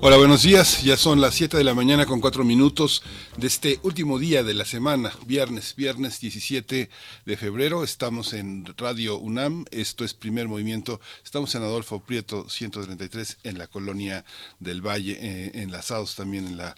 Hola, buenos días. Ya son las 7 de la mañana con 4 minutos de este último día de la semana, viernes, viernes 17 de febrero. Estamos en Radio UNAM. Esto es Primer Movimiento. Estamos en Adolfo Prieto 133 en la colonia del Valle, eh, enlazados también en la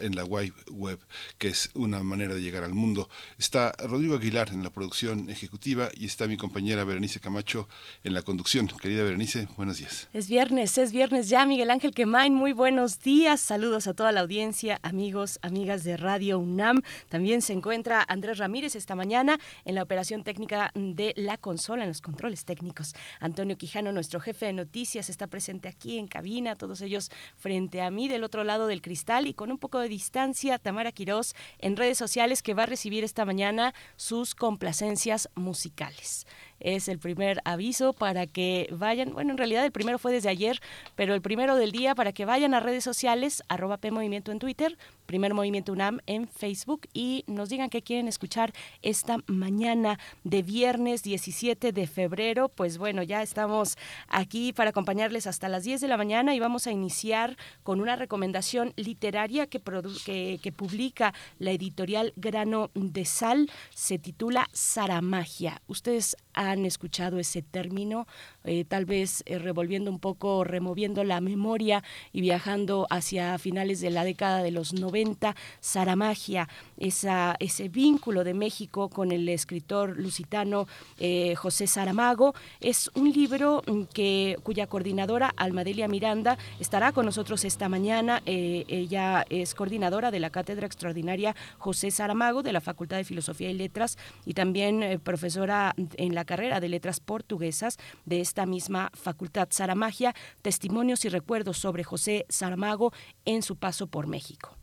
en la web, que es una manera de llegar al mundo. Está Rodrigo Aguilar en la producción ejecutiva y está mi compañera Berenice Camacho en la conducción. Querida Berenice, buenos días. Es viernes, es viernes ya, Miguel Ángel Quemain, muy buenos días. Saludos a toda la audiencia, amigos, amigas de Radio UNAM. También se encuentra Andrés Ramírez esta mañana en la operación técnica de la consola, en los controles técnicos. Antonio Quijano, nuestro jefe de noticias, está presente aquí en cabina, todos ellos frente a mí del otro lado del cristal y con un poco de distancia, Tamara Quirós en redes sociales que va a recibir esta mañana sus complacencias musicales es el primer aviso para que vayan, bueno, en realidad el primero fue desde ayer, pero el primero del día para que vayan a redes sociales, arroba P Movimiento en Twitter, Primer Movimiento UNAM en Facebook y nos digan qué quieren escuchar esta mañana de viernes 17 de febrero. Pues bueno, ya estamos aquí para acompañarles hasta las 10 de la mañana y vamos a iniciar con una recomendación literaria que, que, que publica la editorial Grano de Sal. Se titula Saramagia. Ustedes han escuchado ese término, eh, tal vez eh, revolviendo un poco, removiendo la memoria y viajando hacia finales de la década de los 90, Saramagia, esa, ese vínculo de México con el escritor lusitano eh, José Saramago, es un libro mm, que, cuya coordinadora, Almadelia Miranda, estará con nosotros esta mañana. ella es coordinadora de la Cátedra Extraordinaria José Saramago de la Facultad de Filosofía y Letras y también profesora en la carrera de letras portuguesas de esta misma facultad. Saramagia, testimonios y recuerdos sobre José Saramago en su paso por México.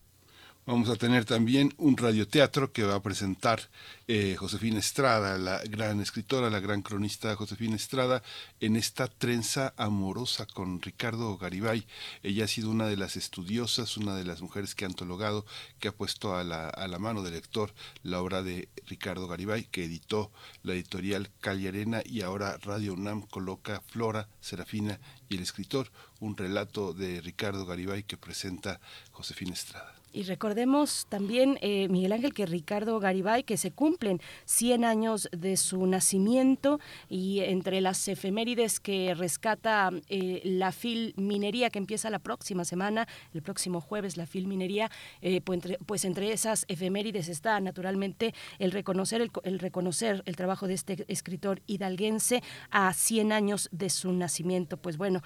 Vamos a tener también un radioteatro que va a presentar eh, Josefina Estrada, la gran escritora, la gran cronista Josefina Estrada, en esta trenza amorosa con Ricardo Garibay. Ella ha sido una de las estudiosas, una de las mujeres que ha antologado, que ha puesto a la, a la mano del lector la obra de Ricardo Garibay, que editó la editorial Calle Arena y ahora Radio UNAM coloca Flora, Serafina y el escritor, un relato de Ricardo Garibay que presenta Josefina Estrada. Y recordemos también, eh, Miguel Ángel, que Ricardo Garibay, que se cumplen 100 años de su nacimiento y entre las efemérides que rescata eh, la Filminería, que empieza la próxima semana, el próximo jueves, la Filminería, eh, pues, entre, pues, esas efemérides está naturalmente el reconocer el, el, reconocer el trabajo de este escritor hidalguense a 100 años de su nacimiento. Pues bueno,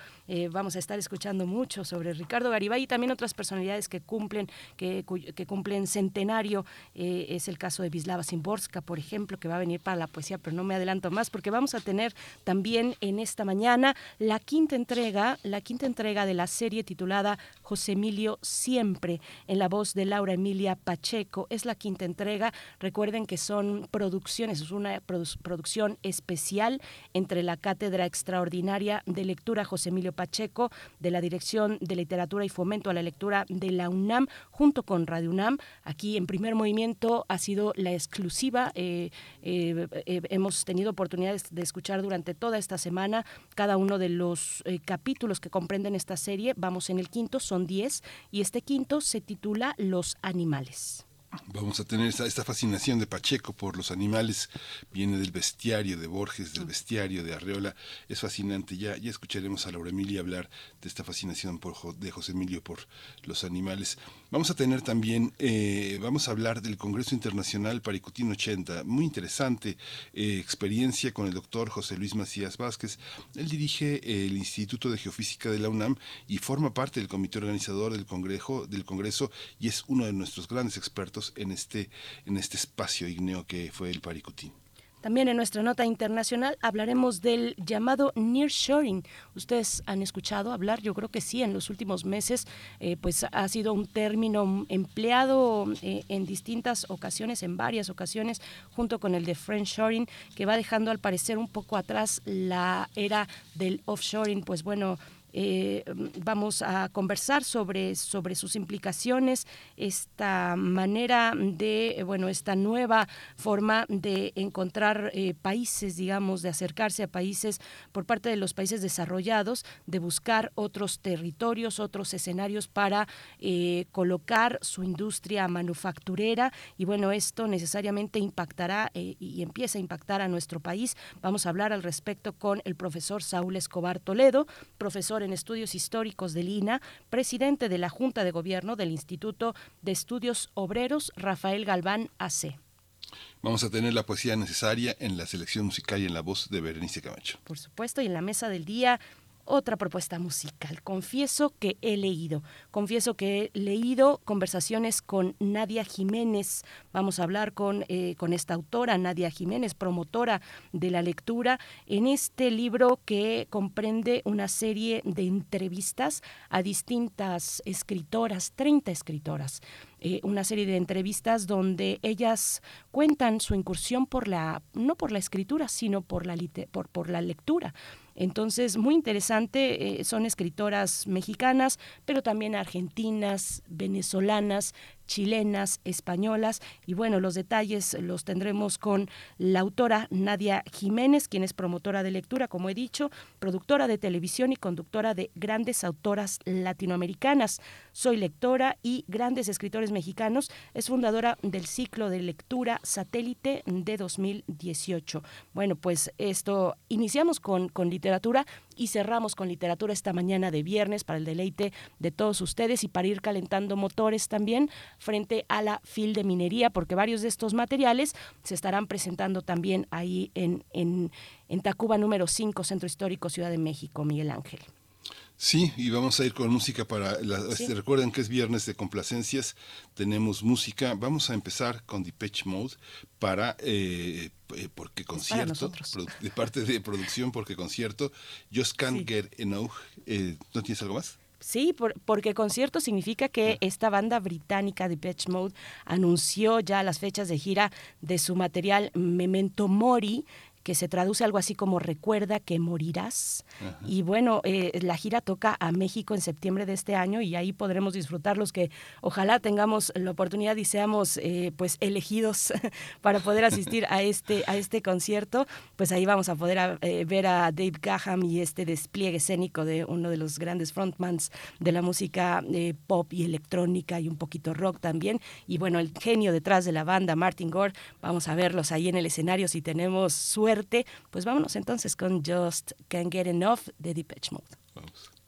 vamos a estar escuchando mucho sobre Ricardo Garibay y también otras personalidades que cumplen que, cumplen centenario. Eh, es el caso de Vislava Simborska, por ejemplo, que va a venir para la poesía, pero no me adelanto más porque vamos a tener también en esta mañana la quinta entrega, la quinta entrega de la serie titulada José Emilio Siempre, en la voz de Laura Emilia Pacheco. Es la quinta entrega. Recuerden que son producciones, es una producción especial entre la Cátedra Extraordinaria de Lectura José Emilio Pacheco, de la Dirección de Literatura y Fomento a la Lectura de la UNAM, junto con Radio UNAM. Aquí en primer movimiento ha sido la exclusiva. Eh, eh, eh, hemos tenido oportunidades de escuchar durante toda esta semana cada uno de los capítulos que comprenden esta serie. Vamos en el quinto, son diez, y este quinto se titula Los animales. Vamos a tener esta, fascinación de Pacheco por los animales, viene del bestiario de Borges, del bestiario de Arreola, es fascinante. Ya, ya escucharemos a Laura Emilia hablar de esta fascinación por, de José Emilio por los animales. Vamos a tener también, eh, vamos a hablar del Congreso Internacional Paricutín 80, muy interesante eh, experiencia con el doctor José Luis Macías Vázquez. Él dirige el Instituto de Geofísica de la UNAM y forma parte del comité organizador del Congreso, del Congreso y es uno de nuestros grandes expertos en este, en este espacio igneo que fue el Paricutín. También en nuestra nota internacional hablaremos del llamado nearshoring. Ustedes han escuchado hablar, yo creo que sí, en los últimos meses, eh, pues ha sido un término empleado eh, en distintas ocasiones, en varias ocasiones, junto con el de friendshoring, que va dejando al parecer un poco atrás la era del offshoring. Pues bueno, eh, vamos a conversar sobre, sobre sus implicaciones, esta manera de, bueno, esta nueva forma de encontrar eh, países, digamos, de acercarse a países por parte de los países desarrollados, de buscar otros territorios, otros escenarios para eh, colocar su industria manufacturera y bueno, esto necesariamente impactará y empieza a impactar a nuestro país. Vamos a hablar al respecto con el profesor Saúl Escobar Toledo, profesor en Estudios Históricos del INA, presidente de la Junta de Gobierno del Instituto de Estudios Obreros, Rafael Galván AC. Vamos a tener la poesía necesaria en la selección musical y en la voz de Berenice Camacho. Por supuesto, y en la mesa del día otra propuesta musical. Confieso que he leído, confieso que he leído conversaciones con Nadia Jiménez. Vamos a hablar con, eh, con esta autora, Nadia Jiménez, promotora de la lectura, en este libro que comprende una serie de entrevistas a distintas escritoras, 30 escritoras. Eh, una serie de entrevistas donde ellas cuentan su incursión por la, no por la escritura, sino por la, por, por la lectura, entonces, muy interesante, eh, son escritoras mexicanas, pero también argentinas, venezolanas, chilenas, españolas. Y bueno, los detalles los tendremos con la autora Nadia Jiménez, quien es promotora de lectura, como he dicho, productora de televisión y conductora de grandes autoras latinoamericanas. Soy lectora y grandes escritores mexicanos. Es fundadora del ciclo de lectura satélite de 2018. Bueno, pues esto iniciamos con, con literatura y cerramos con literatura esta mañana de viernes para el deleite de todos ustedes y para ir calentando motores también frente a la fil de minería, porque varios de estos materiales se estarán presentando también ahí en, en, en Tacuba número 5, Centro Histórico Ciudad de México, Miguel Ángel. Sí, y vamos a ir con música para... Este, recuerden que es viernes de complacencias, tenemos música. Vamos a empezar con Depeche Mode para... Eh, eh porque concierto, de parte de producción, porque concierto, Just Can't Get Enough. Eh, ¿No tienes algo más? Sí, porque concierto significa que ah. esta banda británica de Depeche Mode anunció ya las fechas de gira de su material Memento Mori, que se traduce algo así como recuerda que morirás. Y bueno, eh, la gira toca a México en septiembre de este año y ahí podremos disfrutar los que ojalá tengamos la oportunidad y seamos eh, pues elegidos para poder asistir a este, a este concierto. Pues ahí vamos a poder eh, ver a Dave Gaham y este despliegue escénico de uno de los grandes frontmans de la música pop y electrónica y un poquito rock también. Y bueno, el genio detrás de la banda, Martin Gore, vamos a verlos ahí en el escenario si tenemos suerte pues vámonos entonces con Just Can't Get Enough de Depeche Mode. Just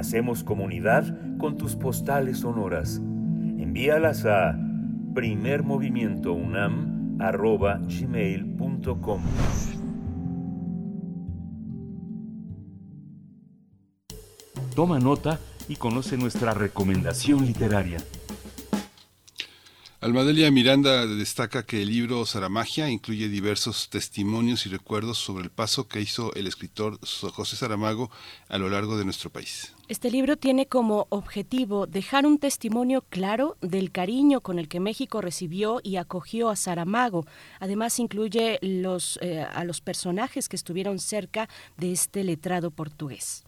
Hacemos comunidad con tus postales sonoras. Envíalas a primermovimientounam.gmail.com Toma nota y conoce nuestra recomendación literaria. Almadelia Miranda destaca que el libro Saramagia incluye diversos testimonios y recuerdos sobre el paso que hizo el escritor José Saramago a lo largo de nuestro país. Este libro tiene como objetivo dejar un testimonio claro del cariño con el que México recibió y acogió a Saramago. Además incluye los, eh, a los personajes que estuvieron cerca de este letrado portugués.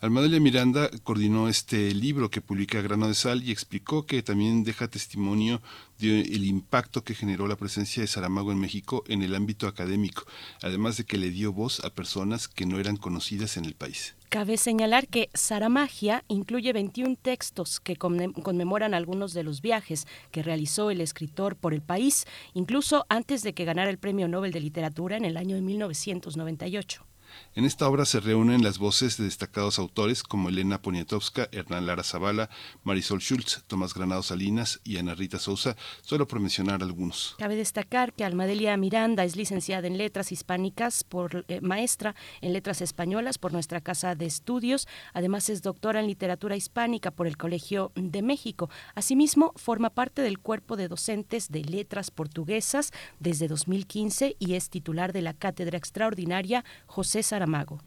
Almadelia Miranda coordinó este libro que publica Grano de Sal y explicó que también deja testimonio del impacto que generó la presencia de Saramago en México en el ámbito académico, además de que le dio voz a personas que no eran conocidas en el país. Cabe señalar que Saramagia incluye 21 textos que conmemoran algunos de los viajes que realizó el escritor por el país, incluso antes de que ganara el Premio Nobel de Literatura en el año de 1998. En esta obra se reúnen las voces de destacados autores como Elena Poniatowska, Hernán Lara Zavala, Marisol Schultz, Tomás Granado Salinas y Ana Rita Sousa, solo por mencionar algunos. Cabe destacar que Almadelia Miranda es licenciada en Letras Hispánicas, por eh, maestra en Letras Españolas por nuestra Casa de Estudios, además es doctora en Literatura Hispánica por el Colegio de México. Asimismo, forma parte del cuerpo de docentes de Letras Portuguesas desde 2015 y es titular de la Cátedra Extraordinaria José Saramago.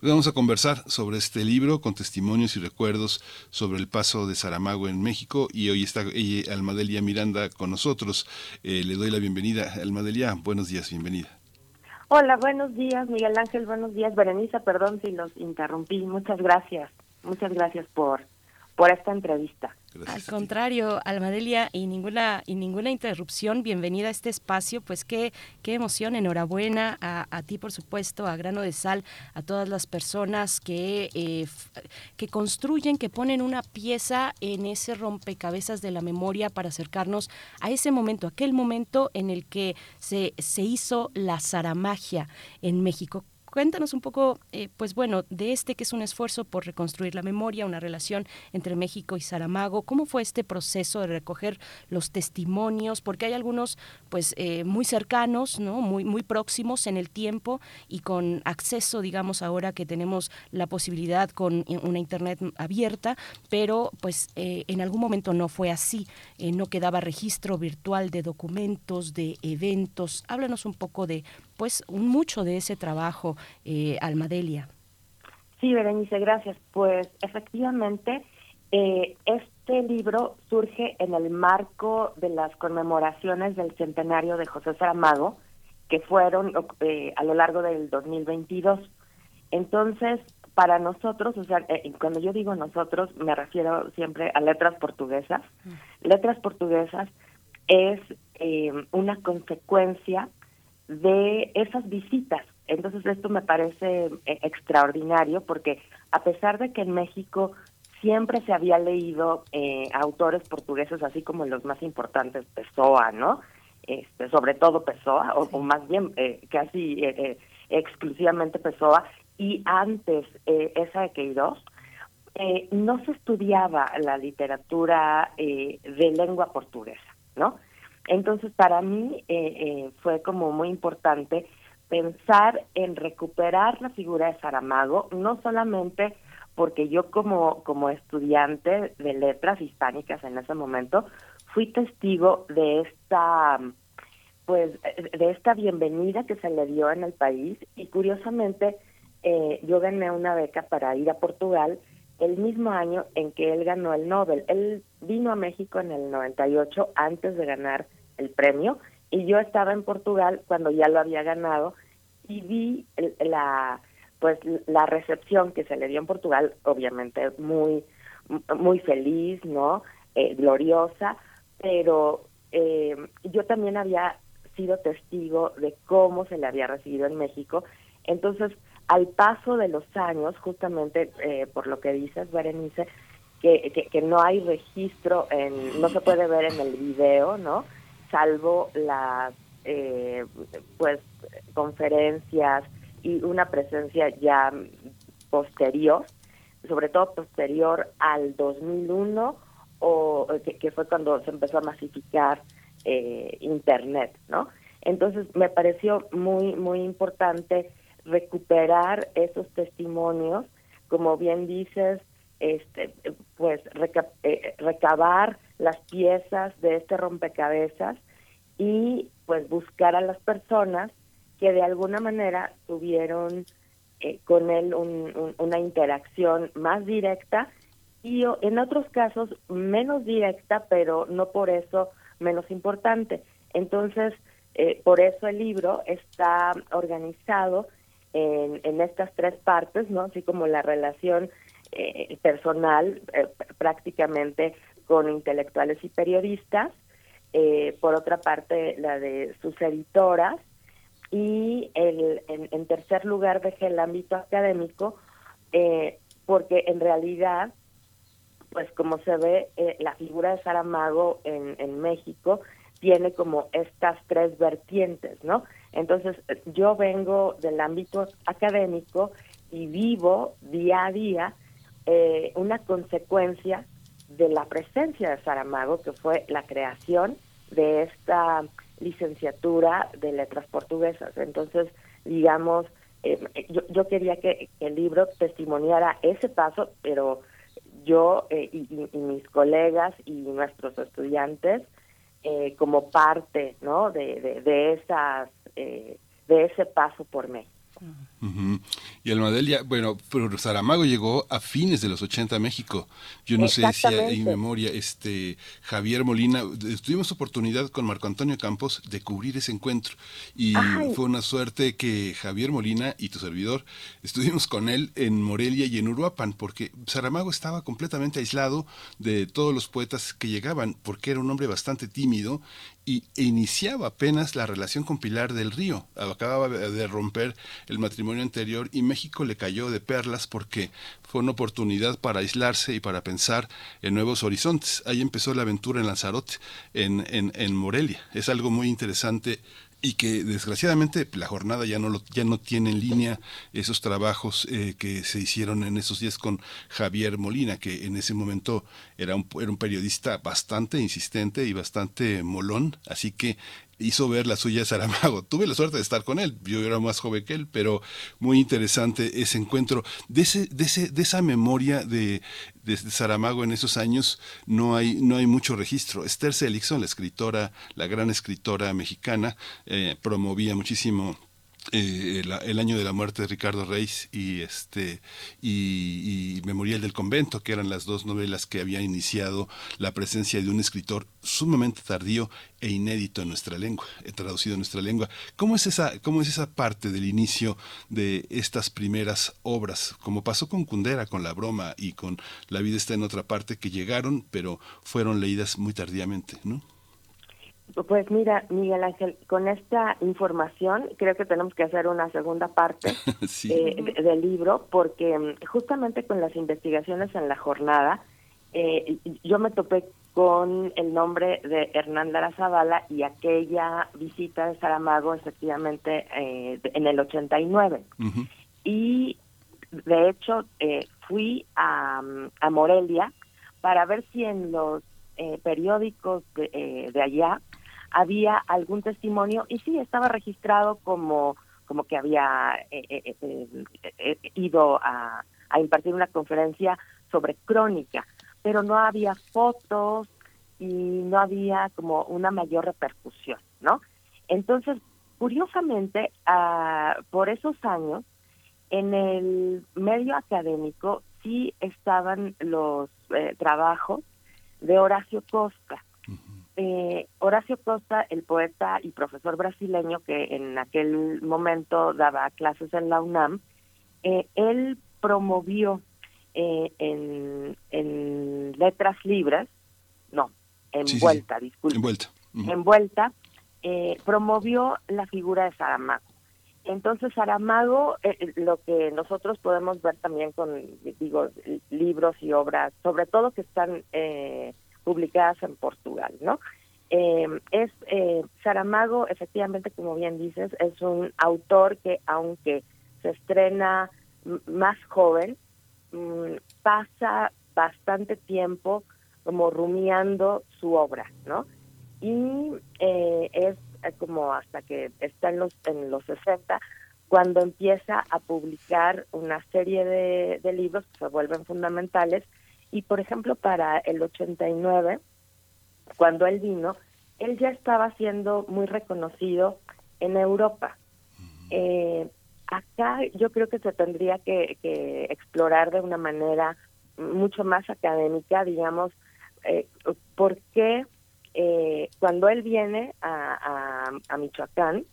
Pues vamos a conversar sobre este libro con testimonios y recuerdos sobre el paso de Saramago en México y hoy está ella, Almadelia Miranda con nosotros. Eh, le doy la bienvenida. Almadelia, buenos días, bienvenida. Hola, buenos días, Miguel Ángel, buenos días, Berenice, perdón si los interrumpí. Muchas gracias, muchas gracias por, por esta entrevista. Al contrario, Almadelia, y ninguna, y ninguna interrupción, bienvenida a este espacio, pues qué, qué emoción, enhorabuena a, ti, por supuesto, a Grano de Sal, a todas las personas que, eh, que construyen, que ponen una pieza en ese rompecabezas de la memoria para acercarnos a ese momento, aquel momento en el que se, se hizo la zaramagia en México cuéntanos un poco, eh, pues bueno, de este que es un esfuerzo por reconstruir la memoria, una relación entre México y Saramago. ¿Cómo fue este proceso de recoger los testimonios? Porque hay algunos, pues, eh, muy cercanos, ¿no? Muy, muy próximos en el tiempo y con acceso, digamos, ahora que tenemos la posibilidad con una internet abierta, pero pues eh, en algún momento no fue así. no quedaba registro virtual de documentos, de eventos. Háblanos un poco de pues un mucho de ese trabajo, eh, Almadelia. Sí, Berenice, gracias. Pues efectivamente, eh, este libro surge en el marco de las conmemoraciones del centenario de José Saramago, que fueron eh, a lo largo del 2022. Entonces, para nosotros, o sea, eh, cuando yo digo nosotros, me refiero siempre a letras portuguesas. Mm. Letras portuguesas es una consecuencia de esas visitas. Entonces esto me parece eh, extraordinario porque a pesar de que en México siempre se había leído eh, autores portugueses así como los más importantes, Pessoa, ¿no? Este, sobre todo Pessoa, o, más bien eh, casi exclusivamente Pessoa, y antes esa de Queiroz, no se estudiaba la literatura de lengua portuguesa, ¿no? Entonces, para mí fue como muy importante pensar en recuperar la figura de Saramago, no solamente porque yo como, como estudiante de letras hispánicas en ese momento fui testigo de esta pues de esta bienvenida que se le dio en el país y curiosamente eh, yo gané una beca para ir a Portugal el mismo año en que él ganó el Nobel. Él vino a México en el 98 antes de ganar el premio y yo estaba en Portugal cuando ya lo había ganado y vi la pues la recepción que se le dio en Portugal, obviamente muy muy feliz, ¿no? Eh, gloriosa, pero eh, yo también había sido testigo de cómo se le había recibido en México. Entonces, al paso de los años, justamente eh, por lo que dices, Berenice, que, que, que, no hay registro, en, no se puede ver en el video, ¿no? Salvo las eh, pues conferencias y una presencia ya posterior, sobre todo posterior al 2001 o que, fue cuando se empezó a masificar eh, internet, ¿no? Entonces me pareció muy muy importante recuperar esos testimonios, como bien dices, este pues eh, recabar las piezas de este rompecabezas y pues buscar a las personas que de alguna manera tuvieron eh, con él una interacción más directa y en otros casos menos directa, pero no por eso menos importante. Entonces, eh, por eso el libro está organizado en, en, estas tres partes, ¿no? Así como la relación eh, personal prácticamente con intelectuales y periodistas, eh, por otra parte la de sus editoras y el, en, tercer lugar dejé el ámbito académico eh, porque en realidad pues como se ve eh, la figura de Saramago en, en México tiene como estas tres vertientes, ¿no? Entonces yo vengo del ámbito académico y vivo día a día una consecuencia de la presencia de Saramago, que fue la creación de esta licenciatura de letras portuguesas. Entonces, digamos, eh, yo, yo, quería que, el libro testimoniara ese paso, pero yo eh, y, mis colegas y nuestros estudiantes, eh, como parte ¿no? de, de, de esas, de ese paso por México. Y Almadelia, bueno, pero Saramago llegó a fines de los 80 a México. Yo no sé si hay memoria, este Javier Molina, tuvimos oportunidad con Marco Antonio Campos de cubrir ese encuentro. Y fue una suerte que Javier Molina y tu servidor estuvimos con él en Morelia y en Uruapan, porque Saramago estaba completamente aislado de todos los poetas que llegaban, porque era un hombre bastante tímido y iniciaba apenas la relación con Pilar del Río. Acababa de romper el matrimonio anterior y México le cayó de perlas porque fue una oportunidad para aislarse y para pensar en nuevos horizontes. Ahí empezó la aventura en Lanzarote, en, en, en Morelia. Es algo muy interesante y que desgraciadamente la jornada ya no lo, ya no tiene en línea esos trabajos eh, que se hicieron en esos días con Javier Molina que en ese momento era un, era un periodista bastante insistente y bastante molón. Así que hizo ver la suya Saramago. Tuve la suerte de estar con él, yo era más joven que él, pero muy interesante ese encuentro. De, ese, de, ese, de esa memoria de, Saramago en esos años no hay, no hay mucho registro. Esther Seligson, la escritora, la gran escritora mexicana, eh, promovía muchísimo eh, el, año de la muerte de Ricardo Reis y este y, Memorial del convento que eran las dos novelas que habían iniciado la presencia de un escritor sumamente tardío e inédito en nuestra lengua he traducido en nuestra lengua. Cómo es esa cómo es esa parte del inicio de estas primeras obras como pasó con Kundera con la broma y con La vida está en otra parte que llegaron pero fueron leídas muy tardíamente no pues mira, Miguel Ángel, con esta información creo que tenemos que hacer una segunda parte eh, del libro porque mm, justamente con las investigaciones en la jornada eh, yo me topé con el nombre de Hernán Lara Zavala y aquella visita de Saramago efectivamente eh, en el 89. Y de hecho fui a, mm, a Morelia para ver si en los periódicos de, de allá había algún testimonio y sí estaba registrado como como que había eh, eh, ido a, impartir una conferencia sobre crónica, pero no había fotos y no había como una mayor repercusión, ¿no? Entonces, curiosamente, ah, por esos años, en el medio académico sí estaban los eh, trabajos de Horacio Costa. Eh, Horacio Costa, el poeta y profesor brasileño que en aquel momento daba clases en la UNAM, eh, él promovió en, en, letras libres, no, envuelta, disculpe, envuelta, envuelta promovió la figura de Saramago. Entonces, Saramago, eh, eh, lo que nosotros podemos ver también con, digo, libros y obras, sobre todo que están eh, publicadas en Portugal, ¿no? es Saramago, efectivamente, como bien dices, es un autor que, aunque se estrena más joven, mm, pasa bastante tiempo como rumiando su obra, ¿no? Y es eh, como hasta que está en los, en los 60, cuando empieza a publicar una serie de, libros que se vuelven fundamentales. Y, por ejemplo, para el 89, cuando él vino, él ya estaba siendo muy reconocido en Europa. Eh, acá yo creo que se tendría que, explorar de una manera mucho más académica, digamos, eh, por qué eh, cuando él viene a, a, Michoacán,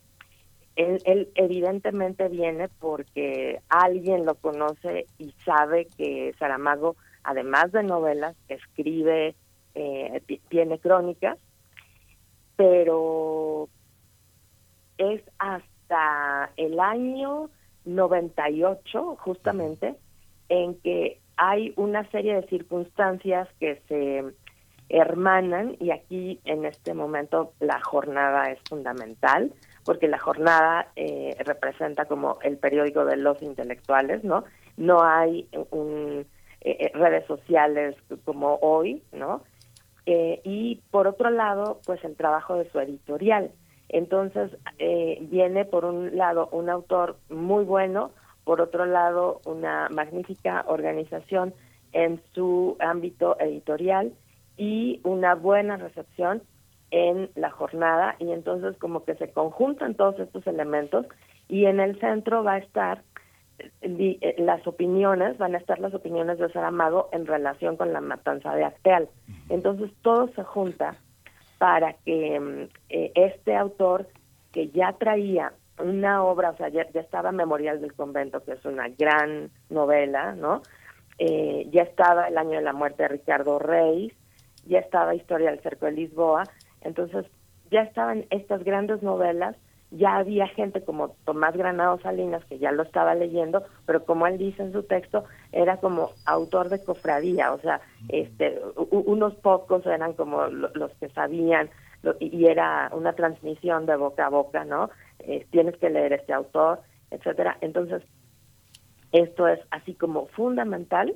él, evidentemente viene porque alguien lo conoce y sabe que Saramago, además de novelas, escribe, eh, tiene crónicas, pero es hasta el año 98, justamente, en que hay una serie de circunstancias que se hermanan y aquí en este momento la jornada es fundamental porque la jornada eh, representa como el periódico de los intelectuales, ¿no? No hay un, eh, eh, redes sociales como hoy, ¿no? y por otro lado, pues el trabajo de su editorial. Entonces, viene por un lado un autor muy bueno, por otro lado una magnífica organización en su ámbito editorial y una buena recepción en la jornada y entonces como que se conjuntan todos estos elementos y en el centro va a estar eh, eh, las opiniones, van a estar las opiniones de Saramago en relación con la matanza de Acteal. Entonces todo se junta para que mm, eh, este autor que ya traía una obra, o sea, ya, estaba Memorial del Convento, que es una gran novela, ¿no? ya estaba El año de la muerte de Ricardo Reis, ya estaba Historia del Cerco de Lisboa, entonces ya estaban estas grandes novelas, ya había gente como Tomás Granado Salinas que ya lo estaba leyendo, pero como él dice en su texto, era como autor de cofradía, o sea, este unos pocos eran como los que sabían y era una transmisión de boca a boca, ¿no? tienes que leer este autor, etcétera. Entonces, esto es así como fundamental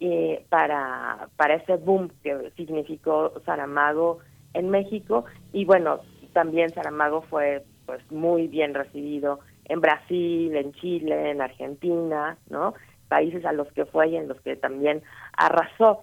eh, para, para ese boom que significó Saramago en México. Y bueno, también Saramago fue pues muy bien recibido en Brasil, en Chile, en Argentina, ¿no? Países a los que fue y en los que también arrasó.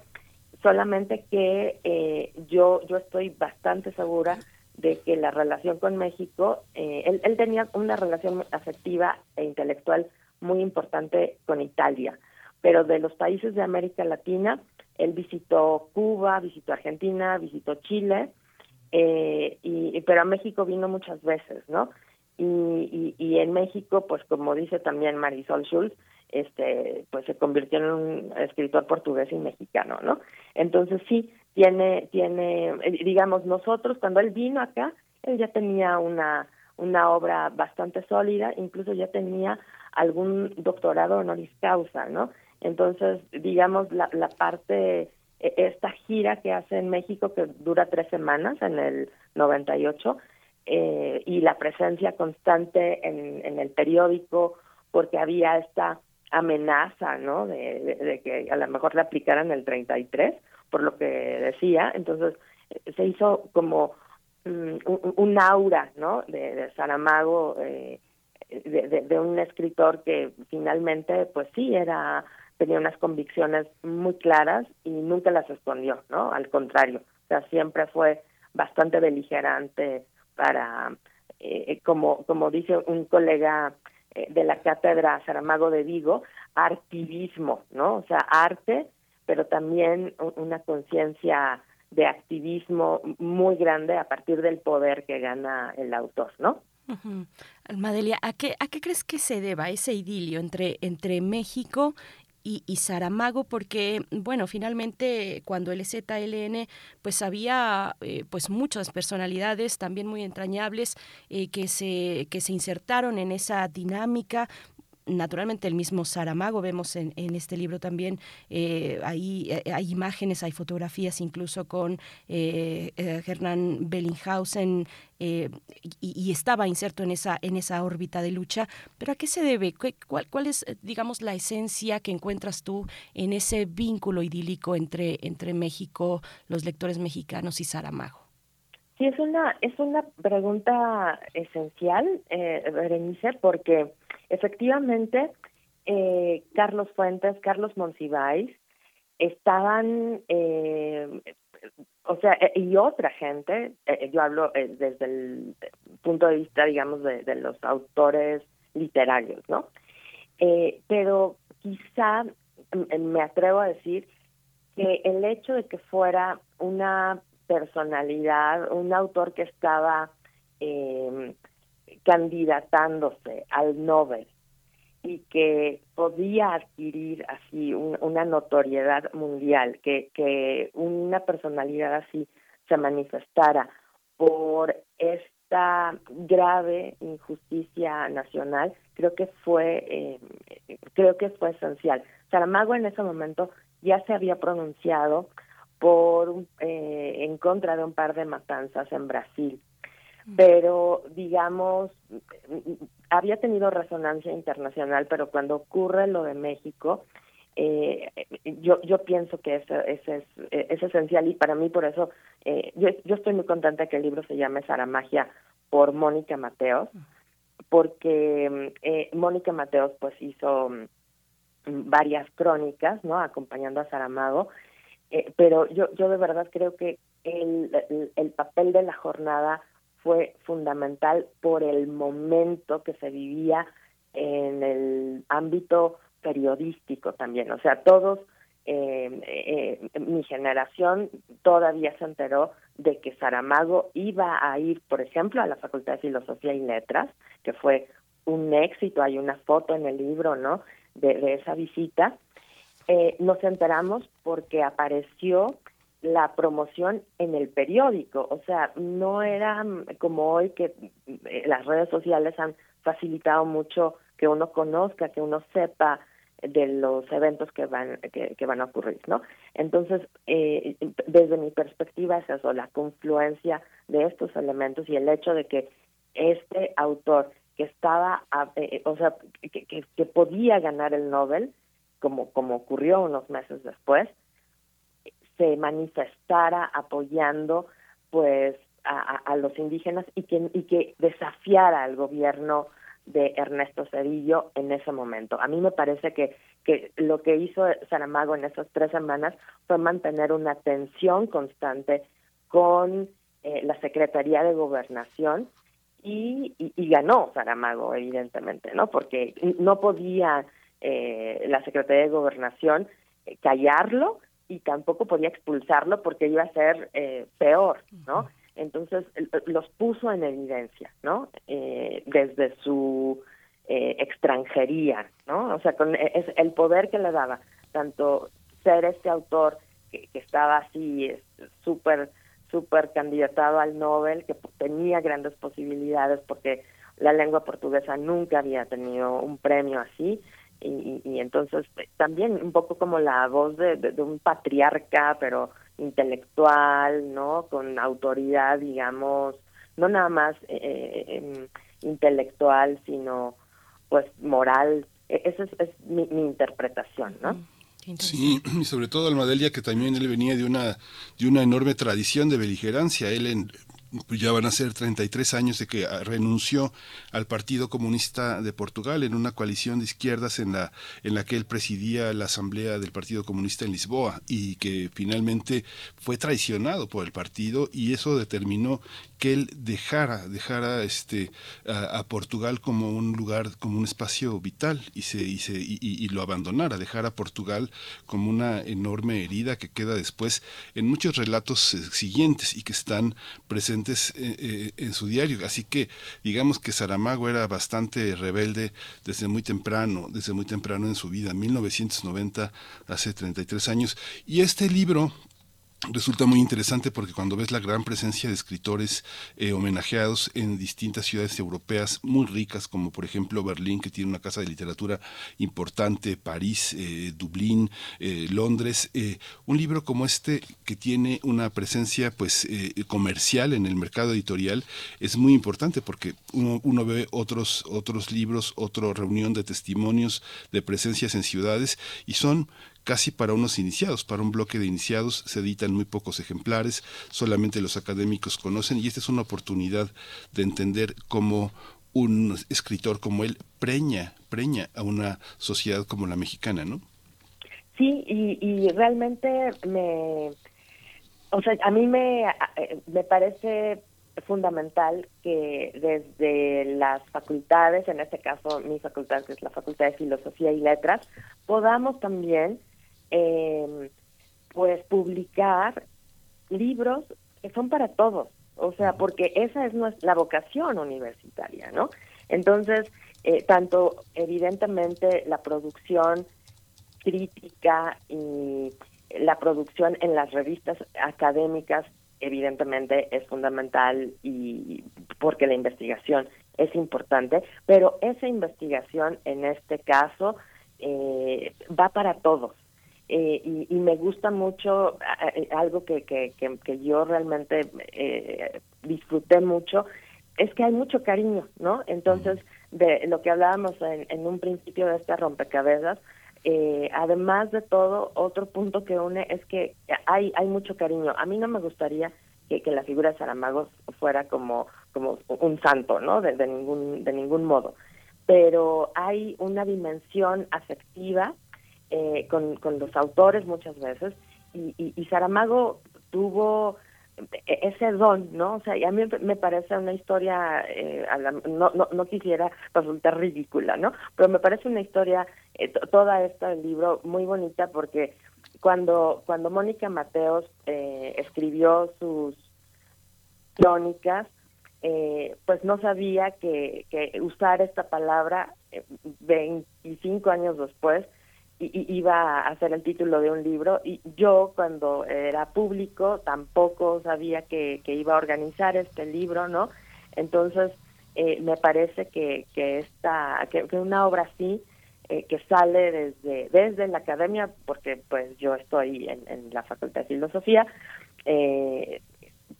Solamente que eh, yo, yo estoy bastante segura de que la relación con México, eh, él, él tenía una relación afectiva e intelectual muy importante con Italia pero de los países de América Latina, él visitó Cuba, visitó Argentina, visitó Chile, eh, y, pero a México vino muchas veces, ¿no? Y, y, en México, pues como dice también Marisol Schulz, este, pues se convirtió en un escritor portugués y mexicano, ¿no? Entonces sí, tiene, tiene, eh, digamos, nosotros cuando él vino acá, él ya tenía una, una obra bastante sólida, incluso ya tenía algún doctorado honoris causa, ¿no? Entonces, digamos, la, la parte, esta gira que hace en México, que dura tres semanas, en el 98, eh, y la presencia constante en, el periódico, porque había esta amenaza, ¿no? De, de, que a lo mejor le aplicaran el 33, por lo que decía. Entonces, se hizo como mm, un, aura, ¿no? De, Saramago, eh, de, un escritor que finalmente, pues sí, era tenía unas convicciones muy claras y nunca las escondió, ¿no? Al contrario, o sea, siempre fue bastante beligerante para, eh, como, como dice un colega eh, de la cátedra Saramago de Vigo, activismo, ¿no? O sea, arte, pero también una conciencia de activismo muy grande a partir del poder que gana el autor, ¿no? Almadelia, ¿a qué, ¿a qué crees que se deba ese idilio entre, entre México y, y, Saramago porque bueno finalmente cuando el ZLN pues había eh, pues muchas personalidades también muy entrañables eh, que se que se insertaron en esa dinámica naturalmente el mismo Saramago, vemos en, en este libro también, eh, hay, eh, hay imágenes, hay fotografías incluso con eh, Hernán Bellinghausen y, y, estaba inserto en esa, en esa órbita de lucha, pero ¿a qué se debe? ¿Cuál, ¿Cuál es, digamos, la esencia que encuentras tú en ese vínculo idílico entre, entre México, los lectores mexicanos y Saramago? Sí, es una, es una pregunta esencial, Berenice, porque Efectivamente, eh, Carlos Fuentes, Carlos Monsiváis, estaban, eh, o sea, eh, y otra gente, yo hablo desde el punto de vista, digamos, de, de los autores literarios, ¿no? pero quizá me atrevo a decir que el hecho de que fuera una personalidad, un autor que estaba eh, candidatándose al Nobel y que podía adquirir así una notoriedad mundial, que, que una personalidad así se manifestara por esta grave injusticia nacional, creo que fue eh, creo que fue esencial. Saramago en ese momento ya se había pronunciado por eh, en contra de un par de matanzas en Brasil pero digamos, había tenido resonancia internacional, pero cuando ocurre lo de México, eh, yo yo pienso que eso, es, es esencial y para mí por eso eh, yo, yo estoy muy contenta que el libro se llame Saramagia por Mónica Mateos, porque eh, Mónica Mateos pues hizo mm, varias crónicas, ¿no? Acompañando a Saramago, eh, pero yo yo de verdad creo que el, el papel de la jornada fue fundamental por el momento que se vivía en el ámbito periodístico también. O sea, todos, eh, eh, mi generación todavía se enteró de que Saramago iba a ir, por ejemplo, a la Facultad de Filosofía y Letras, que fue un éxito, hay una foto en el libro, ¿no?, de, esa visita. Eh, nos enteramos porque apareció la promoción en el periódico, o sea, no era como hoy que eh, las redes sociales han facilitado mucho que uno conozca, que uno sepa de los eventos que van que, van a ocurrir, ¿no? Entonces, eh, desde mi perspectiva es eso, la confluencia de estos elementos y el hecho de que este autor que estaba, eh, o sea, que, que, que podía ganar el Nobel, como como ocurrió unos meses después, se manifestara apoyando pues a, los indígenas y que, y que desafiara al gobierno de Ernesto Cedillo en ese momento. A mí me parece que, que lo que hizo Saramago en esas tres semanas fue mantener una tensión constante con eh, la Secretaría de Gobernación y, y, ganó Saramago, evidentemente, ¿no? Porque no podía eh, la Secretaría de Gobernación callarlo y tampoco podía expulsarlo porque iba a ser eh, peor, ¿no? Entonces los puso en evidencia, ¿no? Eh, desde su eh, extranjería, ¿no? O sea, con es el poder que le daba, tanto ser este autor que, que estaba así súper, súper candidatado al Nobel, que tenía grandes posibilidades porque la lengua portuguesa nunca había tenido un premio así, y, entonces eh, también un poco como la voz de, de, un patriarca, pero intelectual, ¿no? Con autoridad, digamos, no nada más eh, eh em, intelectual, sino pues moral. E, esa es, mi, mi, interpretación, ¿no? Sí, y sobre todo Almadelia, que también él venía de una, de una enorme tradición de beligerancia. Él en, pues ya van a ser 33 años de que ah, renunció al Partido Comunista de Portugal en una coalición de izquierdas en la, en la que él presidía la Asamblea del Partido Comunista en Lisboa y que finalmente fue traicionado por el partido y eso determinó que él dejara, dejara este, a, Portugal como un lugar, como un espacio vital y, se, y, lo abandonara, dejara a Portugal como una enorme herida que queda después en muchos relatos eh, siguientes y que están presentes eh, eh, en su diario. Así que digamos que Saramago era bastante rebelde desde muy temprano, desde muy temprano en su vida, 1990, hace 33 años. Y este libro resulta muy interesante porque cuando ves la gran presencia de escritores eh, homenajeados en distintas ciudades europeas muy ricas, como por ejemplo Berlín, que tiene una casa de literatura importante, París, eh, Dublín, eh, Londres, un libro como este que tiene una presencia pues comercial en el mercado editorial es muy importante porque uno, uno ve otros otros libros, otra reunión de testimonios de presencias en ciudades y son casi para unos iniciados. Para un bloque de iniciados se editan muy pocos ejemplares, solamente los académicos conocen y esta es una oportunidad de entender cómo un escritor como él preña, preña a una sociedad como la mexicana, ¿no? Sí, y, realmente me, o sea, a mí me, me parece fundamental que desde las facultades, en este caso mi facultad que es la Facultad de Filosofía y Letras, podamos también eh, pues publicar libros que son para todos, o sea, porque esa es la vocación universitaria, ¿no? Entonces, eh, tanto evidentemente la producción crítica y la producción en las revistas académicas evidentemente es fundamental y porque la investigación es importante, pero esa investigación en este caso eh, va para todos, eh, y, me gusta mucho eh, algo que, que, que, yo realmente eh, disfruté mucho, es que hay mucho cariño, ¿no? Entonces, de lo que hablábamos en, un principio de este rompecabezas, además de todo, otro punto que une es que hay, hay mucho cariño. A mí no me gustaría que, que la figura de Saramago fuera como, como un santo, ¿no? De, de, ningún, de ningún modo. Pero hay una dimensión afectiva eh, con, con, los autores muchas veces, y, y, Saramago tuvo ese don, ¿no? O sea, y a mí me parece una historia, eh, no, no, no quisiera resultar ridícula, ¿no? Pero me parece una historia, eh, toda esta del libro, muy bonita porque cuando, cuando Mónica Mateos eh, escribió sus crónicas, eh, pues no sabía que, que usar esta palabra 25 años después iba a hacer el título de un libro y yo cuando era público tampoco sabía que, iba a organizar este libro, ¿no? Entonces eh, me parece que, que esta, que, una obra así, eh, que sale desde, desde la academia, porque pues yo estoy en, la Facultad de Filosofía, eh,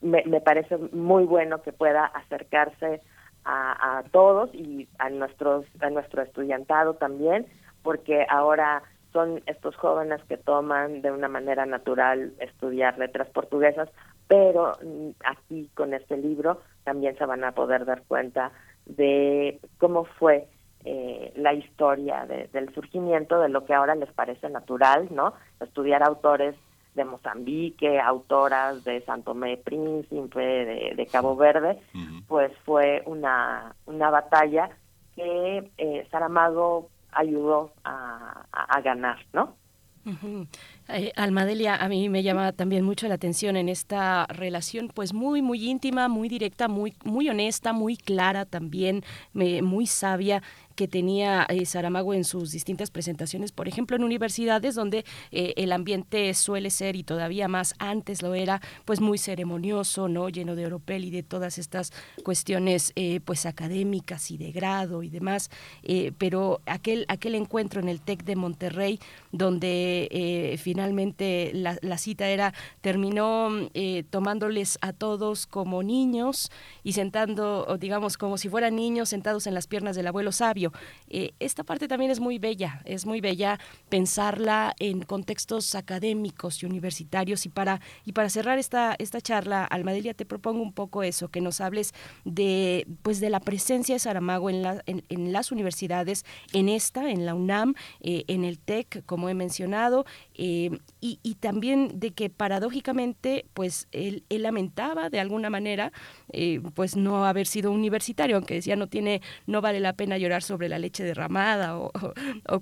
me, me parece muy bueno que pueda acercarse a, a todos y a nuestros a nuestro estudiantado también porque ahora son estos jóvenes que toman de una manera natural estudiar letras portuguesas, pero mm, aquí con este libro también se van a poder dar cuenta de cómo fue eh, la historia del surgimiento de lo que ahora les parece natural, ¿no? Estudiar autores de Mozambique, autoras de Santo Tomé Príncipe, de, Cabo Verde, pues fue una, una batalla que eh, Saramago ayudó a, a, ganar, ¿no? Eh, Almadelia, a mí me llama también mucho la atención en esta relación, pues muy, muy íntima, muy directa, muy, muy honesta, muy clara también, muy sabia que tenía eh, Saramago en sus distintas presentaciones, por ejemplo, en universidades donde eh, el ambiente suele ser, y todavía más antes lo era, pues muy ceremonioso, ¿no? Lleno de oropel y de todas estas cuestiones, eh, pues académicas y de grado y demás. pero aquel, aquel encuentro en el TEC de Monterrey, donde finalmente la, cita era, terminó eh, tomándoles a todos como niños y sentando, digamos, como si fueran niños sentados en las piernas del abuelo sabio. Eh, esta parte también es muy bella, es muy bella pensarla en contextos académicos y universitarios. Y para, y para cerrar esta, esta charla, Almadelia, te propongo un poco eso, que nos hables de, pues, de la presencia de Saramago en, la, en, las universidades, en esta, en la UNAM, eh, en el TEC, como he mencionado, eh, y, también de que paradójicamente, pues él, lamentaba de alguna manera, eh, pues no haber sido universitario, aunque decía no tiene, no vale la pena llorar sobre la leche derramada o,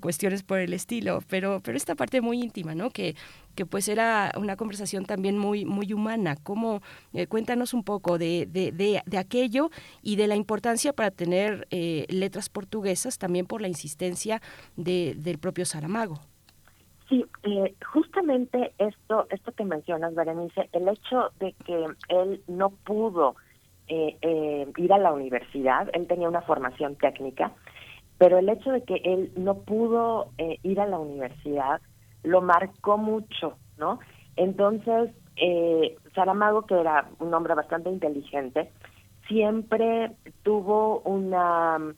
cuestiones por el estilo, pero, pero esta parte muy íntima, ¿no? Que, que pues era una conversación también muy, muy humana. ¿Cómo, eh, cuéntanos un poco de, de, de, aquello y de la importancia para tener letras portuguesas, también por la insistencia del propio Saramago. Sí, eh, justamente esto, esto que mencionas, Berenice, el hecho de que él no pudo eh, eh, ir a la universidad, él tenía una formación técnica, pero el hecho de que él no pudo ir a la universidad lo marcó mucho, ¿no? Entonces, Saramago, que era un hombre bastante inteligente, siempre tuvo una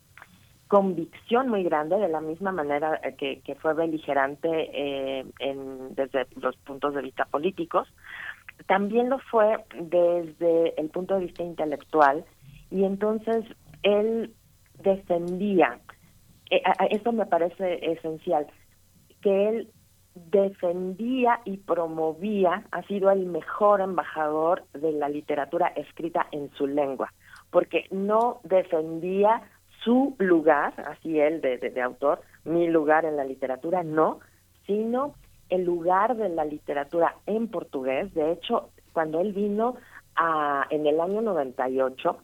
convicción muy grande, de la misma manera eh, que, fue beligerante eh, en, desde los puntos de vista políticos, también lo fue desde el punto de vista intelectual. Y entonces él defendía, eh, eso me parece esencial, que él defendía y promovía, ha sido el mejor embajador de la literatura escrita en su lengua, porque no defendía su lugar, así él de, autor, mi lugar en la literatura, no, sino el lugar de la literatura en portugués. De hecho, cuando él vino a, en el año 98,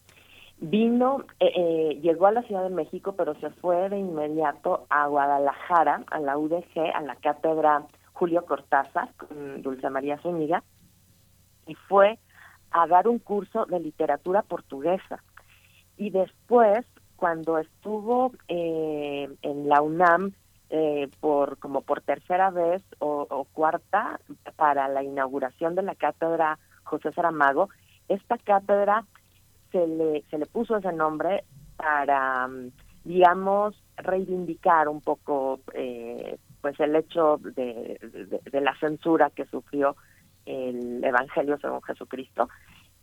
vino, eh, eh, llegó a la Ciudad de México, pero se fue de inmediato a Guadalajara, a la UDG, a la cátedra Julio Cortázar, Dulce María Zúñiga, y fue a dar un curso de literatura portuguesa. Y después cuando estuvo eh, en la UNAM eh, por como por tercera vez o, cuarta para la inauguración de la cátedra José Saramago, esta cátedra se le se le puso ese nombre para digamos reivindicar un poco eh, pues el hecho de, la censura que sufrió el Evangelio según Jesucristo.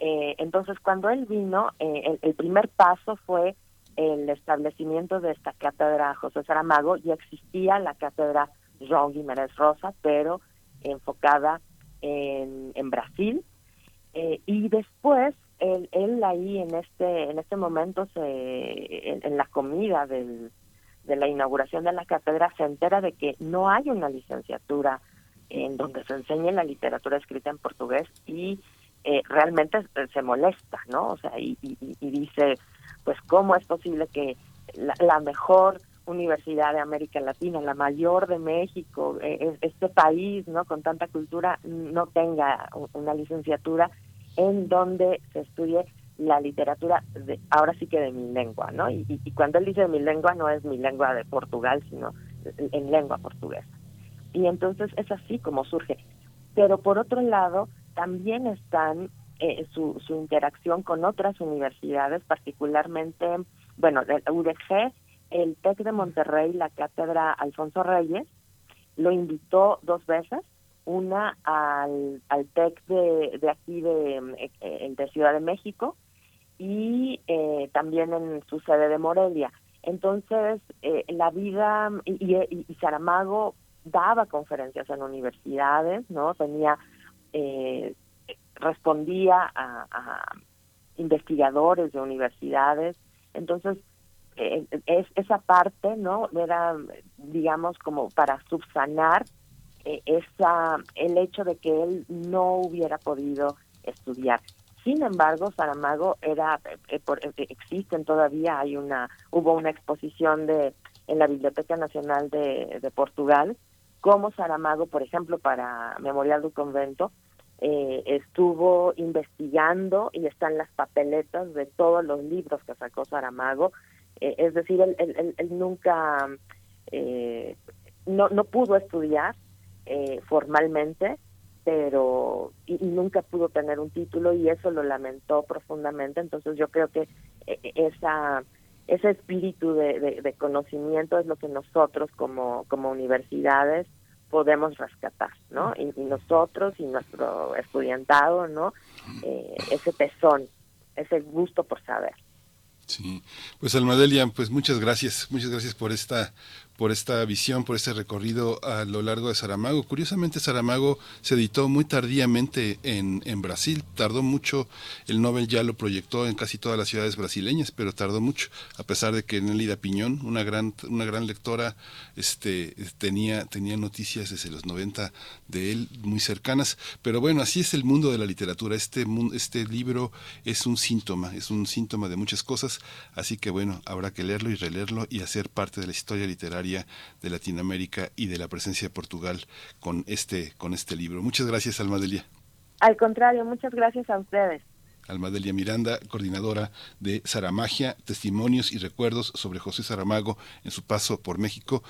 entonces cuando él vino, el primer paso fue el establecimiento de esta cátedra José Saramago, ya existía la cátedra João Guimarães Rosa, pero enfocada en, Brasil. Eh, y después, él, ahí en este en este momento, en, la comida del, de la inauguración de la cátedra, se entera de que no hay una licenciatura en donde se enseñe la literatura escrita en portugués y eh, realmente se molesta, ¿no? O sea, y dice, pues cómo es posible que la, mejor universidad de América Latina, la mayor de México, eh, este país, ¿no? Con tanta cultura, no tenga una licenciatura en donde se estudie la literatura, de, ahora sí que de mi lengua, ¿no? Y, y, cuando él dice mi lengua, no es mi lengua de Portugal, sino en lengua portuguesa. Y entonces es así como surge. Pero por otro lado, también están eh, su, su interacción con otras universidades, particularmente, bueno, el UDG, el TEC de Monterrey, la cátedra Alfonso Reyes, lo invitó dos veces, una al, al TEC de, de aquí de, eh, Ciudad de México y eh, también en su sede de Morelia. Entonces, eh, la vida y, y, y, Saramago daba conferencias en universidades, ¿no? Tenía eh, respondía a, investigadores de universidades. Entonces, eh, es, esa parte, ¿no? Era, digamos, como para subsanar eh, esa, el hecho de que él no hubiera podido estudiar. Sin embargo, Saramago era, eh, existen todavía, hay una, hubo una exposición de en la Biblioteca Nacional de, de Portugal, como Saramago, por ejemplo, para Memorial del Convento, eh, estuvo investigando y están las papeletas de todos los libros que sacó Saramago. Eh, es decir, él, él, él, nunca eh, no, no pudo estudiar, eh, formalmente, pero y, nunca pudo tener un título y eso lo lamentó profundamente. Entonces yo creo que eh, esa ese espíritu de, conocimiento es lo que nosotros como, como universidades podemos rescatar, ¿no? Y, nosotros y nuestro estudiantado, ¿no? Eh, ese tesón, ese gusto por saber. Sí, pues Almadelia, pues muchas gracias, muchas gracias por esta por esta visión, por este recorrido a lo largo de Saramago. Curiosamente, Saramago se editó muy tardíamente en, en, Brasil, tardó mucho, el Nobel ya lo proyectó en casi todas las ciudades brasileñas, pero tardó mucho, a pesar de que Nelida Piñón, una gran, una gran lectora, este, tenía, tenía noticias desde los 90 de él muy cercanas, pero bueno, así es el mundo de la literatura, este, este libro es un síntoma, es un síntoma de muchas cosas, así que bueno, habrá que leerlo y releerlo y hacer parte de la historia literaria de Latinoamérica y de la presencia de Portugal con este, con este libro. Muchas gracias, Almadelia. Al contrario, muchas gracias a ustedes. Almadelia Miranda, coordinadora de Saramagia, testimonios y recuerdos sobre José Saramago en su paso por México,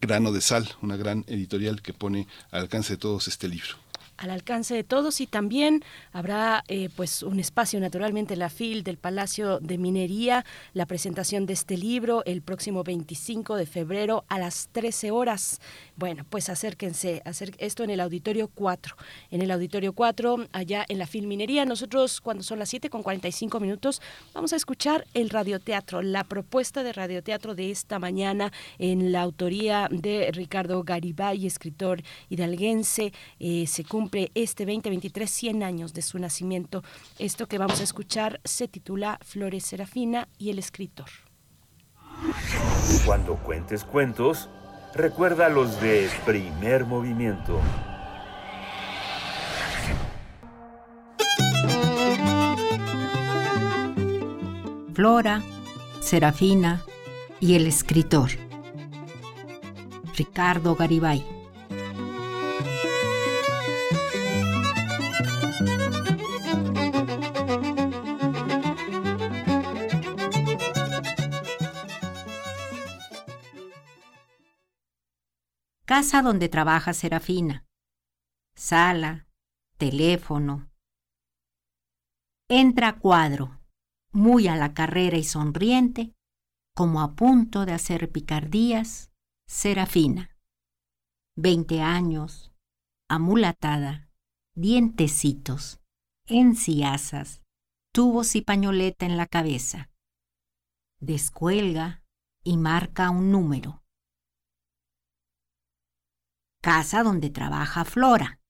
Grano de Sal, una gran editorial que pone al alcance de todos este libro al alcance de todos y también habrá eh, pues un espacio naturalmente en la FIL del Palacio de Minería, la presentación de este libro el próximo 25 de febrero a las 13 horas. Bueno, pues acérquense, hacer esto en el Auditorio 4. En el Auditorio 4, allá en la FIL Minería, nosotros cuando son las 7 con 45 minutos vamos a escuchar el radioteatro, la propuesta de radioteatro de esta mañana en la autoría de Ricardo Garibay, escritor hidalguense, eh, se cumple este 2023 100 años de su nacimiento. Esto que vamos a escuchar se titula Flores Serafina y el escritor. Cuando cuentes cuentos, recuerda los de primer movimiento. Flora, Serafina y el escritor. Ricardo Garibay. Casa donde trabaja Serafina. Sala, teléfono. Entra cuadro, muy a la carrera y sonriente, como a punto de hacer picardías, Serafina. Veinte años, amulatada, dientecitos, enciasas, tubos y pañoleta en la cabeza. Descuelga y marca un número casa donde trabaja Flora.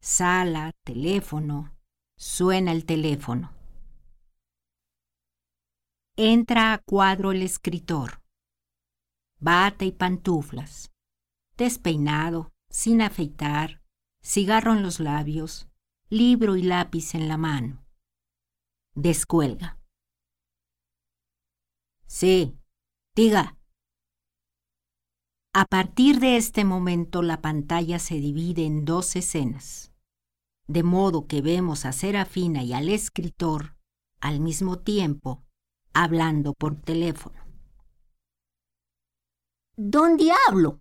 Sala, teléfono, suena el teléfono. Entra a cuadro el escritor. Bata y pantuflas. Despeinado, sin afeitar, cigarro en los labios, libro y lápiz en la mano. Descuelga. Sí, diga. A partir de este momento la pantalla se divide en dos escenas, de modo que vemos a Serafina y al escritor al mismo tiempo hablando por teléfono. ¿Dónde hablo?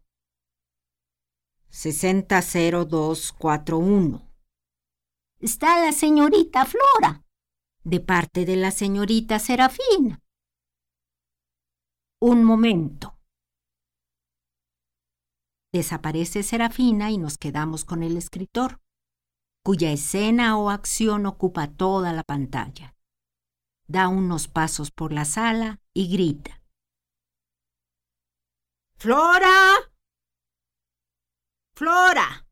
600241. Está la señorita Flora, de parte de la señorita Serafina. Un momento. Desaparece Serafina y nos quedamos con el escritor, cuya escena o acción ocupa toda la pantalla. Da unos pasos por la sala y grita. ¡Flora! ¡Flora!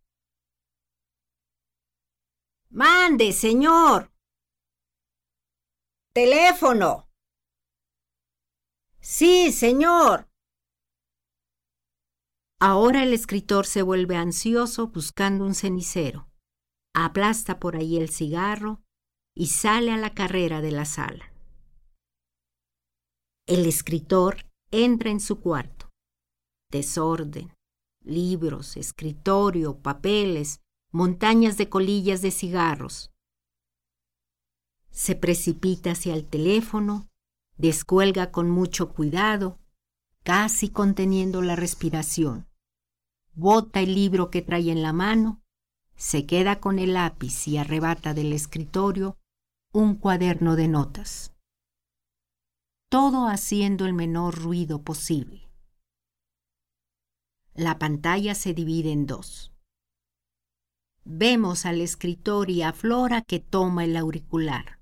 Mande, señor. Teléfono. Sí, señor. Ahora el escritor se vuelve ansioso buscando un cenicero, aplasta por ahí el cigarro y sale a la carrera de la sala. El escritor entra en su cuarto. Desorden, libros, escritorio, papeles, montañas de colillas de cigarros. Se precipita hacia el teléfono, descuelga con mucho cuidado casi conteniendo la respiración. Bota el libro que trae en la mano, se queda con el lápiz y arrebata del escritorio un cuaderno de notas. Todo haciendo el menor ruido posible. La pantalla se divide en dos. Vemos al escritor y a Flora que toma el auricular.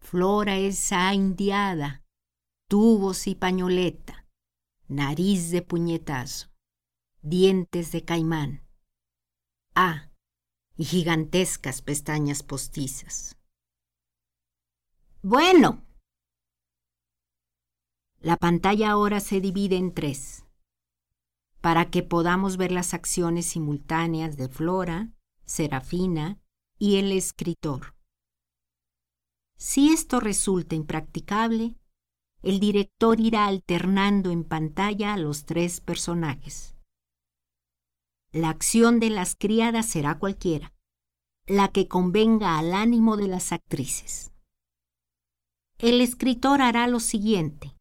Flora es indiada, tubos y pañoleta, nariz de puñetazo, dientes de caimán. Ah, y gigantescas pestañas postizas. Bueno. La pantalla ahora se divide en tres, para que podamos ver las acciones simultáneas de Flora, Serafina y el escritor. Si esto resulta impracticable, el director irá alternando en pantalla a los tres personajes. La acción de las criadas será cualquiera, la que convenga al ánimo de las actrices. El escritor hará lo siguiente,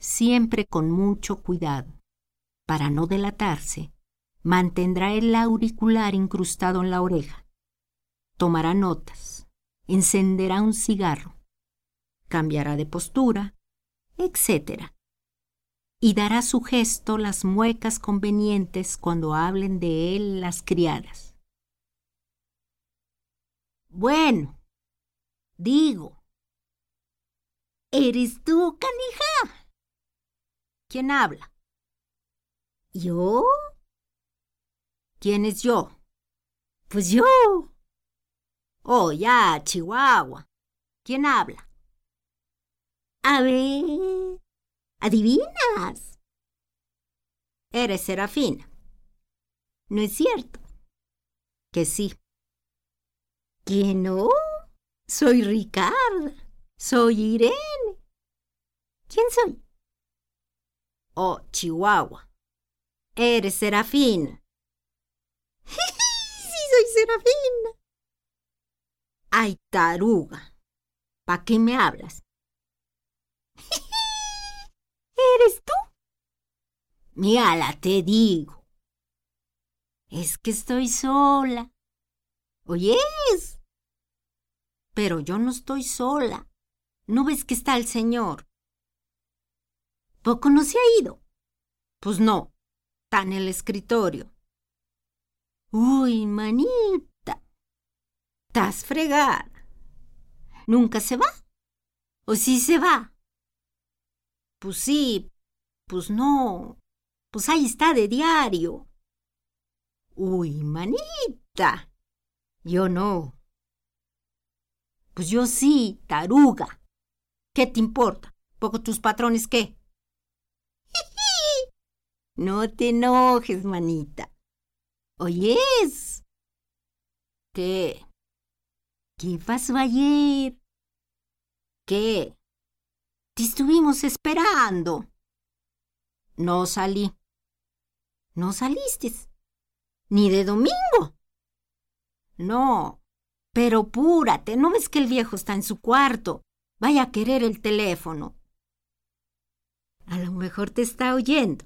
siempre con mucho cuidado. Para no delatarse, mantendrá el auricular incrustado en la oreja. Tomará notas, encenderá un cigarro, cambiará de postura, etc y dará su gesto las muecas convenientes cuando hablen de él las criadas. Bueno, digo, ¿eres tú, canija? ¿Quién habla? ¿Yo? ¿Quién es yo? Pues yo. Oh, ya, Chihuahua. ¿Quién habla? A ver. ¿Adivinas? Eres Serafina. ¿No es cierto? Que sí. ¿Que no? Soy Ricardo. Soy Irene. ¿Quién soy? Oh, Chihuahua. Eres Serafina. sí, soy Serafina. Ay, taruga. ¿Para qué me hablas? ¿Eres tú? Mírala, te digo. Es que estoy sola. ¿Oyes? Pero yo no estoy sola. ¿No ves que está el señor? ¿Poco no se ha ido? Pues no, está en el escritorio. Uy, manita. Estás fregada. ¿Nunca se va? ¿O sí se va? Pues sí, pues no, pues ahí está de diario. Uy, manita, yo no. Pues yo sí, taruga. ¿Qué te importa? ¿Poco tus patrones qué? no te enojes, manita. ¿Oyes? ¿Qué? ¿Qué pasó ayer? ¿Qué? Te estuvimos esperando. No salí. No saliste. Ni de domingo. No. Pero púrate, ¿no ves que el viejo está en su cuarto? Vaya a querer el teléfono. A lo mejor te está oyendo.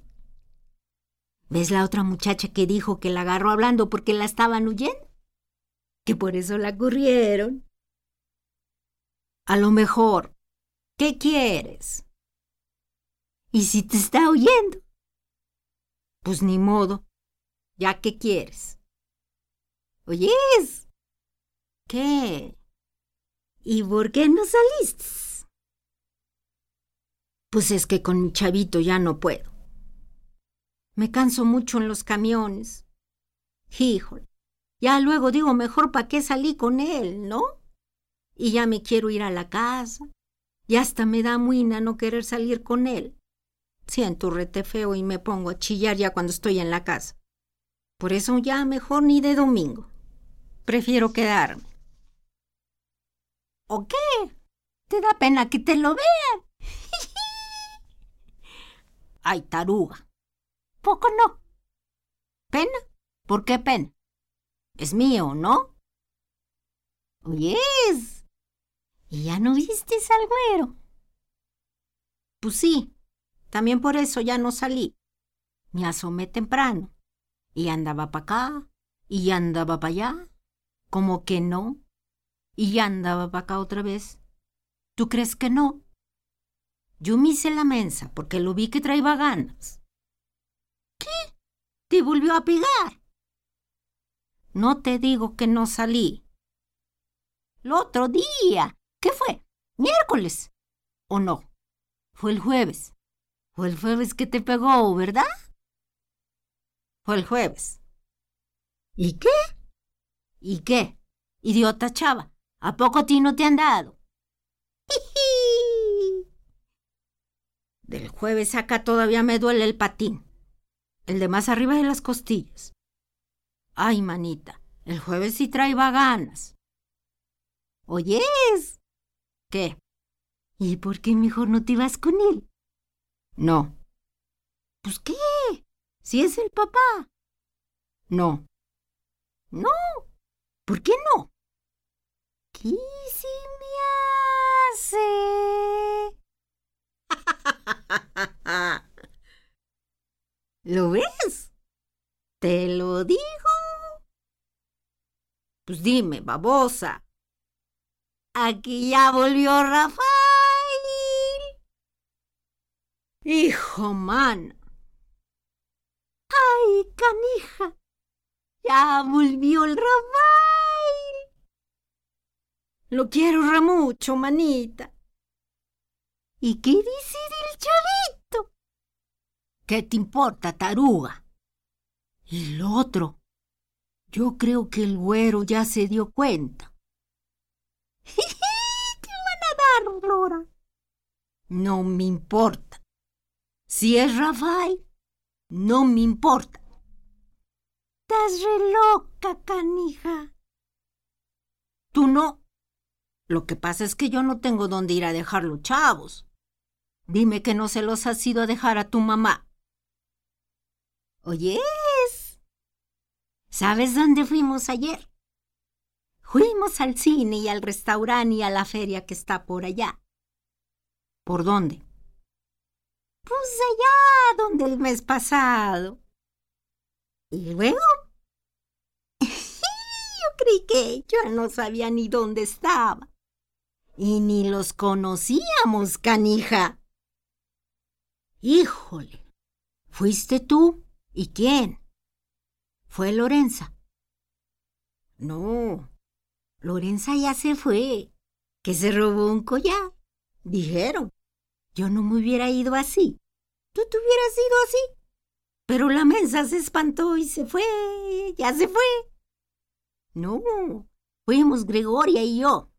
¿Ves la otra muchacha que dijo que la agarró hablando porque la estaban huyendo? Que por eso la corrieron. A lo mejor ¿Qué quieres? ¿Y si te está oyendo? Pues ni modo. ¿Ya qué quieres? ¿Oyes? ¿Qué? ¿Y por qué no saliste? Pues es que con mi chavito ya no puedo. Me canso mucho en los camiones. Híjole, ya luego digo mejor para qué salí con él, ¿no? Y ya me quiero ir a la casa, y hasta me da muina no querer salir con él. Siento rete feo y me pongo a chillar ya cuando estoy en la casa. Por eso ya mejor ni de domingo. Prefiero quedarme. ¿O qué? ¿Te da pena que te lo vean? Ay, taruga. Poco no. ¿Pena? ¿Por qué pena? Es mío, ¿no? Oyes. ¿Y ya no viste al güero? Pues sí, también por eso ya no salí. Me asomé temprano y andaba para acá y andaba para allá. Como que no. Y andaba para acá otra vez. ¿Tú crees que no? Yo me hice la mensa porque lo vi que traía ganas. ¿Qué? ¿Te volvió a pegar? No te digo que no salí. El otro día. ¿Qué fue? ¿Miércoles? ¿O no? Fue el jueves. Fue el jueves que te pegó, ¿verdad? Fue el jueves. ¿Y qué? ¿Y qué? Idiota chava, ¿a poco a ti no te han dado? Del jueves acá todavía me duele el patín. El de más arriba de las costillas. Ay, manita, el jueves sí trae ganas. ¿Oyes? ¿Qué? ¿Y por qué mejor no te vas con él? No. ¿Pues qué? Si es el papá. No. No. ¿Por qué no? ¿Qué si me hace? ¿Lo ves? Te lo digo. Pues dime, babosa. Aquí ya volvió Rafael. Hijo man. Ay, canija. Ya volvió el Rafael. Lo quiero re mucho, manita. ¿Y qué dice del chavito? ¿Qué te importa, taruga? El otro, yo creo que el güero ya se dio cuenta. ¿Qué van a dar, Flora? No me importa. Si es Rafael, no me importa. Estás re loca, canija. Tú no. Lo que pasa es que yo no tengo dónde ir a dejar los chavos. Dime que no se los has ido a dejar a tu mamá. ¿Oyes? ¿Sabes dónde fuimos ayer? Fuimos al cine y al restaurante y a la feria que está por allá. ¿Por dónde? Pues allá donde el mes pasado. ¿Y luego? Yo creí que yo no sabía ni dónde estaba. Y ni los conocíamos, canija. Híjole, ¿fuiste tú? ¿Y quién? Fue Lorenza. No, Lorenza ya se fue, que se robó un collar. Dijeron, yo no me hubiera ido así. Tú te hubieras ido así. Pero la mensa se espantó y se fue, ya se fue. No, fuimos Gregoria y yo.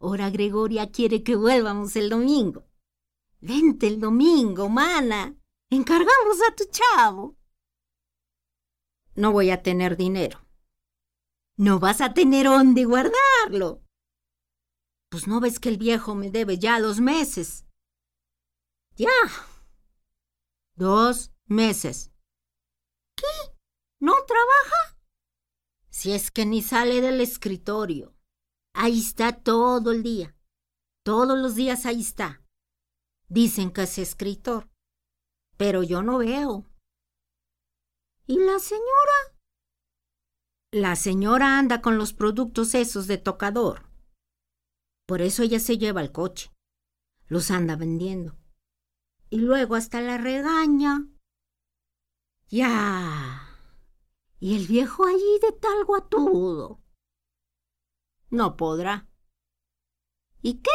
Ahora Gregoria quiere que vuelvamos el domingo. Vente el domingo, mana. Encargamos a tu chavo. No voy a tener dinero. No vas a tener dónde guardarlo. Pues no ves que el viejo me debe ya dos meses. Ya. Dos meses. ¿Qué? ¿No trabaja? Si es que ni sale del escritorio. Ahí está todo el día. Todos los días ahí está. Dicen que es escritor, pero yo no veo. ¿Y la señora? La señora anda con los productos esos de tocador. Por eso ella se lleva el coche. Los anda vendiendo. Y luego hasta la regaña. Ya. Y el viejo allí de tal guatudo. No podrá. ¿Y qué?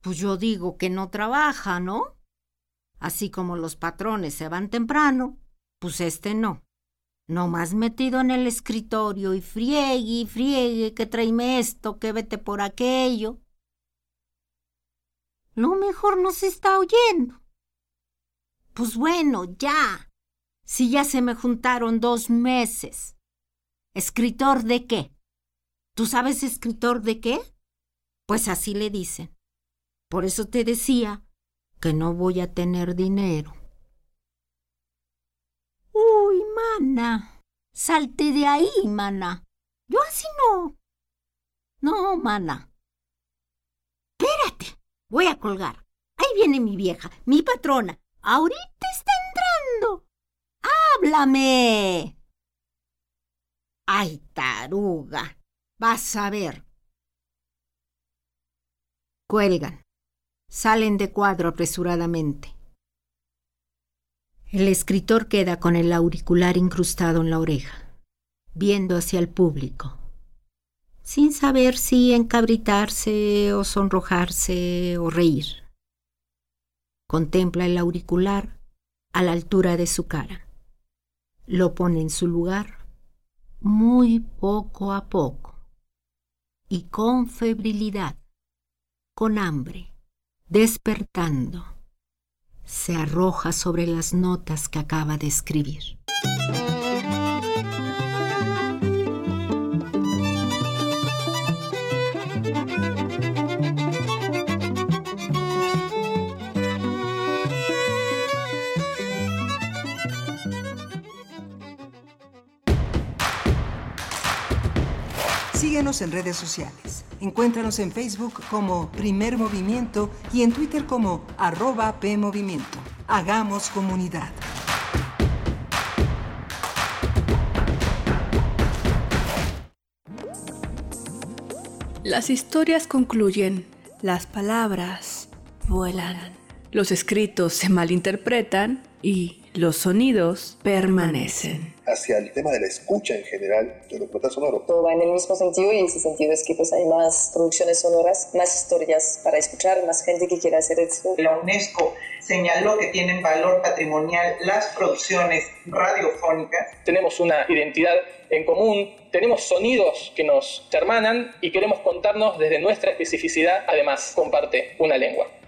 Pues yo digo que no trabaja, ¿no? Así como los patrones se van temprano, pues este no. No más metido en el escritorio y friegue y friegue que tráeme esto, que vete por aquello. Lo mejor no se está oyendo. Pues bueno, ya. Si ya se me juntaron dos meses. ¿Escritor de qué? ¿Tú sabes escritor de qué? Pues así le dicen. Por eso te decía que no voy a tener dinero. Mana, salte de ahí, mana. Yo así no. No, mana. Espérate, voy a colgar. Ahí viene mi vieja, mi patrona. Ahorita está entrando. ¡Háblame! ¡Ay, taruga! Vas a ver. Cuelgan. Salen de cuadro apresuradamente. El escritor queda con el auricular incrustado en la oreja, viendo hacia el público, sin saber si encabritarse o sonrojarse o reír. Contempla el auricular a la altura de su cara. Lo pone en su lugar muy poco a poco y con febrilidad, con hambre, despertando se arroja sobre las notas que acaba de escribir. Síguenos en redes sociales. Encuéntranos en Facebook como Primer Movimiento y en Twitter como arroba PMovimiento. Hagamos comunidad. Las historias concluyen, las palabras vuelan, los escritos se malinterpretan y los sonidos permanecen hacia el tema de la escucha en general de documental sonoro. Todo va en el mismo sentido y ese sentido es que pues hay más producciones sonoras, más historias para escuchar, más gente que quiera hacer esto. La UNESCO señaló que tienen valor patrimonial las producciones radiofónicas. Tenemos una identidad en común, tenemos sonidos que nos hermanan y queremos contarnos desde nuestra especificidad, además comparte una lengua.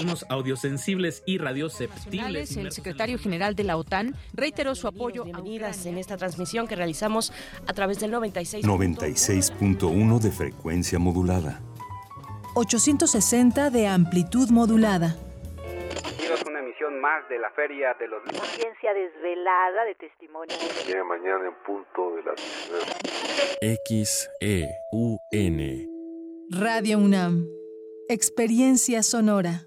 Organismos audiosensibles y radioceptibles. El secretario general de la OTAN reiteró su apoyo a Unidas en esta transmisión que realizamos a través del 96. 96.1 de frecuencia modulada. 860 de amplitud modulada. Una emisión más de la Feria de los Libros. Ciencia desvelada de testimonio. Mañana en punto de las X E U N. Radio UNAM. Experiencia sonora.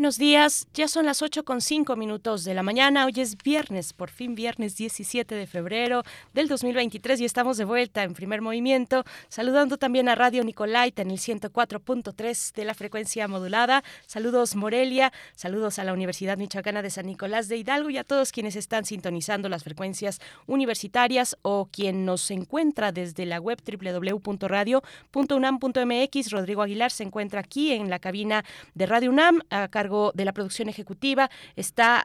Buenos días, ya son las 8 con 5 minutos de la mañana, hoy es viernes, por fin viernes 17 de febrero del 2023 y estamos de vuelta en primer movimiento, saludando también a Radio Nicolaita en el 104.3 de la frecuencia modulada, saludos Morelia, saludos a la Universidad Michoacana de San Nicolás de Hidalgo y a todos quienes están sintonizando las frecuencias universitarias o quien nos encuentra desde la web www.radio.unam.mx, Rodrigo Aguilar se encuentra aquí en la cabina de Radio UNAM, acá de la producción ejecutiva está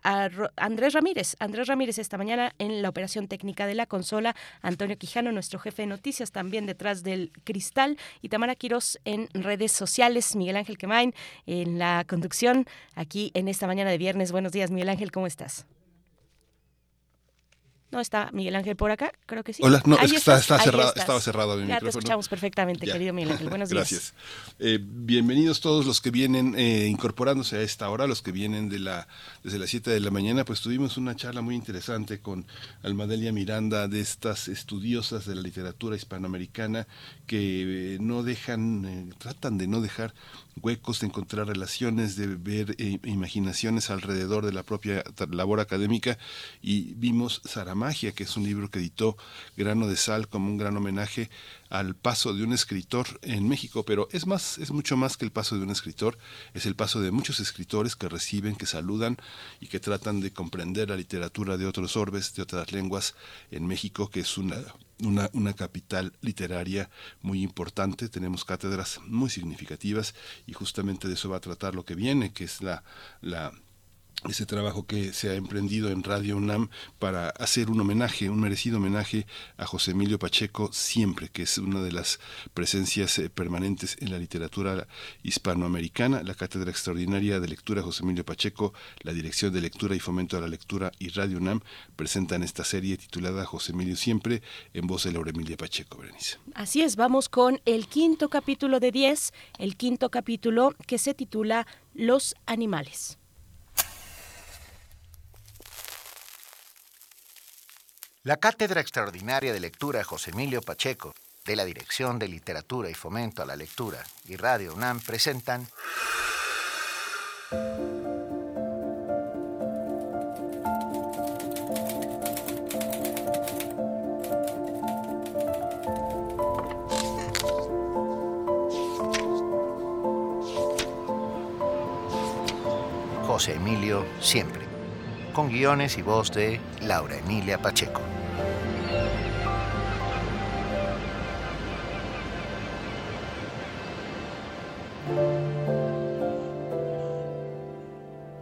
Andrés Ramírez. Andrés Ramírez esta mañana en la operación técnica de la consola, Antonio Quijano, nuestro jefe de noticias, también detrás del cristal, y Tamara Quiroz en redes sociales, Miguel Ángel Quemain en la conducción aquí en esta mañana de viernes. Buenos días, Miguel Ángel, ¿cómo estás? No está Miguel Ángel por acá, creo que sí. Hola, no, es que está, cerrado, estaba cerrado mi ya micrófono. te escuchamos perfectamente, querido Miguel Ángel. Buenos días. Gracias. Eh, bienvenidos todos los que vienen eh, incorporándose a esta hora, los que vienen de la desde las 7 de la mañana, pues tuvimos una charla muy interesante con Almadelia Miranda de estas estudiosas de la literatura hispanoamericana que eh, no dejan, tratan de no dejar huecos, de encontrar relaciones, de ver imaginaciones alrededor de la propia labor académica. Y vimos Saramagia, que es un libro que editó Grano de Sal como un gran homenaje al paso de un escritor en México, pero es más, es mucho más que el paso de un escritor, es el paso de muchos escritores que reciben, que saludan y que tratan de comprender la literatura de otros orbes, de otras lenguas en México, que es una una, una, capital literaria muy importante, tenemos cátedras muy significativas y justamente de eso va a tratar lo que viene, que es la, la ese trabajo que se ha emprendido en Radio UNAM para hacer un homenaje, un merecido homenaje a José Emilio Pacheco siempre, que es una de las presencias eh, permanentes en la literatura hispanoamericana, la Cátedra Extraordinaria de Lectura José Emilio Pacheco, la Dirección de Lectura y Fomento a la Lectura y Radio UNAM presentan esta serie titulada José Emilio Siempre en voz de Laura Emilia Pacheco, Berenice. Así es, vamos con el quinto capítulo de 10, el quinto capítulo que se titula Los animales. La Cátedra Extraordinaria de Lectura José Emilio Pacheco, de la Dirección de Literatura y Fomento a la Lectura y Radio UNAM presentan José Emilio Siempre, con guiones y voz de Laura Emilia Pacheco.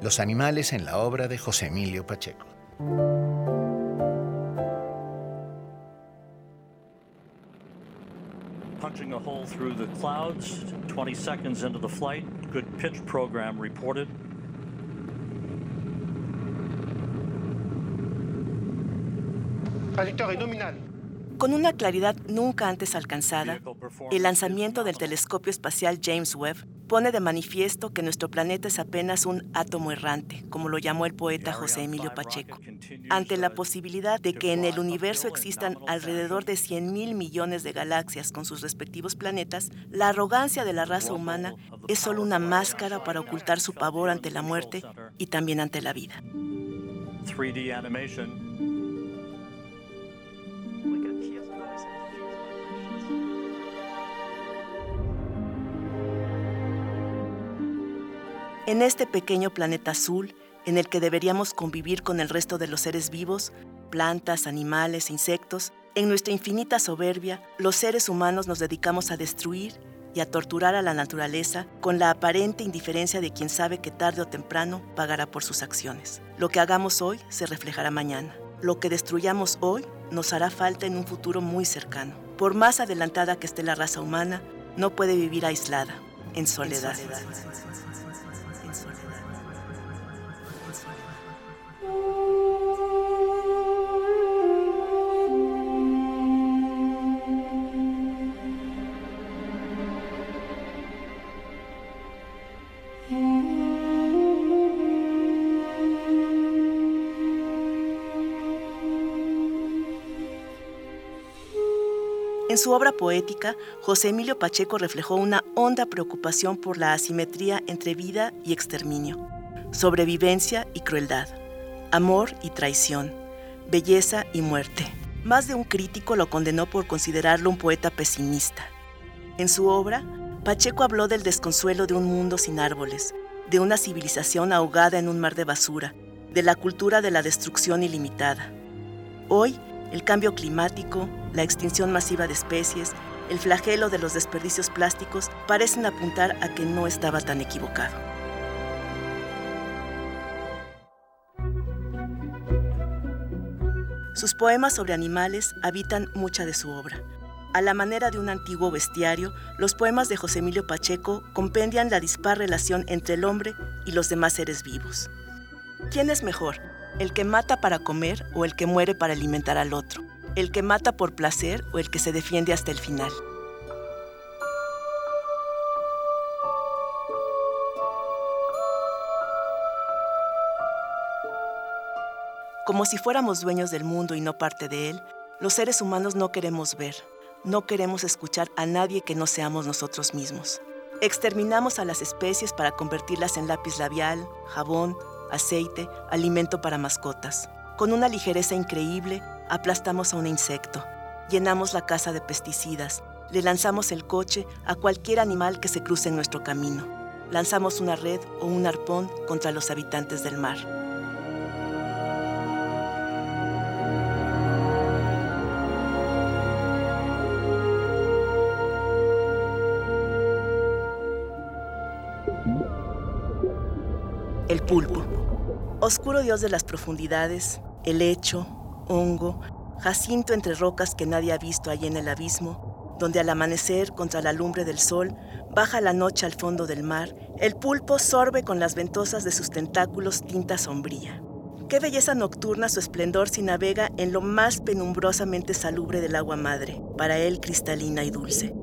Los animales en la obra de José Emilio Pacheco. Punching a hole through the clouds, 20 seconds into the flight, good pitch program reported. Trayectoria nominal. Con una claridad nunca antes alcanzada, el lanzamiento del telescopio espacial James Webb pone de manifiesto que nuestro planeta es apenas un átomo errante, como lo llamó el poeta José Emilio Pacheco. Ante la posibilidad de que en el universo existan alrededor de 100 mil millones de galaxias con sus respectivos planetas, la arrogancia de la raza humana es solo una máscara para ocultar su pavor ante la muerte y también ante la vida. 3D animation. En este pequeño planeta azul, en el que deberíamos convivir con el resto de los seres vivos, plantas, animales, insectos, en nuestra infinita soberbia, los seres humanos nos dedicamos a destruir y a torturar a la naturaleza con la aparente indiferencia de quien sabe que tarde o temprano pagará por sus acciones. Lo que hagamos hoy se reflejará mañana. Lo que destruyamos hoy nos hará falta en un futuro muy cercano. Por más adelantada que esté la raza humana, no puede vivir aislada, en soledad. Obra poética, José Emilio Pacheco reflejó una honda preocupación por la asimetría entre vida y exterminio, sobrevivencia y crueldad, amor y traición, belleza y muerte. Más de un crítico lo condenó por considerarlo un poeta pesimista. En su obra, Pacheco habló del desconsuelo de un mundo sin árboles, de una civilización ahogada en un mar de basura, de la cultura de la destrucción ilimitada. Hoy, el cambio climático, la extinción masiva de especies, el flagelo de los desperdicios plásticos parecen apuntar a que no estaba tan equivocado. Sus poemas sobre animales habitan mucha de su obra. A la manera de un antiguo bestiario, los poemas de José Emilio Pacheco compendian la dispar relación entre el hombre y los demás seres vivos. ¿Quién es mejor, el que mata para comer o el que muere para alimentar al otro, el que mata por placer o el que se defiende hasta el final. Como si fuéramos dueños del mundo y no parte de él, los seres humanos no queremos ver, no queremos escuchar a nadie que no seamos nosotros mismos. Exterminamos a las especies para convertirlas en lápiz labial, jabón, aceite, alimento para mascotas. Con una ligereza increíble, aplastamos a un insecto, llenamos la casa de pesticidas, le lanzamos el coche a cualquier animal que se cruce en nuestro camino. Lanzamos una red o un arpón contra los habitantes del mar. El pulpo. Oscuro dios de las profundidades, el hecho, hongo, jacinto entre rocas que nadie ha visto allí en el abismo, donde al amanecer, contra la lumbre del sol, baja la noche al fondo del mar, el pulpo sorbe con las ventosas de sus tentáculos tinta sombría. Qué belleza nocturna su esplendor si navega en lo más penumbrosamente salubre del agua madre, para él cristalina y dulce.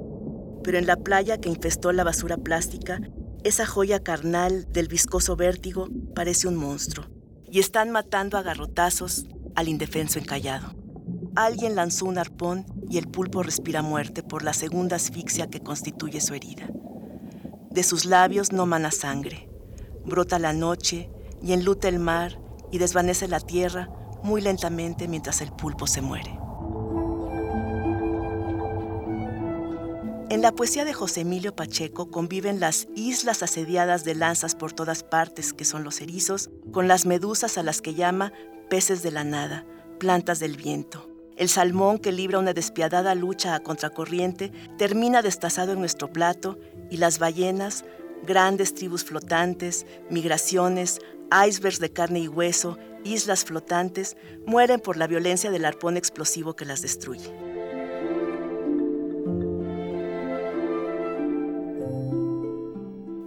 Pero en la playa que infestó la basura plástica, esa joya carnal del viscoso vértigo parece un monstruo, y están matando a garrotazos al indefenso encallado. Alguien lanzó un arpón y el pulpo respira muerte por la segunda asfixia que constituye su herida. De sus labios no mana sangre. Brota la noche y enluta el mar y desvanece la tierra muy lentamente mientras el pulpo se muere. En la poesía de José Emilio Pacheco conviven las islas asediadas de lanzas por todas partes, que son los erizos, con las medusas a las que llama peces de la nada, plantas del viento. El salmón que libra una despiadada lucha a contracorriente termina destazado en nuestro plato y las ballenas, grandes tribus flotantes, migraciones, icebergs de carne y hueso, islas flotantes, mueren por la violencia del arpón explosivo que las destruye.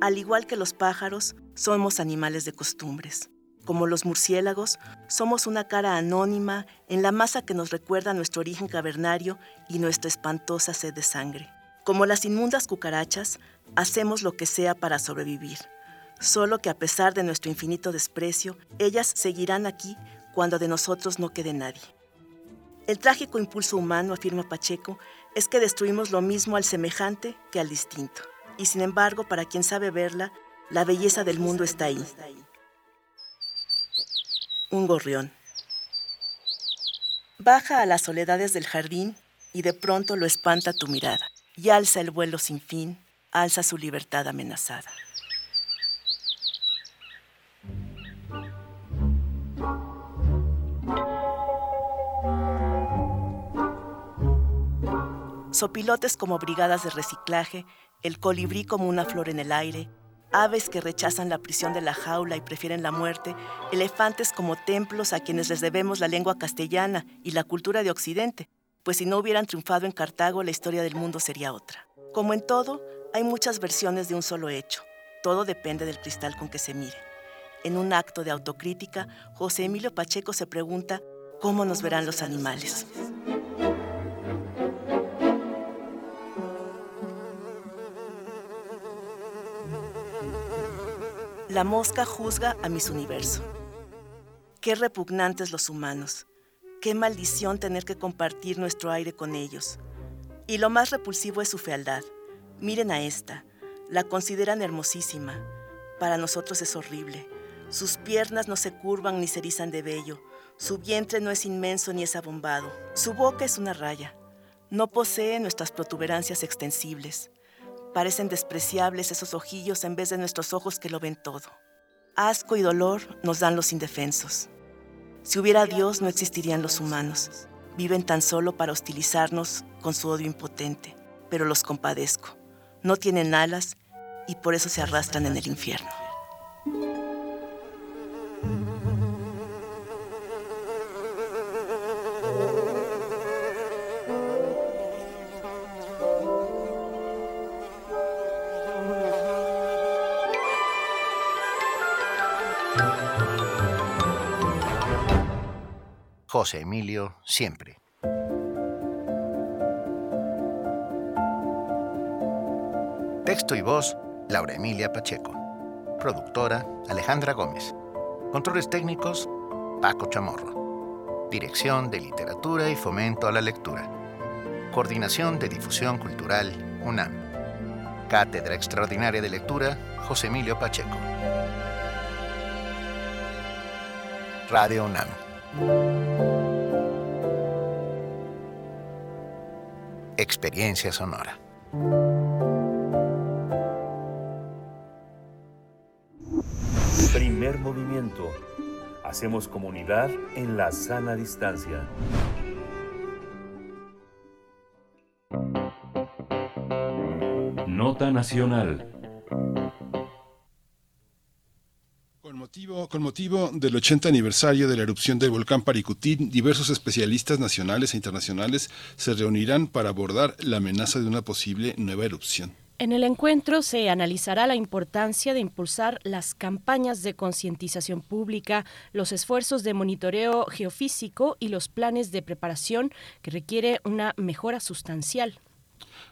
Al igual que los pájaros, somos animales de costumbres. Como los murciélagos, somos una cara anónima en la masa que nos recuerda nuestro origen cavernario y nuestra espantosa sed de sangre. Como las inmundas cucarachas, hacemos lo que sea para sobrevivir. Solo que a pesar de nuestro infinito desprecio, ellas seguirán aquí cuando de nosotros no quede nadie. El trágico impulso humano, afirma Pacheco, es que destruimos lo mismo al semejante que al distinto y sin embargo, para quien sabe verla, la belleza del mundo está ahí. Un gorrión. Baja a las soledades del jardín y de pronto lo espanta tu mirada y alza el vuelo sin fin, alza su libertad amenazada. Sopilotes como brigadas de reciclaje el colibrí como una flor en el aire, aves que rechazan la prisión de la jaula y prefieren la muerte, elefantes como templos a quienes les debemos la lengua castellana y la cultura de Occidente, pues si no hubieran triunfado en Cartago la historia del mundo sería otra. Como en todo, hay muchas versiones de un solo hecho. Todo depende del cristal con que se mire. En un acto de autocrítica, José Emilio Pacheco se pregunta cómo nos verán los animales. La mosca juzga a mis universo. Qué repugnantes los humanos. Qué maldición tener que compartir nuestro aire con ellos. Y lo más repulsivo es su fealdad. Miren a esta. La consideran hermosísima. Para nosotros es horrible. Sus piernas no se curvan ni se erizan de vello. Su vientre no es inmenso ni es abombado. Su boca es una raya. No posee nuestras protuberancias extensibles. Parecen despreciables esos ojillos en vez de nuestros ojos que lo ven todo. Asco y dolor nos dan los indefensos. Si hubiera Dios no existirían los humanos. Viven tan solo para hostilizarnos con su odio impotente, pero los compadezco. No tienen alas y por eso se arrastran en el infierno. José Emilio, siempre. Texto y voz, Laura Emilia Pacheco. Productora, Alejandra Gómez. Controles técnicos, Paco Chamorro. Dirección de Literatura y Fomento a la Lectura. Coordinación de Difusión Cultural, UNAM. Cátedra Extraordinaria de Lectura, José Emilio Pacheco. Radio UNAM. Experiencia sonora. Primer movimiento. Hacemos comunidad en la sana distancia. Nota Nacional. Con motivo del 80 aniversario de la erupción del volcán Paricutín, diversos especialistas nacionales e internacionales se reunirán para abordar la amenaza de una posible nueva erupción. En el encuentro se analizará la importancia de impulsar las campañas de concientización pública, los esfuerzos de monitoreo geofísico y los planes de preparación que requiere una mejora sustancial.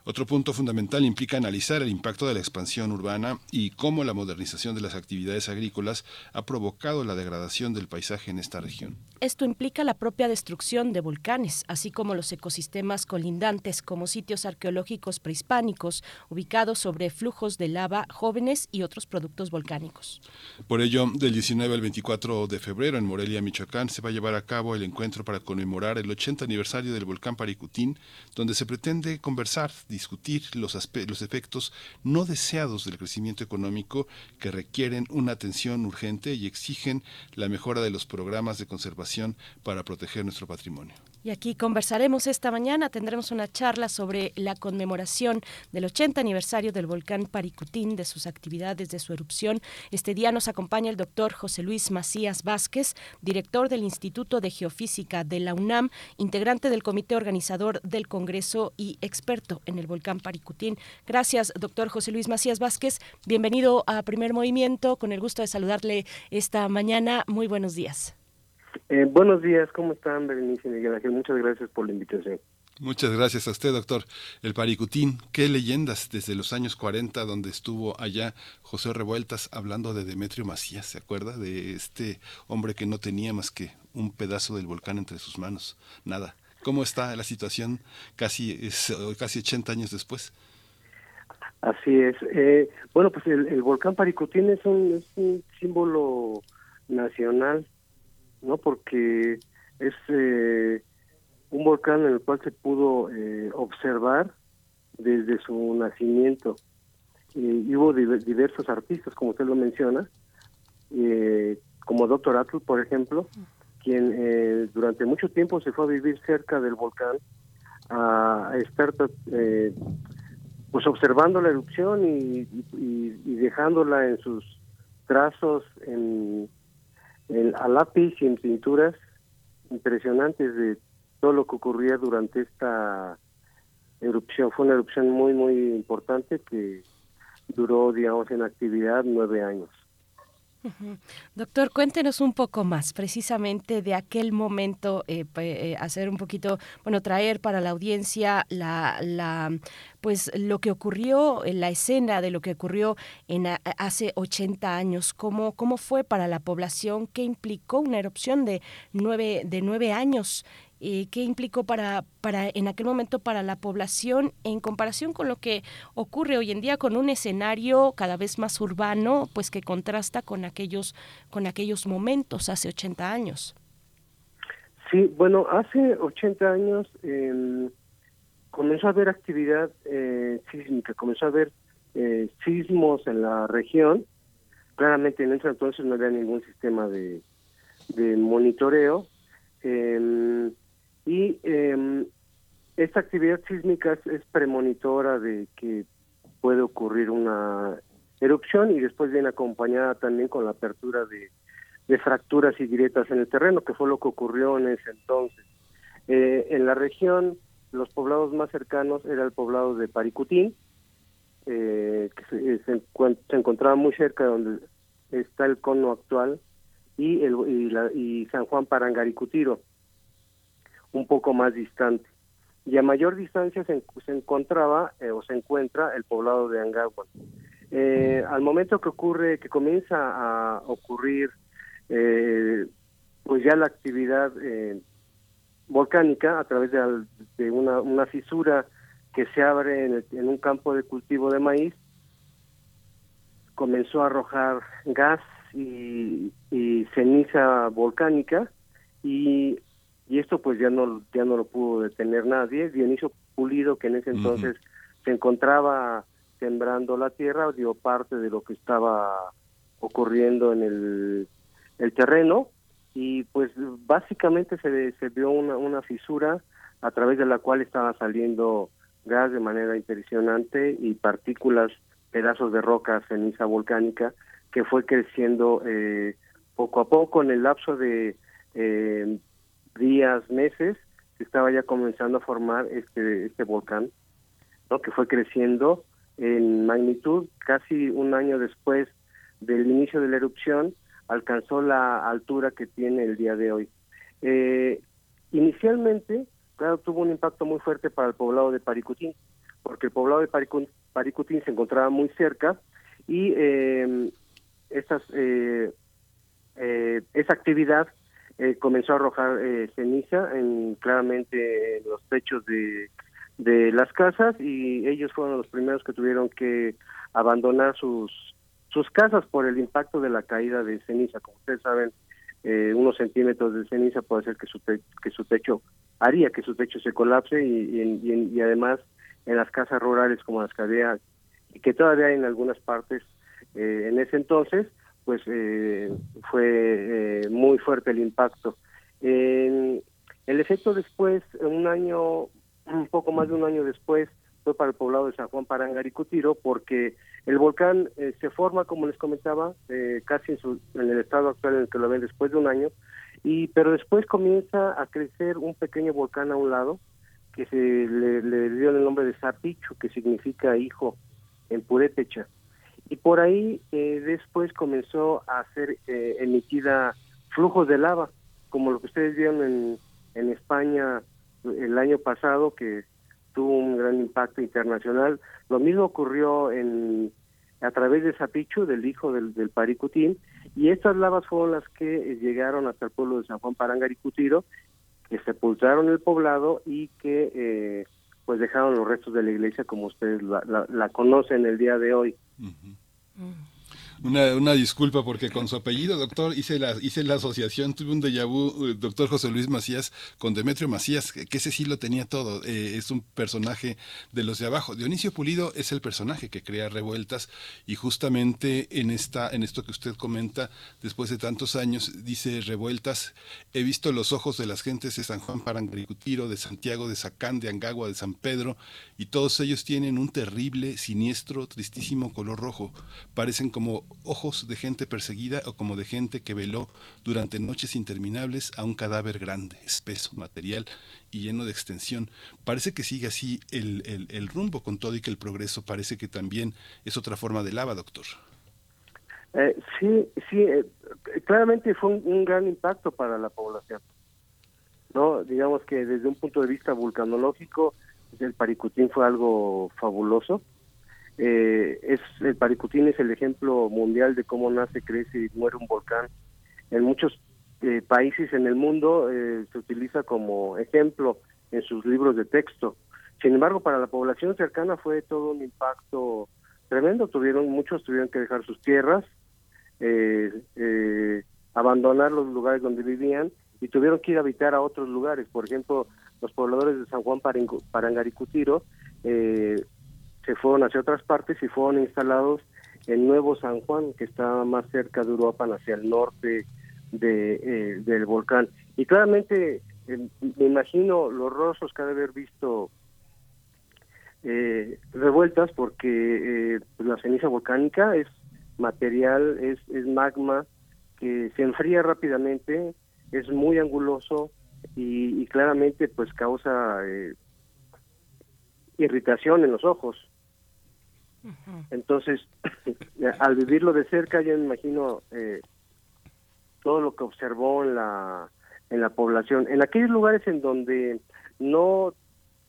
Otro punto fundamental implica analizar el impacto de la expansión urbana y cómo la modernización de las actividades agrícolas ha provocado la degradación del paisaje en esta región. Esto implica la propia destrucción de volcanes, así como los ecosistemas colindantes como sitios arqueológicos prehispánicos ubicados sobre flujos de lava jóvenes y otros productos volcánicos. Por ello, del 19 al 24 de febrero en Morelia, Michoacán, se va a llevar a cabo el encuentro para conmemorar el 80 aniversario del volcán Paricutín, donde se pretende conversar discutir los, los efectos no deseados del crecimiento económico que requieren una atención urgente y exigen la mejora de los programas de conservación para proteger nuestro patrimonio. Y aquí conversaremos esta mañana, tendremos una charla sobre la conmemoración del 80 aniversario del volcán Paricutín, de sus actividades, de su erupción. Este día nos acompaña el doctor José Luis Macías Vázquez, director del Instituto de Geofísica de la UNAM, integrante del comité organizador del Congreso y experto en el volcán Paricutín. Gracias, doctor José Luis Macías Vázquez. Bienvenido a Primer Movimiento, con el gusto de saludarle esta mañana. Muy buenos días. Eh, buenos días, ¿cómo están, Berenice y Miguel Ángel? Muchas gracias por la invitación. Muchas gracias a usted, doctor. El Paricutín, qué leyendas desde los años 40, donde estuvo allá José Revueltas hablando de Demetrio Macías, ¿se acuerda? De este hombre que no tenía más que un pedazo del volcán entre sus manos, nada. ¿Cómo está la situación casi, es, casi 80 años después? Así es. Eh, bueno, pues el, volcán Paricutín es un, es un símbolo nacional ¿no? Porque es eh, un volcán en el cual se pudo eh, observar desde su nacimiento. y hubo diversos artistas, como usted lo menciona, eh, como Dr. Atul, por ejemplo, quien durante mucho tiempo se fue a vivir cerca del volcán a estar eh, pues observando la erupción y, dejándola en sus trazos en, a lápiz y en pinturas impresionantes de todo lo que ocurría durante esta erupción. Fue una erupción muy, muy importante que duró, digamos, en actividad nueve años. Doctor, cuéntenos un poco más precisamente de aquel momento, eh, eh, hacer un poquito, bueno, traer para la audiencia la, la, pues lo que ocurrió, en la escena de lo que ocurrió en hace 80 años, cómo, cómo fue para la población, qué implicó una erupción de nueve, de nueve años eh, qué implicó para, para en aquel momento para la población en comparación con lo que ocurre hoy en día con un escenario cada vez más urbano, pues que contrasta con aquellos con aquellos momentos hace 80 años. Sí, bueno, hace 80 años em, comenzó a haber actividad eh, sísmica, comenzó a haber eh, sismos en la región. Claramente en ese entonces no había ningún sistema de, monitoreo. Eh, y eh, esta actividad sísmica es, premonitora de que puede ocurrir una erupción y después viene acompañada también con la apertura de, fracturas y grietas en el terreno, que fue lo que ocurrió en ese entonces. Eh, en la región, los poblados más cercanos era el poblado de Paricutín, eh, que se, se, encontraba muy cerca de donde está el cono actual, y, el, y, la, y San Juan Parangaricutiro un poco más distante. Y a mayor distancia se, encontraba eh, o se encuentra el poblado de Angahuan. Eh, al momento que ocurre, que comienza a ocurrir, eh, pues ya la actividad volcánica a través de, una, fisura que se abre en, un campo de cultivo de maíz, comenzó a arrojar gas y, y ceniza volcánica y y esto pues ya no ya no lo pudo detener nadie. Dionisio Pulido, que en ese entonces se encontraba sembrando la tierra, dio parte de lo que estaba ocurriendo en el, el terreno y pues básicamente se, se vio una, una fisura a través de la cual estaba saliendo gas de manera impresionante y partículas, pedazos de roca, ceniza volcánica, que fue creciendo eh, poco a poco en el lapso de eh, días, meses, se estaba ya comenzando a formar este, este volcán, ¿no? que fue creciendo en magnitud casi un año después del inicio de la erupción, alcanzó la altura que tiene el día de hoy. Eh, inicialmente, claro, tuvo un impacto muy fuerte para el poblado de Paricutín, porque el poblado de Paricutín, se encontraba muy cerca y eh, estas, eh, esa actividad eh, comenzó a arrojar eh, ceniza en claramente en los techos de, de las casas y ellos fueron los primeros que tuvieron que abandonar sus sus casas por el impacto de la caída de ceniza. Como ustedes saben, eh, unos centímetros de ceniza puede hacer que su, que su techo, haría que su techo se colapse y, y, y, además en las casas rurales como las que había y que todavía hay en algunas partes en ese entonces, pues eh, fue eh, muy fuerte el impacto. el efecto después, un año, un poco más de un año después, fue para el poblado de San Juan Parangaricutiro, porque el volcán eh, se forma, como les comentaba, casi en, en, el estado actual en el que lo ven después de un año, y pero después comienza a crecer un pequeño volcán a un lado, que se le, le dio el nombre de Zapicho, que significa hijo en purépecha y por ahí eh, después comenzó a ser eh, emitida flujos de lava, como lo que ustedes vieron en, en España el año pasado, que tuvo un gran impacto internacional. Lo mismo ocurrió en a través de Zapichu, del hijo del, del Paricutín, y estas lavas fueron las que llegaron hasta el pueblo de San Juan Parangaricutiro, que sepultaron el poblado y que eh, pues dejaron los restos de la iglesia como ustedes la, la, conocen el día de hoy. Mm. Una, una disculpa porque con su apellido, doctor, hice la, hice la asociación, tuve un déjà eh, doctor José Luis Macías, con Demetrio Macías, que ese sí lo tenía todo. Eh, es un personaje de los de abajo. Dionisio Pulido es el personaje que crea revueltas y justamente en, esta, en esto que usted comenta, después de tantos años, dice revueltas, he visto los ojos de las gentes de San Juan Parangaricutiro, de Santiago, de Sacán, de Angagua, de San Pedro, y todos ellos tienen un terrible, siniestro, tristísimo color rojo. Parecen como ojos de gente perseguida o como de gente que veló durante noches interminables a un cadáver grande, espeso, material y lleno de extensión. Parece que sigue así el, el, rumbo con todo y que el progreso parece que también es otra forma de lava, doctor. Eh, sí, sí, eh, claramente fue un, gran impacto para la población. no Digamos que desde un punto de vista vulcanológico, el Paricutín fue algo fabuloso eh, es el Paricutín es el ejemplo mundial de cómo nace, crece y muere un volcán. En muchos eh, países en el mundo eh, se utiliza como ejemplo en sus libros de texto. Sin embargo, para la población cercana fue todo un impacto tremendo. Tuvieron muchos tuvieron que dejar sus tierras, eh, abandonar los lugares donde vivían y tuvieron que ir a habitar a otros lugares. Por ejemplo, los pobladores de San Juan Parangaricutiro eh, se fueron hacia otras partes y fueron instalados en Nuevo San Juan, que está más cerca de Europa, hacia el norte de, eh, del volcán. Y claramente eh, me imagino los rostros que ha de haber visto eh, revueltas porque pues la ceniza volcánica es material, es, es magma que se enfría rápidamente, es muy anguloso y, y claramente pues causa irritación en los ojos. Entonces, al vivirlo de cerca, yo me imagino eh, todo lo que observó en la, en la población. En aquellos lugares en donde no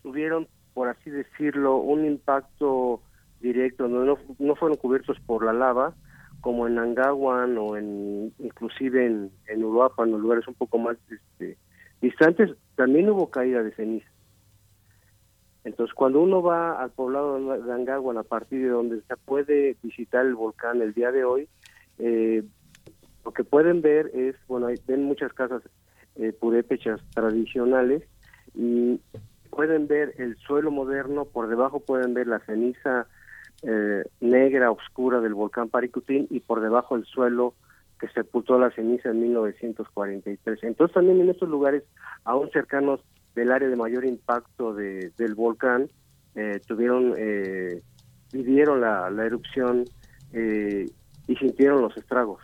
tuvieron, por así decirlo, un impacto directo, no, no, fueron cubiertos por la lava, como en Angawan o en inclusive en, en Uruapan, en lugares un poco más este, distantes, también hubo caída de ceniza. Entonces, cuando uno va al poblado de Angaguan, a partir de donde se puede visitar el volcán el día de hoy, eh, lo que pueden ver es, bueno, hay, ven muchas casas eh, purépechas tradicionales y pueden ver el suelo moderno, por debajo pueden ver la ceniza eh, negra, oscura del volcán Paricutín y por debajo el suelo que sepultó la ceniza en 1943. Entonces también en estos lugares aún cercanos del área de mayor impacto de, del volcán eh, tuvieron eh, vivieron la, la erupción eh, y sintieron los estragos.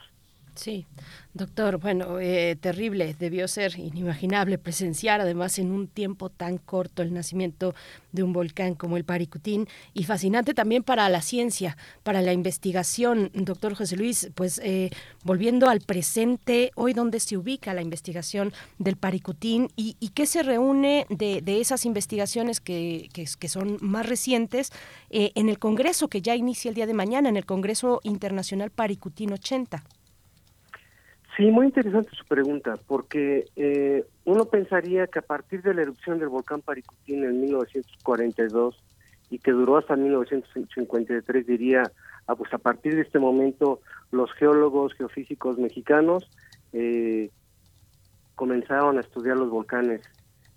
Sí, doctor, bueno, eh, terrible, debió ser inimaginable presenciar además en un tiempo tan corto el nacimiento de un volcán como el Paricutín y fascinante también para la ciencia, para la investigación. Doctor José Luis, pues eh, volviendo al presente, hoy dónde se ubica la investigación del Paricutín y, qué se reúne de, esas investigaciones que, que, son más recientes eh, en el Congreso que ya inicia el día de mañana, en el Congreso Internacional Paricutín 80. Sí, muy interesante su pregunta, porque eh, uno pensaría que a partir de la erupción del volcán Paricutín en 1942 y que duró hasta 1953, diría, ah, pues a partir de este momento los geólogos, geofísicos mexicanos eh, comenzaron a estudiar los volcanes.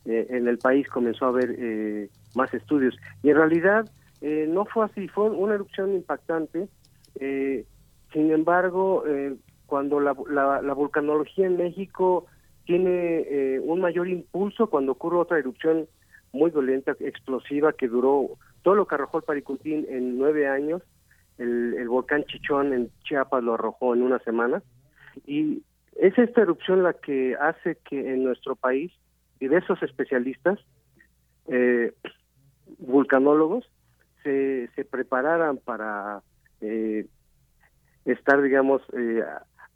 Eh, en el país comenzó a haber más estudios. Y en realidad no fue así, fue una erupción impactante. sin embargo, cuando la, la, vulcanología en México tiene eh, un mayor impulso cuando ocurre otra erupción muy violenta, explosiva, que duró todo lo que arrojó el Paricutín en nueve años. El, volcán Chichón en Chiapas lo arrojó en una semana. Y es esta erupción la que hace que en nuestro país diversos especialistas, eh, vulcanólogos, se, se prepararan para eh, estar, digamos, eh,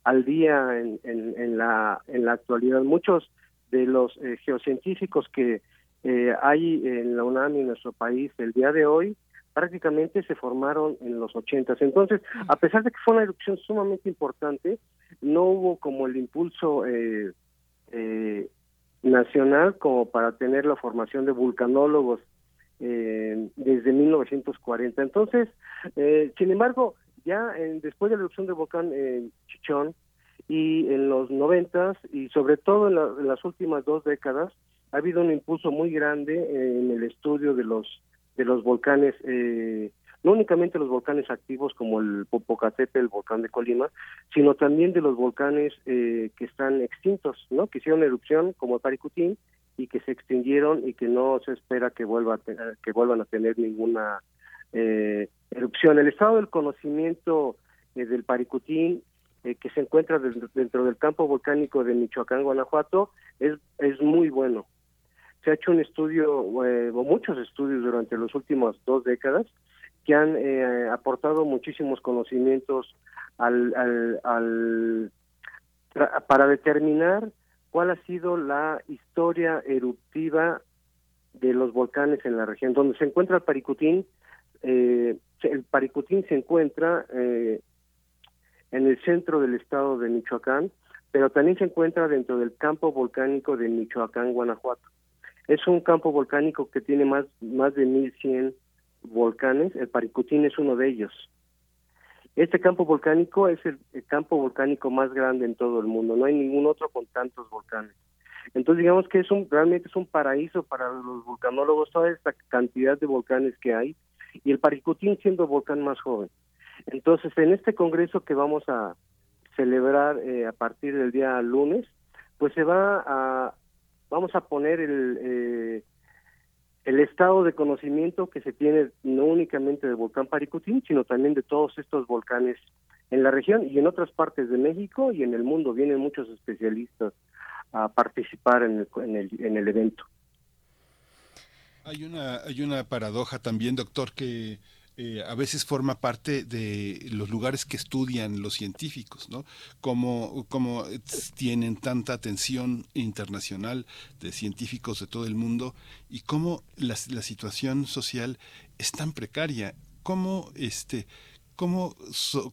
al día en, en, la, en la actualidad. Muchos de los eh, geocientíficos que eh, hay en la UNAM y en nuestro país el día de hoy prácticamente se formaron en los ochentas. Entonces, a pesar de que fue una erupción sumamente importante, no hubo como el impulso eh, nacional como para tener la formación de vulcanólogos desde 1940. Entonces, sin embargo, ya después de la erupción del volcán Y en los noventas y sobre todo en, las últimas dos décadas ha habido un impulso muy grande en el estudio de los de los volcanes eh, no únicamente los volcanes activos como el Popocatépetl, el volcán de Colima, sino también de los volcanes eh, que están extintos, ¿no? Que hicieron erupción como el Paricutín y que se extinguieron y que no se espera que vuelva que vuelvan a tener ninguna eh, erupción. El estado del conocimiento eh, del Paricutín eh, que se encuentra dentro, del campo volcánico de Michoacán, Guanajuato, es, es muy bueno. Se ha hecho un estudio, o muchos estudios durante las últimas dos décadas, que han aportado muchísimos conocimientos al, al, al para determinar cuál ha sido la historia eruptiva de los volcanes en la región. Donde se encuentra el Paricutín, eh, el Paricutín se encuentra eh, en el centro del estado de Michoacán, pero también se encuentra dentro del campo volcánico de Michoacán, Guanajuato. Es un campo volcánico que tiene más, más de 1100 volcanes, el Paricutín es uno de ellos. Este campo volcánico es el, campo volcánico más grande en todo el mundo, no hay ningún otro con tantos volcanes. Entonces digamos que es un realmente es un paraíso para los vulcanólogos toda esta cantidad de volcanes que hay y el Paricutín siendo el volcán más joven. Entonces en este congreso que vamos a celebrar eh, a partir del día lunes, pues se va a vamos a poner el eh, el estado de conocimiento que se tiene no únicamente del volcán Paricutín, sino también de todos estos volcanes en la región y en otras partes de México y en el mundo. Vienen muchos especialistas a participar en el, en el, en el evento. Hay una, hay una paradoja también, doctor, que eh, a veces forma parte de los lugares que estudian los científicos, ¿no? Como, como tienen tanta atención internacional de científicos de todo el mundo y cómo la, la situación social es tan precaria, cómo este cómo,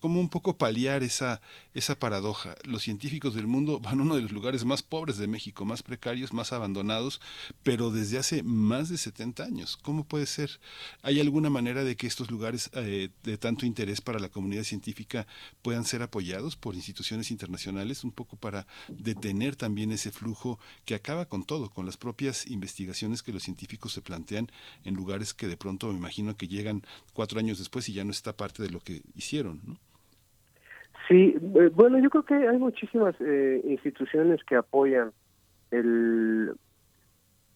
cómo un poco paliar esa, esa paradoja. Los científicos del mundo van a uno de los lugares más pobres de México, más precarios, más abandonados, pero desde hace más de 70 años. ¿Cómo puede ser? ¿Hay alguna manera de que estos lugares eh, de tanto interés para la comunidad científica puedan ser apoyados por instituciones internacionales, un poco para detener también ese flujo que acaba con todo, con las propias investigaciones que los científicos se plantean en lugares que de pronto me imagino que llegan cuatro años después y ya no está parte de lo que hicieron, ¿no? Sí, eh, bueno, yo creo que hay muchísimas eh, instituciones que apoyan el,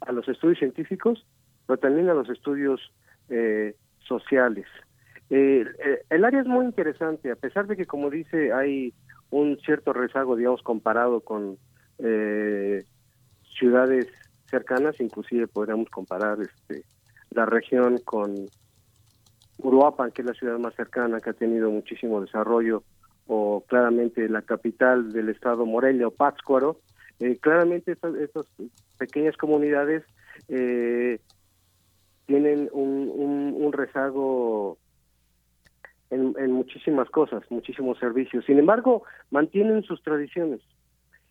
a los estudios científicos, pero también a los estudios eh, sociales. el área es muy interesante, a pesar de que, como dice, hay un cierto rezago, digamos, comparado con ciudades cercanas, inclusive podríamos comparar este, la región con Uruapan, que es la ciudad más cercana, que ha tenido muchísimo desarrollo, o claramente la capital del estado Morelia o Pátzcuaro, eh, claramente estas, pequeñas comunidades eh, tienen un, rezago en, muchísimas cosas, muchísimos servicios. Sin embargo, mantienen sus tradiciones.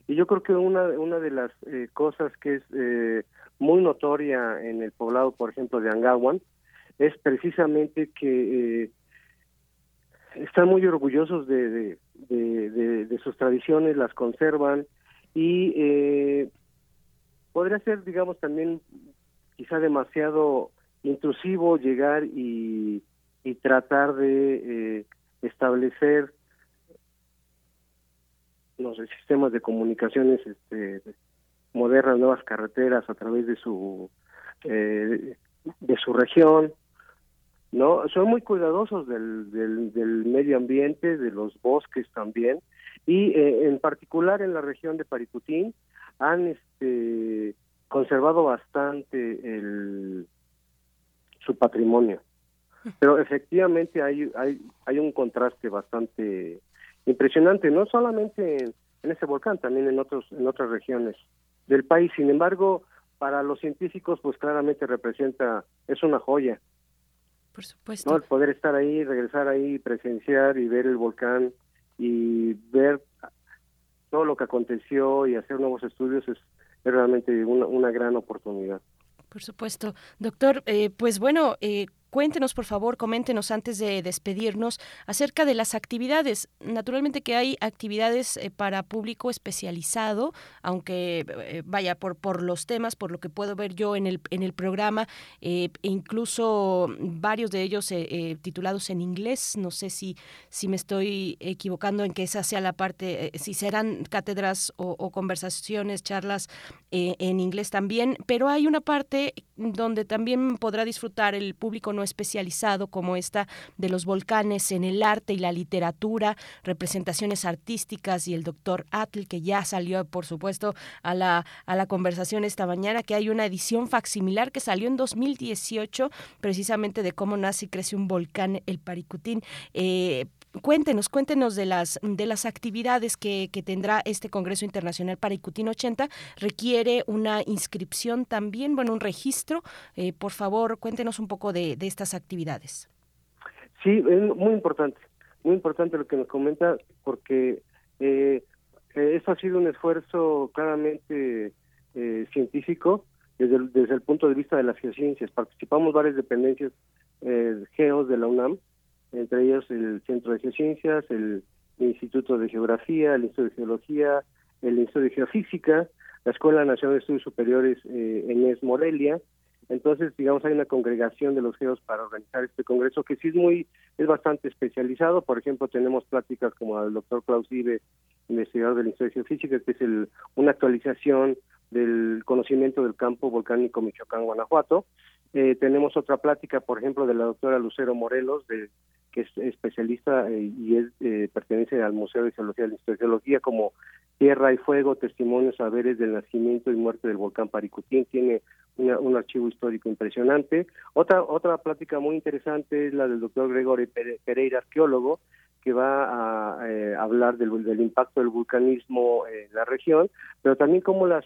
Y yo creo que una, de las eh, cosas que es muy notoria en el poblado, por ejemplo, de Angawan, es precisamente que eh, están muy orgullosos de, de, sus tradiciones, las conservan y eh, podría ser, digamos, también quizá demasiado intrusivo llegar y, y tratar de eh, establecer los sistemas de comunicaciones este, modernas, nuevas carreteras a través de su de su región no son muy cuidadosos del, del, medio ambiente de los bosques también. Y eh, en particular en la región de Paricutín han este conservado bastante el su patrimonio. Pero efectivamente hay hay hay un contraste bastante impresionante no solamente en, en ese volcán también en otros en otras regiones del país. Sin embargo para los científicos pues claramente representa es una joya por supuesto. ¿no? El poder estar ahí, regresar ahí, presenciar y ver el volcán y ver todo lo que aconteció y hacer nuevos estudios es, realmente una, una gran oportunidad. Por supuesto. Doctor, eh, pues bueno, eh, cuéntenos, por favor, coméntenos antes de despedirnos acerca de las actividades. Naturalmente que hay actividades eh, para público especializado, aunque eh, vaya por, por los temas, por lo que puedo ver yo en el, en el programa, e incluso varios de ellos titulados en inglés. No sé si, si me estoy equivocando en que esa sea la parte, si serán cátedras o, o conversaciones, charlas en inglés también, pero hay una parte donde también podrá disfrutar el público no especializado como esta de los volcanes en el arte y la literatura, representaciones artísticas y el doctor Atl, que ya salió, por supuesto, a la, a la conversación esta mañana, que hay una edición facsimilar que salió en 2018, precisamente de cómo nace y crece un volcán, el Paricutín. Eh, cuéntenos, cuéntenos de las, de las actividades que, tendrá este Congreso Internacional para Icutín 80. Requiere una inscripción también, bueno, un registro. Eh, por favor, cuéntenos un poco de, de estas actividades. Sí, es muy importante, muy importante lo que nos comenta, porque eh, eh eso ha sido un esfuerzo claramente eh, científico desde el, desde el punto de vista de las geociencias. Participamos varias dependencias eh, geos de la UNAM, entre ellos el Centro de Geociencias, el Instituto de Geografía, el Instituto de Geología, el Instituto de Geofísica, la Escuela Nacional de Estudios Superiores eh, ES Morelia. Entonces, digamos, hay una congregación de los geos para organizar este congreso que sí es muy, es bastante especializado. Por ejemplo, tenemos pláticas como el doctor Klaus Ibe, investigador del Instituto de Geofísica, que es el, una actualización del conocimiento del campo volcánico Michoacán-Guanajuato. Eh, tenemos otra plática, por ejemplo, de la doctora Lucero Morelos, de que es especialista eh, y es, eh, pertenece al Museo de Geología de la Geología como Tierra y Fuego, Testimonios, Saberes del Nacimiento y Muerte del Volcán Paricutín. Tiene un archivo histórico impresionante. Otra, otra plática muy interesante es la del doctor Gregorio Pereira, arqueólogo, que va a eh, hablar del, impacto del vulcanismo en la región, pero también cómo las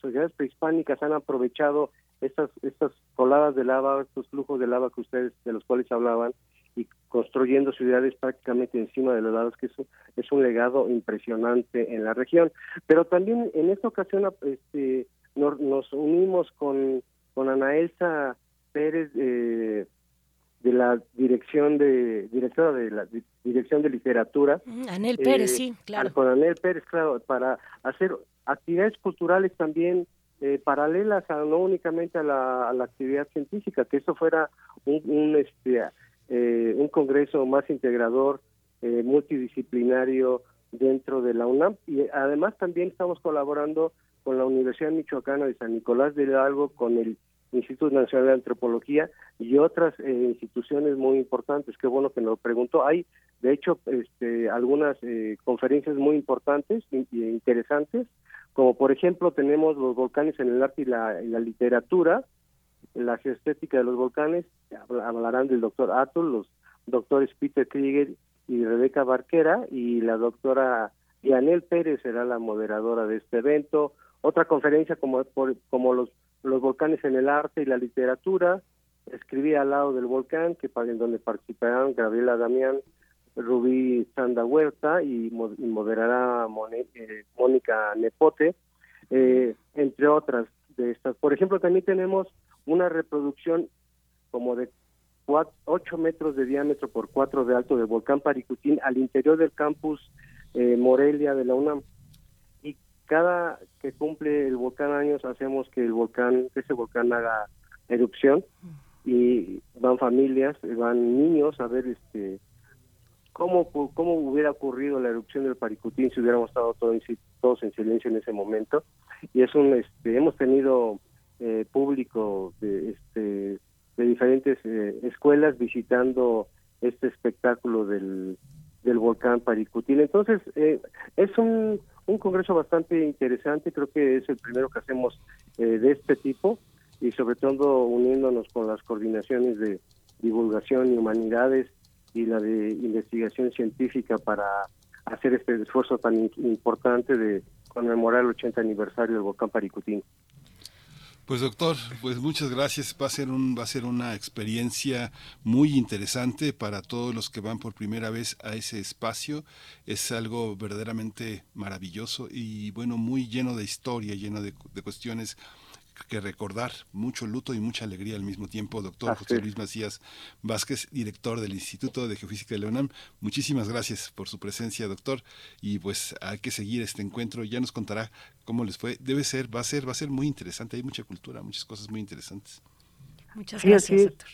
sociedades prehispánicas han aprovechado estas estas coladas de lava, estos flujos de lava que ustedes de los cuales hablaban y construyendo ciudades prácticamente encima de los lados, que eso es un legado impresionante en la región. Pero también en esta ocasión este, nos, unimos con, con Ana Elsa Pérez eh, de la dirección de directora de la dirección de literatura. Anel Pérez, eh, sí, claro. Con Anel Pérez, claro, para hacer actividades culturales también eh, paralelas a no únicamente a la, a la actividad científica, que eso fuera un, un este eh, un congreso más integrador, eh, multidisciplinario dentro de la UNAM y además también estamos colaborando con la Universidad Michoacana de San Nicolás de Hidalgo, con el Instituto Nacional de Antropología y otras eh, instituciones muy importantes. Qué bueno que nos preguntó. Hay, de hecho, este, algunas conferencias muy importantes e interesantes, como por ejemplo tenemos los volcanes en el arte y la literatura, la geoestética de los volcanes, hablarán del doctor Atul, los doctores Peter Krieger y Rebeca Barquera, y la doctora Yanel Pérez será la moderadora de este evento. Otra conferencia como, como los, los volcanes en el arte y la literatura, escribí al lado del volcán, que en donde participarán Gabriela Damián, Rubí Sanda Huerta y, moderará eh, Mónica Nepote, eh, entre otras de estas. Por ejemplo, también tenemos una reproducción como de 8 metros de diámetro por 4 de alto del volcán Paricutín al interior del campus eh, Morelia de la UNAM. Y cada que cumple el volcán años hacemos que el volcán, ese volcán haga erupción y van familias, van niños a ver este cómo cómo hubiera ocurrido la erupción del Paricutín si hubiéramos estado todos, todos en silencio en ese momento y es un este hemos tenido eh, público de, este, de diferentes eh, escuelas visitando este espectáculo del, del volcán Paricutín. Entonces, eh, es un, un congreso bastante interesante, creo que es el primero que hacemos de este tipo y sobre todo uniéndonos con las coordinaciones de divulgación y humanidades y la de investigación científica para hacer este esfuerzo tan importante de conmemorar el 80 aniversario del volcán Paricutín. Pues doctor, pues muchas gracias. Va a ser un va a ser una experiencia muy interesante para todos los que van por primera vez a ese espacio. Es algo verdaderamente maravilloso y bueno muy lleno de historia, lleno de, de cuestiones que recordar, mucho luto y mucha alegría al mismo tiempo. Doctor José Luis Macías Vázquez, director del Instituto de Geofísica de la UNAM, muchísimas gracias por su presencia, doctor, y pues hay que seguir este encuentro, ya nos contará cómo les fue, debe ser, va a ser, va a ser muy interesante, hay mucha cultura, muchas cosas muy interesantes. Muchas gracias, doctor.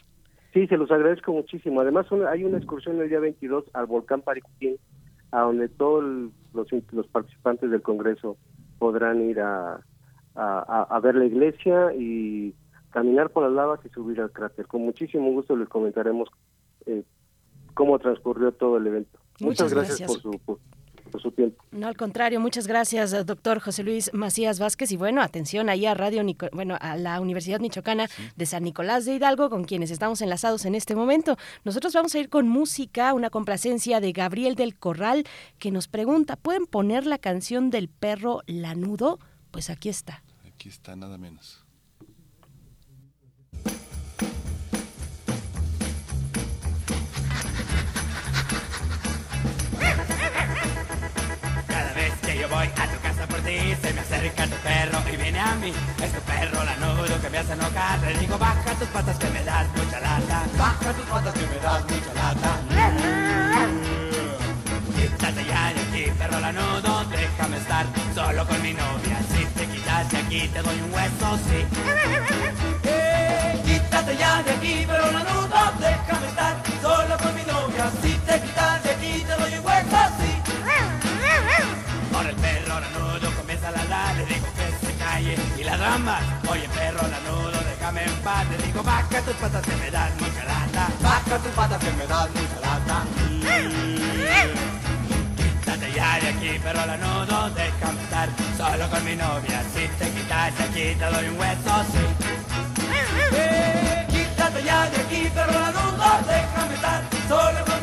Sí, se los agradezco muchísimo. Además, hay una excursión el día 22 al volcán Paricutín, a donde todos los, los participantes del Congreso podrán ir a, a, ver la iglesia y caminar por las lavas y subir al cráter. Con muchísimo gusto les comentaremos eh, cómo transcurrió todo el evento. Muchas, gracias, por su por su tiempo. No, al contrario, muchas gracias, doctor José Luis Macías Vázquez. Y bueno, atención ahí a Radio, bueno, a la Universidad Michoacana de San Nicolás de Hidalgo, con quienes estamos enlazados en este momento. Nosotros vamos a ir con música, una complacencia de Gabriel del Corral, que nos pregunta, ¿pueden poner la canción del perro lanudo? Pues aquí está. Aquí está, nada menos. Cada vez que yo voy a tu casa por ti, se me acerca tu perro y viene a mí. Es tu perro lanudo que me hace enojar. Le digo, baja tus patas que me das mucha lata. Baja tus patas que me das mucha lata. Quítate ya de aquí, perro lanudo, déjame estar solo con mi novia. Si te quitas de aquí, te doy un hueso, sí. Eh, quítate ya de aquí, perro lanudo, déjame estar solo con mi novia. Si te quitas de aquí, te doy un hueso, sí. Ahora el perro lanudo comienza a ladrar, le digo que se calle y la dama. Oye, perro lanudo, déjame en paz. Le digo, baja tus patas que me dan mucha lata. Baja tus patas que me dan mucha lata. Ya de aquí, perro lanudo, déjame estar solo con mi novia. Si te quitas de aquí, te doy un hueso, sí. Eh, quítate ya de aquí, perro lanudo, déjame estar solo con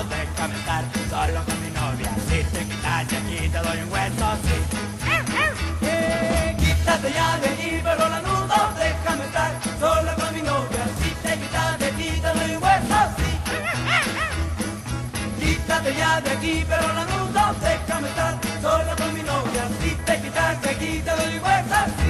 lanudo, déjame estar solo con mi novia. Si te quitas de aquí, te doy un hueso, sí. Eh, quítate ya de aquí, pero lanudo, déjame estar solo con mi novia. Si te quitas de aquí, te doy un hueso, sí. Quítate ya de aquí, pero lanudo, déjame estar solo con mi novia. Si te quitas de aquí, te doy un hueso, sí.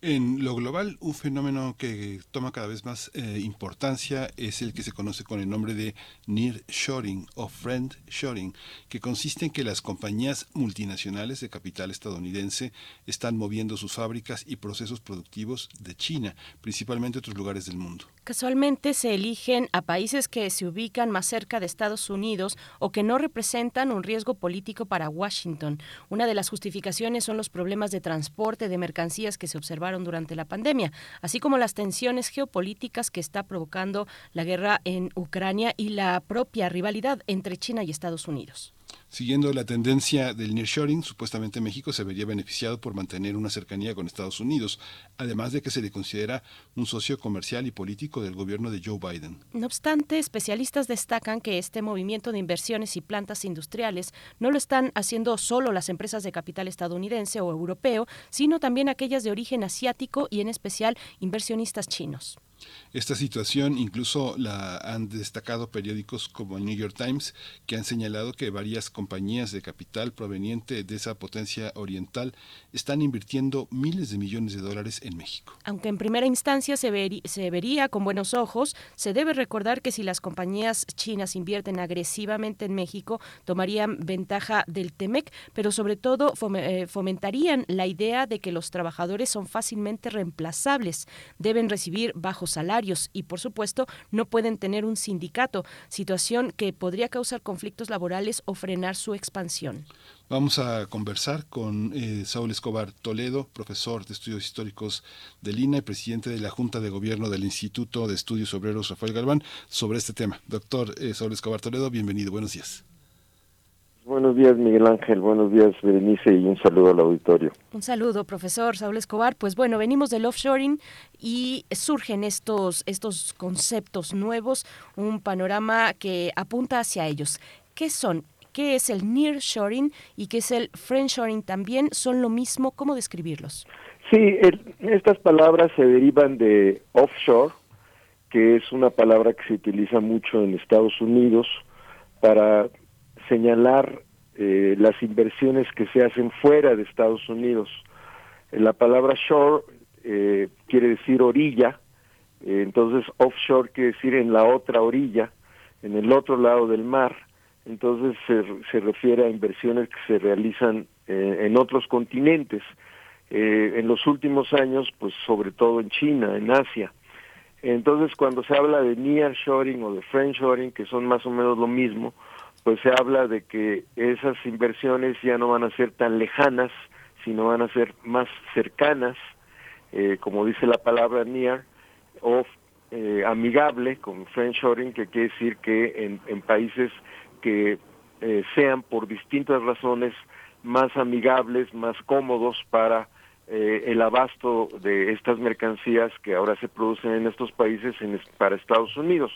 En lo global, un fenómeno que toma cada vez más eh, importancia es el que se conoce con el nombre de nearshoring o friendshoring, que consiste en que las compañías multinacionales de capital estadounidense están moviendo sus fábricas y procesos productivos de China, principalmente a otros lugares del mundo. Casualmente se eligen a países que se ubican más cerca de Estados Unidos o que no representan un riesgo político para Washington. Una de las justificaciones son los problemas de transporte de mercancías que se durante la pandemia, así como las tensiones geopolíticas que está provocando la guerra en Ucrania y la propia rivalidad entre China y Estados Unidos. Siguiendo la tendencia del nearshoring, supuestamente México se vería beneficiado por mantener una cercanía con Estados Unidos, además de que se le considera un socio comercial y político del gobierno de Joe Biden. No obstante, especialistas destacan que este movimiento de inversiones y plantas industriales no lo están haciendo solo las empresas de capital estadounidense o europeo, sino también aquellas de origen asiático y en especial inversionistas chinos. Esta situación incluso la han destacado periódicos como New York Times, que han señalado que varias compañías de capital proveniente de esa potencia oriental están invirtiendo miles de millones de dólares en México. Aunque en primera instancia se, se vería con buenos ojos, se debe recordar que si las compañías chinas invierten agresivamente en México, tomarían ventaja del TEMEC, pero sobre todo eh, fomentarían la idea de que los trabajadores son fácilmente reemplazables, deben recibir bajos salarios y, por supuesto, no pueden tener un sindicato, situación que podría causar conflictos laborales o frenar su expansión. Vamos a conversar con eh, Saúl Escobar Toledo, profesor de estudios históricos de Lina y presidente de la Junta de Gobierno del Instituto de Estudios Obreros Rafael Galván, sobre este tema. Doctor eh, Saúl Escobar Toledo, bienvenido, buenos días. Buenos días, Miguel Ángel. Buenos días, Berenice, y un saludo al auditorio. Un saludo, profesor Saúl Escobar. Pues bueno, venimos del offshoring y surgen estos, estos conceptos nuevos, un panorama que apunta hacia ellos. ¿Qué son? ¿Qué es el nearshoring y qué es el friendshoring? También son lo mismo. ¿Cómo describirlos? Sí, estas palabras se derivan de offshore, que es una palabra que se utiliza mucho en Estados Unidos para señalar eh, las inversiones que se hacen fuera de Estados Unidos. Eh, la palabra shore eh, quiere decir orilla, entonces offshore quiere decir en la otra orilla, en el otro lado del mar. Entonces se, se refiere a inversiones que se realizan en otros continentes. en los últimos años, pues sobre todo en China, en Asia. Entonces, cuando se habla de nearshoring o de friendshoring, que son más o menos lo mismo, pues se habla de que esas inversiones ya no van a ser tan lejanas, sino van a ser más cercanas, eh, como dice la palabra near, o eh, amigable, con friendshoring, que quiere decir que en, países que eh, sean por distintas razones más amigables, más cómodos para el abasto de estas mercancías que ahora se producen en estos países para Estados Unidos.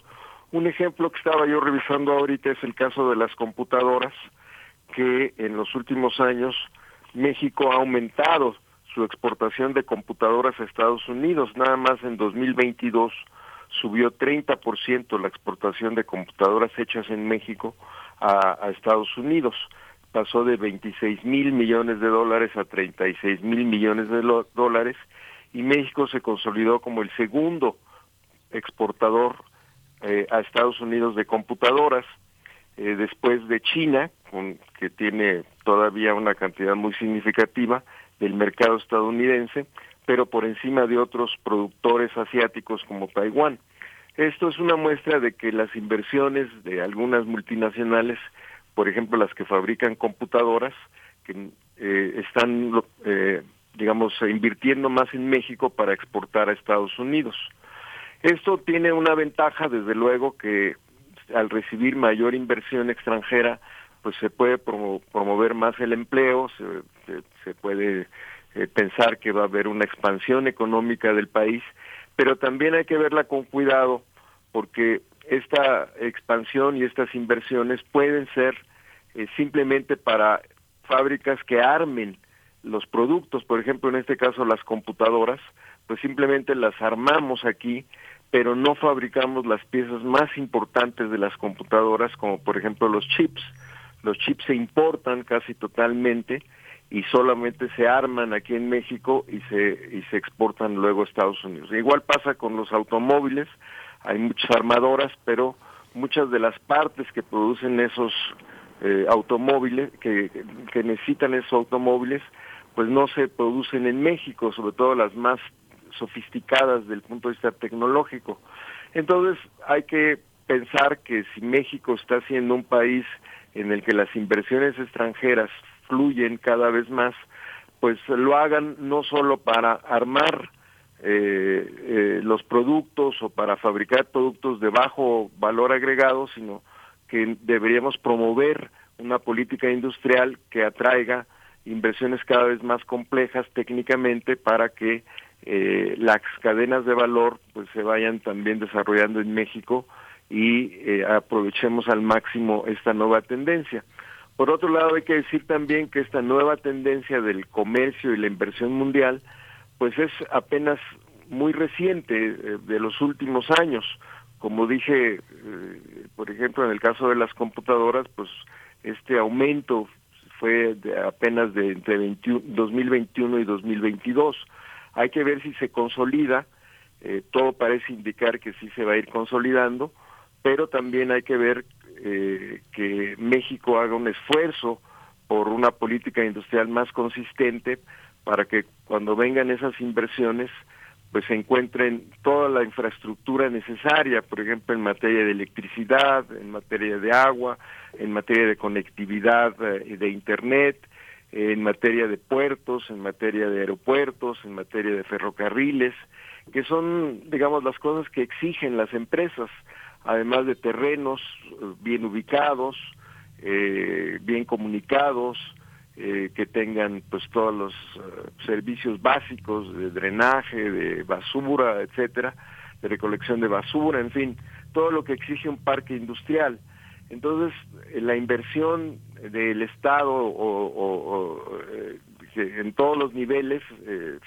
Un ejemplo que estaba yo revisando ahorita es el caso de las computadoras, que en los últimos años México ha aumentado su exportación de computadoras a Estados Unidos. Nada más en 2022 subió 30% la exportación de computadoras hechas en México a, Estados Unidos. Pasó de 26 mil millones de dólares a 36 mil millones de dólares y México se consolidó como el segundo exportador eh, a Estados Unidos de computadoras, eh, después de China, con, que tiene todavía una cantidad muy significativa del mercado estadounidense, pero por encima de otros productores asiáticos como Taiwán. Esto es una muestra de que las inversiones de algunas multinacionales, por ejemplo las que fabrican computadoras, que eh, están, digamos, invirtiendo más en México para exportar a Estados Unidos. Esto tiene una ventaja, desde luego, que al recibir mayor inversión extranjera, pues se puede promover más el empleo, se, puede eh, pensar que va a haber una expansión económica del país, pero también hay que verla con cuidado porque esta expansión y estas inversiones pueden ser eh, simplemente para fábricas que armen los productos, por ejemplo, en este caso las computadoras, pues simplemente las armamos aquí pero no fabricamos las piezas más importantes de las computadoras, como por ejemplo los chips. Los chips se importan casi totalmente y solamente se arman aquí en México y se, y se exportan luego a Estados Unidos. Igual pasa con los automóviles, hay muchas armadoras, pero muchas de las partes que producen esos eh, automóviles, que, que necesitan esos automóviles, pues no se producen en México, sobre todo las más sofisticadas del punto de vista tecnológico. Entonces hay que pensar que si México está siendo un país en el que las inversiones extranjeras fluyen cada vez más, pues lo hagan no solo para armar eh, eh, los productos o para fabricar productos de bajo valor agregado, sino que deberíamos promover una política industrial que atraiga inversiones cada vez más complejas técnicamente para que eh, las cadenas de valor pues se vayan también desarrollando en México y eh, aprovechemos al máximo esta nueva tendencia. Por otro lado, hay que decir también que esta nueva tendencia del comercio y la inversión mundial, pues es apenas muy reciente eh, de los últimos años. Como dije, por ejemplo, en el caso de las computadoras, pues este aumento fue de apenas de entre 2021 y 2022. Hay que ver si se consolida, todo parece indicar que sí se va a ir consolidando, pero también hay que ver que México haga un esfuerzo por una política industrial más consistente para que cuando vengan esas inversiones pues se encuentren toda la infraestructura necesaria, por ejemplo, en materia de electricidad, en materia de agua, en materia de conectividad y eh, de Internet, en materia de puertos, en materia de aeropuertos, en materia de ferrocarriles, que son, digamos, las cosas que exigen las empresas, además de terrenos eh, bien ubicados, eh, bien comunicados, eh, que tengan pues todos los servicios básicos de drenaje, de basura, etcétera, de recolección de basura, en fin, todo lo que exige un parque industrial. Entonces, la inversión del Estado o, eh, en todos los niveles,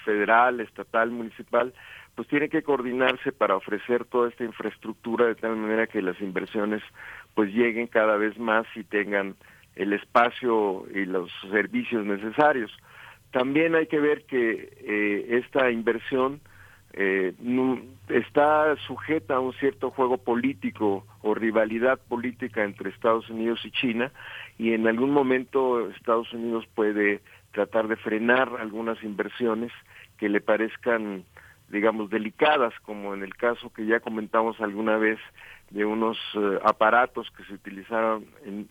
federal, estatal, municipal, pues tiene que coordinarse para ofrecer toda esta infraestructura de tal manera que las inversiones pues lleguen cada vez más y tengan el espacio y los servicios necesarios. También hay que ver que eh, esta inversión eh, está sujeta a un cierto juego político o rivalidad política entre Estados Unidos y China y en algún momento Estados Unidos puede tratar de frenar algunas inversiones que le parezcan digamos delicadas como en el caso que ya comentamos alguna vez de unos eh, aparatos que se utilizaron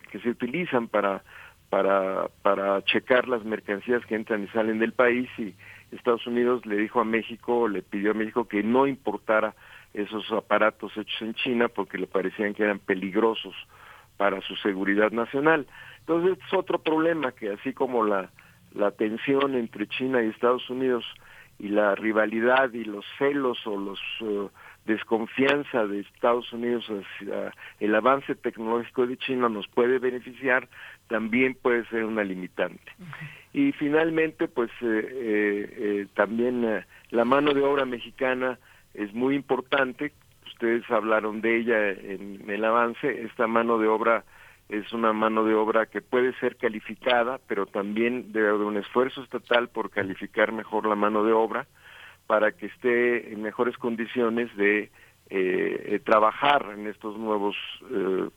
que se utilizan para para para checar las mercancías que entran y salen del país y Estados Unidos le dijo a México le pidió a México que no importara esos aparatos hechos en China porque le parecían que eran peligrosos para su seguridad nacional. Entonces este es otro problema que así como la la tensión entre China y Estados Unidos y la rivalidad y los celos o los eh, desconfianza de Estados Unidos hacia el avance tecnológico de China nos puede beneficiar, también puede ser una limitante. Y finalmente, pues eh, eh, eh también eh, la mano de obra mexicana es muy importante. Ustedes hablaron de ella en el avance. Esta mano de obra es una mano de obra que puede ser calificada, pero también debe haber un esfuerzo estatal por calificar mejor la mano de obra para que esté en mejores condiciones de eh, eh, trabajar en estos nuevos eh,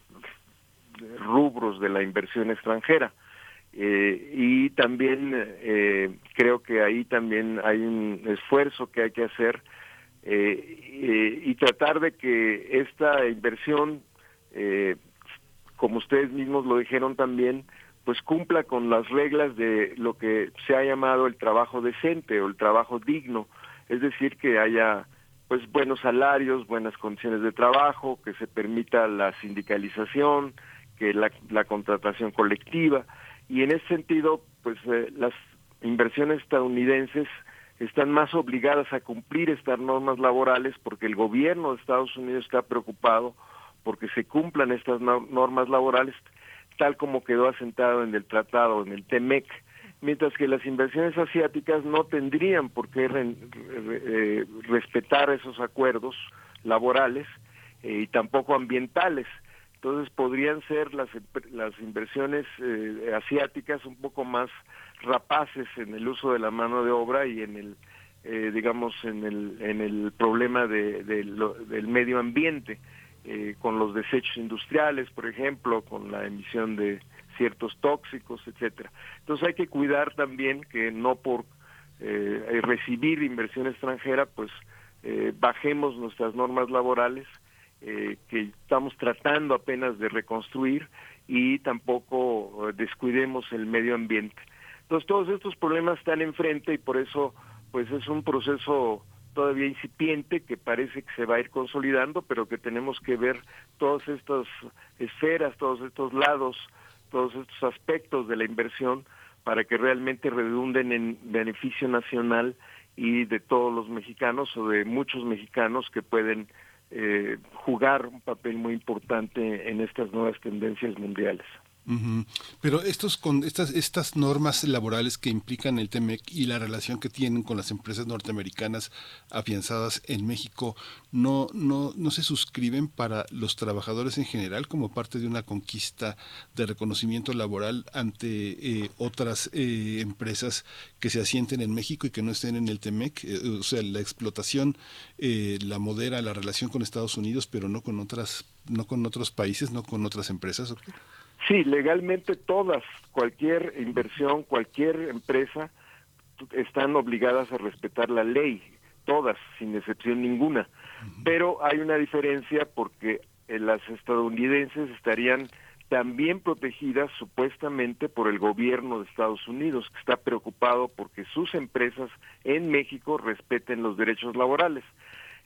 rubros de la inversión extranjera. y también creo que ahí también hay un esfuerzo que hay que hacer y tratar de que esta inversión, como ustedes mismos lo dijeron también, pues cumpla con las reglas de lo que se ha llamado el trabajo decente o el trabajo digno, es decir, que haya pues buenos salarios, buenas condiciones de trabajo, que se permita la sindicalización, que la, la contratación colectiva. Y en ese sentido, pues eh, las inversiones estadounidenses están más obligadas a cumplir estas normas laborales porque el gobierno de Estados Unidos está preocupado porque se cumplan estas normas laborales tal como quedó asentado en el tratado, en el TEMEC, mientras que las inversiones asiáticas no tendrían por qué eh, respetar esos acuerdos laborales eh, y tampoco ambientales. Entonces podrían ser las, las inversiones eh, asiáticas un poco más rapaces en el uso de la mano de obra y en el, digamos, en el, en el problema de, del medio ambiente, con los desechos industriales, por ejemplo, con la emisión de, ciertos tóxicos, etcétera. Entonces hay que cuidar también que no por eh, recibir inversión extranjera, pues eh, bajemos nuestras normas laborales eh, que estamos tratando apenas de reconstruir y tampoco descuidemos el medio ambiente. Entonces todos estos problemas están enfrente y por eso pues es un proceso todavía incipiente que parece que se va a ir consolidando, pero que tenemos que ver todas estas esferas, todos estos lados todos estos aspectos de la inversión para que realmente redunden en beneficio nacional y de todos los mexicanos o de muchos mexicanos que pueden eh, jugar un papel muy importante en estas nuevas tendencias mundiales. Pero estos con estas estas normas laborales que implican el TEMEC y la relación que tienen con las empresas norteamericanas afianzadas en México no no no se suscriben para los trabajadores en general como parte de una conquista de reconocimiento laboral ante eh, otras eh, empresas que se asienten en México y que no estén en el TEMEC, eh, o sea, la explotación la modera la relación con Estados Unidos, pero no con otras no con otros países, no con otras empresas. Sí, legalmente todas, cualquier inversión, cualquier empresa, están obligadas a respetar la ley, todas, sin excepción ninguna. Pero hay una diferencia porque eh, las estadounidenses estarían también protegidas supuestamente por el gobierno de Estados Unidos, que está preocupado porque sus empresas en México respeten los derechos laborales.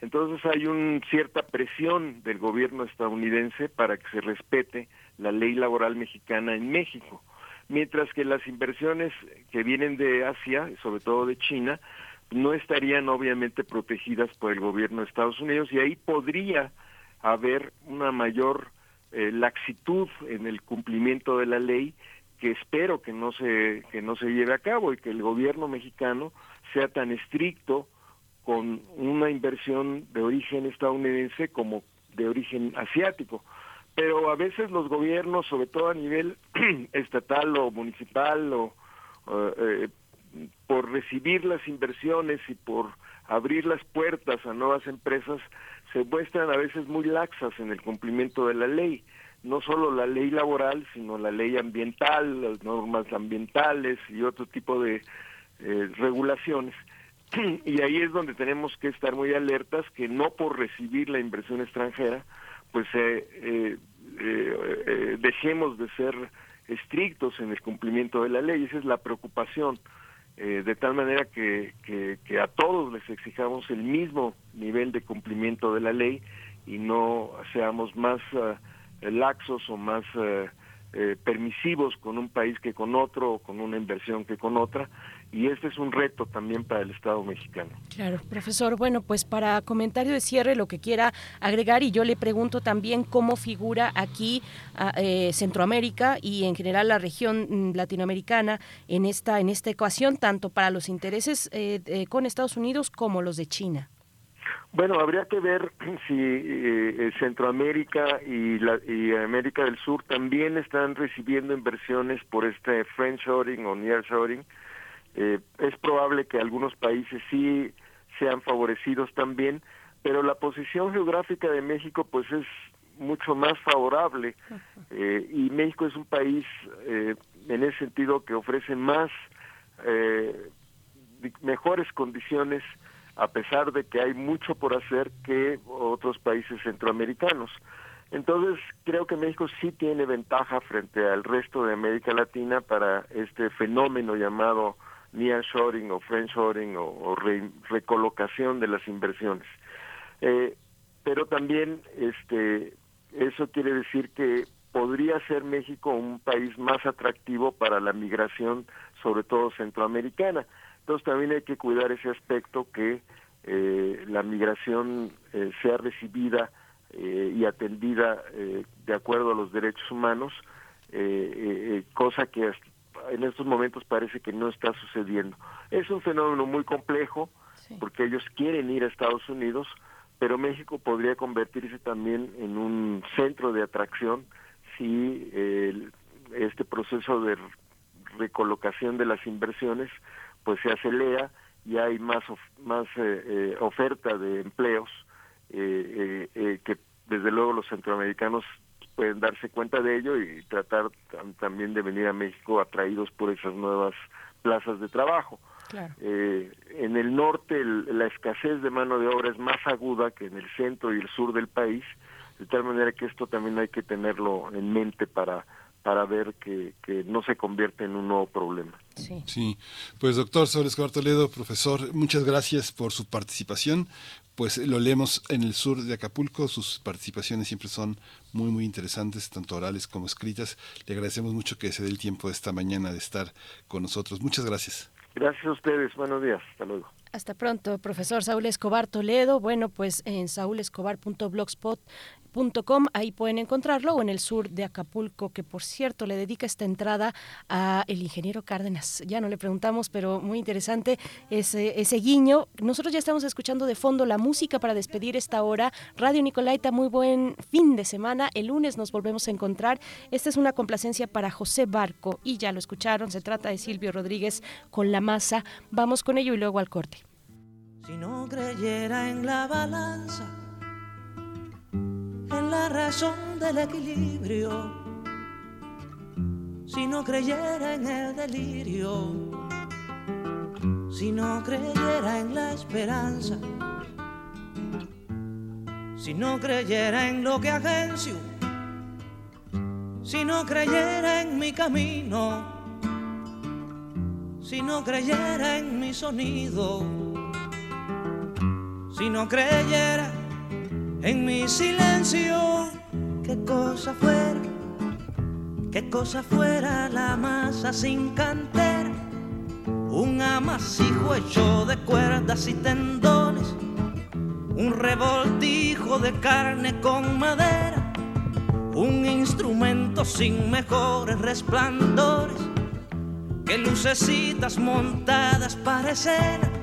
Entonces hay una cierta presión del gobierno estadounidense para que se respete la ley laboral mexicana en México, mientras que las inversiones que vienen de Asia, sobre todo de China, no estarían obviamente protegidas por el gobierno de Estados Unidos y ahí podría haber una mayor eh, laxitud en el cumplimiento de la ley que espero que no se que no se lleve a cabo y que el gobierno mexicano sea tan estricto con una inversión de origen estadounidense como de origen asiático. Pero a veces los gobiernos, sobre todo a nivel estatal o municipal, o eh, por recibir las inversiones y por abrir las puertas a nuevas empresas, se muestran a veces muy laxas en el cumplimiento de la ley. No solo la ley laboral, sino la ley ambiental, las normas ambientales y otro tipo de eh, regulaciones. y ahí es donde tenemos que estar muy alertas que no por recibir la inversión extranjera pues eh, eh, eh, dejemos de ser estrictos en el cumplimiento de la ley. Esa es la preocupación de tal manera que, que, a todos les exijamos el mismo nivel de cumplimiento de la ley y no seamos más laxos o más permisivos con un país que con otro o con una inversión que con otra y este es un reto también para el Estado mexicano. Claro, profesor. Bueno, pues para comentario de cierre, lo que quiera agregar, y yo le pregunto también cómo figura aquí eh, Centroamérica y en general la región mm, latinoamericana en esta, en esta ecuación, tanto para los intereses eh, con Estados Unidos como los de China. Bueno, habría que ver si eh, Centroamérica y, la, y América del Sur también están recibiendo inversiones por este friendshoring o nearshoring eh, es probable que algunos países sí sean favorecidos también, pero la posición geográfica de México pues es mucho más favorable eh, y México es un país eh, en ese sentido que ofrece más mejores condiciones a pesar de que hay mucho por hacer que otros países centroamericanos. Entonces, creo que México sí tiene ventaja frente al resto de América Latina para este fenómeno llamado nearshoring o friendshoring o, o recolocación de las inversiones. Eh, pero también este eso quiere decir que podría ser México un país más atractivo para la migración, sobre todo centroamericana. Entonces también hay que cuidar ese aspecto que eh, la migración eh, sea recibida y atendida de acuerdo a los derechos humanos, cosa que en estos momentos parece que no está sucediendo. Es un fenómeno muy complejo porque ellos quieren ir a Estados Unidos, pero México podría convertirse también en un centro de atracción si este proceso de recolocación de las inversiones pues se acelera y hay más más eh, eh, oferta de empleos eh, que desde luego los centroamericanos pueden darse cuenta de ello y tratar también de venir a México atraídos por esas nuevas plazas de trabajo. Eh, en el norte la escasez de mano de obra es más aguda que en el centro y el sur del país, de tal manera que esto también hay que tenerlo en mente para para ver que, que no se convierte en un nuevo problema. Sí. sí. Pues doctor Soles Toledo, profesor, muchas gracias por su participación pues lo leemos en el sur de Acapulco, sus participaciones siempre son muy muy interesantes, tanto orales como escritas. Le agradecemos mucho que se dé el tiempo esta mañana de estar con nosotros. Muchas gracias. Gracias a ustedes, buenos días, hasta luego. Hasta pronto, profesor Saúl Escobar Toledo. Bueno, pues en saulescobar.blogspot ahí pueden encontrarlo, o en el sur de Acapulco, que por cierto le dedica esta entrada a el ingeniero Cárdenas. Ya no le preguntamos, pero muy interesante ese guiño. Nosotros ya estamos escuchando de fondo la música para despedir esta hora. Radio Nicolaita, muy buen fin de semana. El lunes nos volvemos a encontrar. Esta es una complacencia para José Barco, y ya lo escucharon, se trata de Silvio Rodríguez con la masa. Vamos con ello y luego al corte. Si no creyera en la balanza, en la razón del equilibrio, si no creyera en el delirio, si no creyera en la esperanza, si no creyera en lo que agencio, si no creyera en mi camino, si no creyera en mi sonido si no creyera en mi silencio, qué cosa fuera, qué cosa fuera la masa sin cantera, un amasijo hecho de cuerdas y tendones, un revoltijo de carne con madera, un instrumento sin mejores resplandores que lucecitas montadas para escena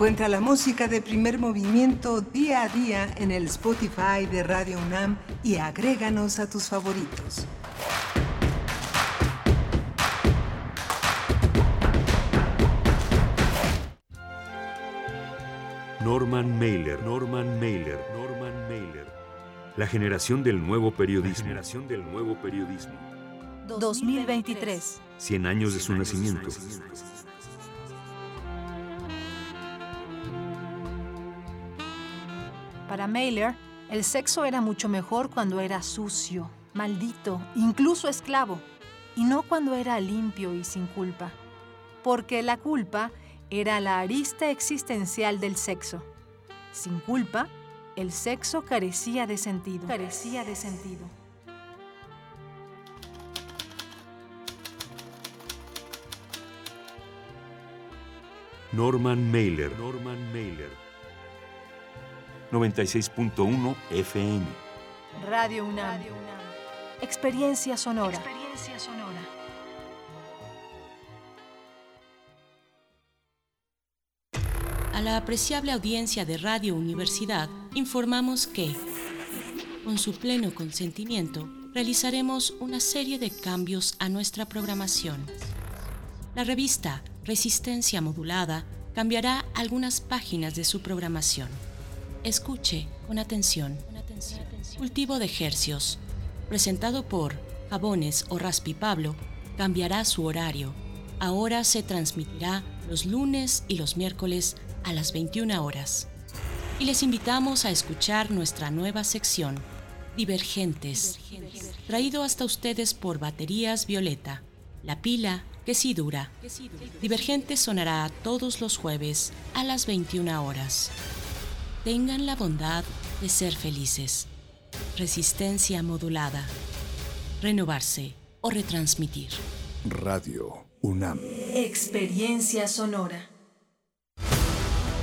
Encuentra la música de primer movimiento día a día en el Spotify de Radio UNAM y agréganos a tus favoritos. Norman Mailer, Norman Mailer, Norman Mailer. La generación del nuevo periodismo. La generación del nuevo periodismo. 2023. 100 años de su nacimiento. Para Mailer, el sexo era mucho mejor cuando era sucio, maldito, incluso esclavo, y no cuando era limpio y sin culpa. Porque la culpa era la arista existencial del sexo. Sin culpa, el sexo carecía de sentido. Carecía de sentido. Norman Mailer, Norman Mailer. 96.1 FM. Radio UNAM. Experiencia sonora. Experiencia sonora. A la apreciable audiencia de Radio Universidad informamos que, con su pleno consentimiento, realizaremos una serie de cambios a nuestra programación. La revista Resistencia Modulada cambiará algunas páginas de su programación Escuche con atención. Cultivo de Hercios, presentado por Jabones o Raspi Pablo, cambiará su horario. Ahora se transmitirá los lunes y los miércoles a las 21 horas. Y les invitamos a escuchar nuestra nueva sección, Divergentes, traído hasta ustedes por Baterías Violeta, la pila que sí dura. Divergentes sonará todos los jueves a las 21 horas. Tengan la bondad de ser felices. Resistencia modulada. Renovarse o retransmitir. Radio UNAM. Experiencia sonora.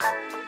you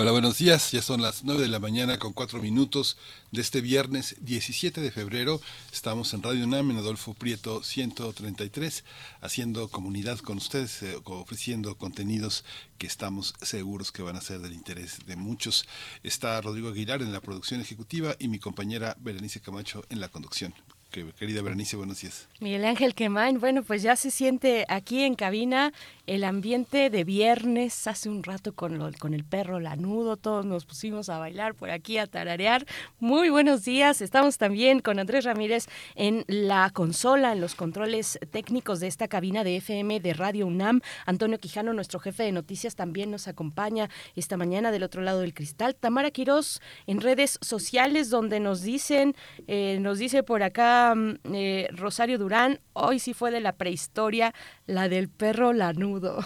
Hola, buenos días. Ya son las 9 de la mañana con 4 minutos de este viernes 17 de febrero. Estamos en Radio UNAM en Adolfo Prieto 133, haciendo comunidad con ustedes, eh, ofreciendo contenidos que estamos seguros que van a ser del interés de muchos. Está Rodrigo Aguilar en la producción ejecutiva y mi compañera Berenice Camacho en la conducción. Querida Berenice, buenos días. Miguel Ángel Quemain, bueno, pues ya se siente aquí en cabina el ambiente de viernes, hace un rato con, lo, con el perro lanudo, todos nos pusimos a bailar por aquí, a tararear. Muy buenos días, estamos también con Andrés Ramírez en la consola, en los controles técnicos de esta cabina de FM de Radio UNAM. Antonio Quijano, nuestro jefe de noticias, también nos acompaña esta mañana del otro lado del cristal. Tamara Quirós en redes sociales donde nos dicen, eh, nos dice por acá mm, eh, Rosario Durán, hoy sí fue de la prehistoria, la del perro lanudo.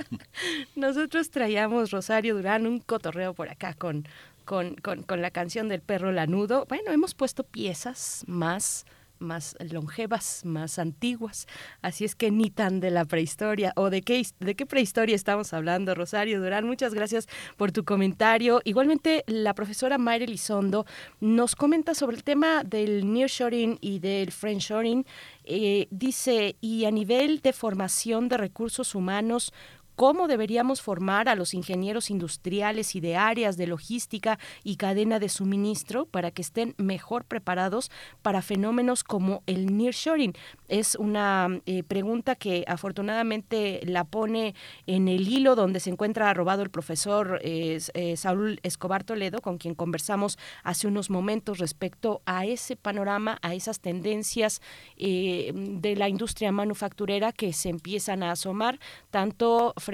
Nosotros traíamos, Rosario Durán, un cotorreo por acá con, con, con, la canción del perro lanudo. Bueno, hemos puesto piezas más más longevas, más antiguas. Así es que ni tan de la prehistoria o de qué, de qué prehistoria estamos hablando, Rosario Durán. Muchas gracias por tu comentario. Igualmente, la profesora Mayra Elizondo nos comenta sobre el tema del nearshoring y del friendshoring eh, dice, y a nivel de formación de recursos humanos, cómo deberíamos formar a los ingenieros industriales y de áreas de logística y cadena de suministro para que estén mejor preparados para fenómenos como el nearshoring. Es una eh, pregunta que afortunadamente la pone en el hilo donde se encuentra robado el profesor eh, Saúl Escobar Toledo, con quien conversamos hace unos momentos respecto a ese panorama, a esas tendencias eh, de la industria manufacturera que se empiezan a asomar, tanto frente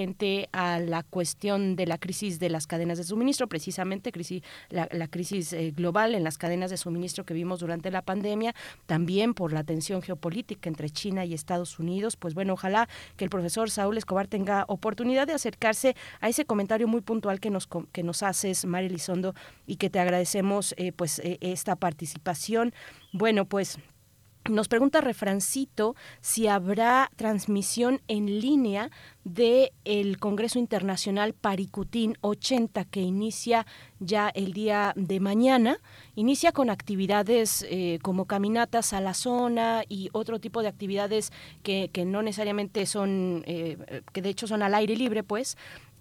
a la cuestión de la crisis de las cadenas de suministro, precisamente crisis, la, crisis eh, global en las cadenas de suministro que vimos durante la pandemia, también por la tensión geopolítica entre China y Estados Unidos. Pues bueno, ojalá que el profesor Saúl Escobar tenga oportunidad de acercarse a ese comentario muy puntual que nos, que nos haces, María Elizondo, y que te agradecemos eh, pues eh, esta participación. Bueno, pues nos pregunta Refrancito si habrá transmisión en línea de el Congreso Internacional Paricutín 80 que inicia ya el día de mañana. Inicia con actividades eh, como caminatas a la zona y otro tipo de actividades que, no necesariamente son, eh, que de hecho son al aire libre, pues,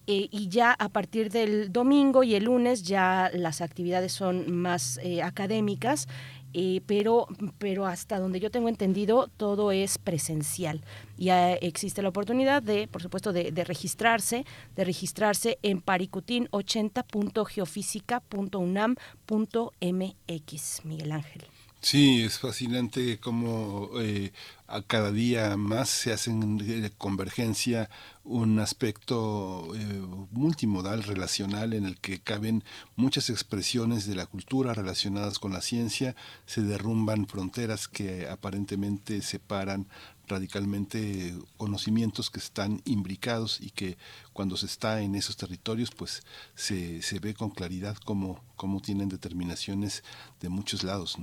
eh, y ya a partir del domingo y el lunes ya las actividades son más académicas eh, pero, pero hasta donde yo tengo entendido, todo es presencial. Y existe la oportunidad de, por supuesto, de, registrarse, de registrarse en paricutin80.geofísica.unam.mx, Miguel Ángel. Sí, es fascinante cómo eh, a cada día más se hacen de convergencia un aspecto eh, multimodal, relacional, en el que caben muchas expresiones de la cultura relacionadas con la ciencia, se derrumban fronteras que aparentemente separan radicalmente conocimientos que están imbricados y que cuando se está en esos territorios pues se, se ve con claridad cómo, cómo tienen determinaciones de muchos lados.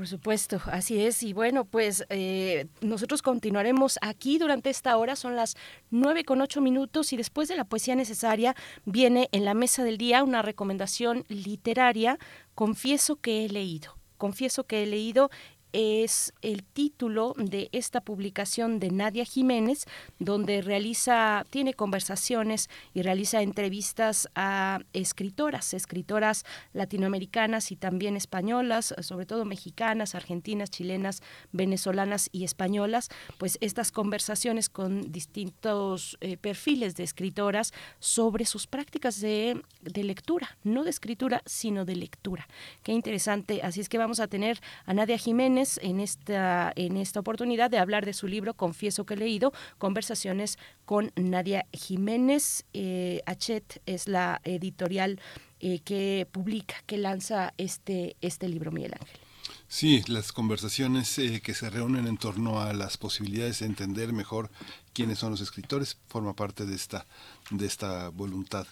Por supuesto, así es. Y bueno, pues eh, nosotros continuaremos aquí durante esta hora. Son las nueve con ocho minutos y después de la poesía necesaria viene en la mesa del día una recomendación literaria. Confieso que he leído. Confieso que he leído es el título de esta publicación de Nadia Jiménez, donde realiza, tiene conversaciones y realiza entrevistas a escritoras, escritoras latinoamericanas y también españolas, sobre todo mexicanas, argentinas, chilenas, venezolanas y españolas, pues estas conversaciones con distintos eh, perfiles de escritoras sobre sus prácticas de, de lectura, no de escritura, sino de lectura. Qué interesante. Así es que vamos a tener a Nadia Jiménez en esta, en esta oportunidad de hablar de su libro Confieso que he leído, conversaciones con Nadia Jiménez. Eh, Achet es la editorial eh, que publica, que lanza este, este libro, Miguel Ángel. Sí, las conversaciones eh, que se reúnen en torno a las posibilidades de entender mejor quiénes son los escritores forma parte de esta de esta voluntad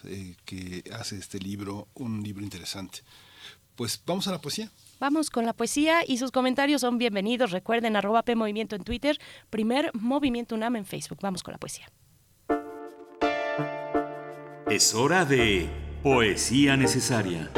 que hace este libro un libro interesante. Pues vamos a la poesía. Vamos con la poesía y sus comentarios son bienvenidos. Recuerden arroba P en Twitter, primer Movimiento UNAM en Facebook. Vamos con la poesía. Es hora de poesía necesaria.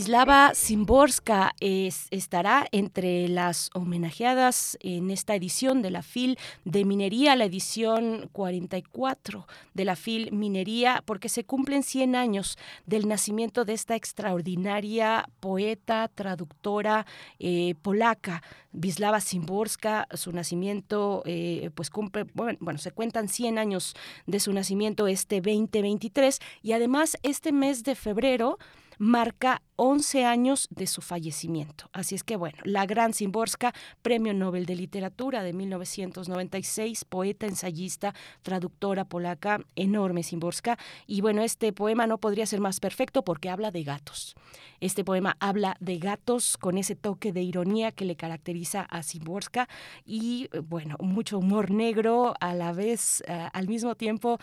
Vislava Simborska estará entre las homenajeadas en esta edición de la FIL de Minería, la edición 44 de la FIL Minería, porque se cumplen 100 años del nacimiento de esta extraordinaria poeta, traductora eh, polaca, Vislava Simborska. Su nacimiento, eh, pues cumple, bueno, bueno, se cuentan 100 años de su nacimiento este 2023 y además este mes de febrero marca 11 años de su fallecimiento. Así es que bueno, la gran Simborska, Premio Nobel de Literatura de 1996, poeta, ensayista, traductora polaca, enorme Simborska. Y bueno, este poema no podría ser más perfecto porque habla de gatos. Este poema habla de gatos con ese toque de ironía que le caracteriza a Simborska y bueno, mucho humor negro, a la vez, eh, al mismo tiempo,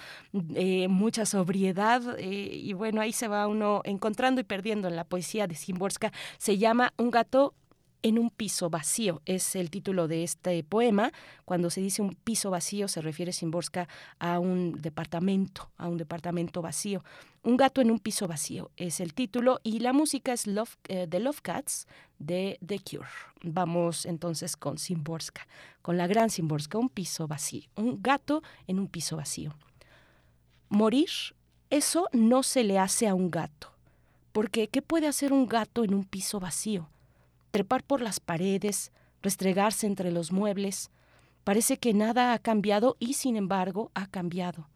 eh, mucha sobriedad eh, y bueno, ahí se va uno encontrando y perdiendo en la poesía de Simborska se llama Un gato en un piso vacío. Es el título de este poema. Cuando se dice un piso vacío se refiere Simborska a un departamento, a un departamento vacío. Un gato en un piso vacío es el título y la música es Love, eh, The Love Cats de The Cure. Vamos entonces con Simborska, con la gran Simborska, un piso vacío, un gato en un piso vacío. Morir, eso no se le hace a un gato porque ¿qué puede hacer un gato en un piso vacío? Trepar por las paredes, restregarse entre los muebles. Parece que nada ha cambiado y sin embargo ha cambiado.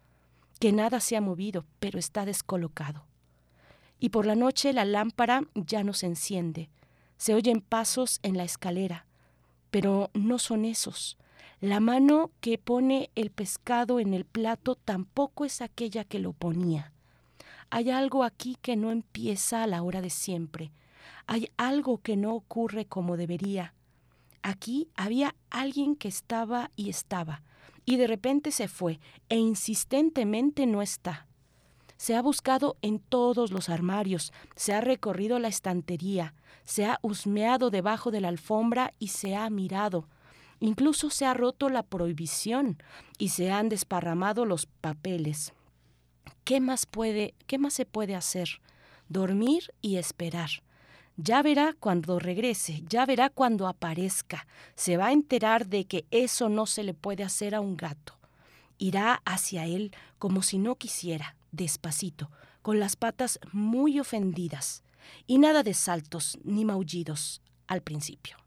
Que nada se ha movido, pero está descolocado. Y por la noche la lámpara ya no se enciende. Se oyen pasos en la escalera, pero no son esos. La mano que pone el pescado en el plato tampoco es aquella que lo ponía. Hay algo aquí que no empieza a la hora de siempre. Hay algo que no ocurre como debería. Aquí había alguien que estaba y estaba, y de repente se fue, e insistentemente no está. Se ha buscado en todos los armarios, se ha recorrido la estantería, se ha husmeado debajo de la alfombra y se ha mirado. Incluso se ha roto la prohibición y se han desparramado los papeles. ¿Qué más puede, qué más se puede hacer? Dormir y esperar. Ya verá cuando regrese, ya verá cuando aparezca. Se va a enterar de que eso no se le puede hacer a un gato. Irá hacia él como si no quisiera, despacito, con las patas muy ofendidas, y nada de saltos ni maullidos al principio.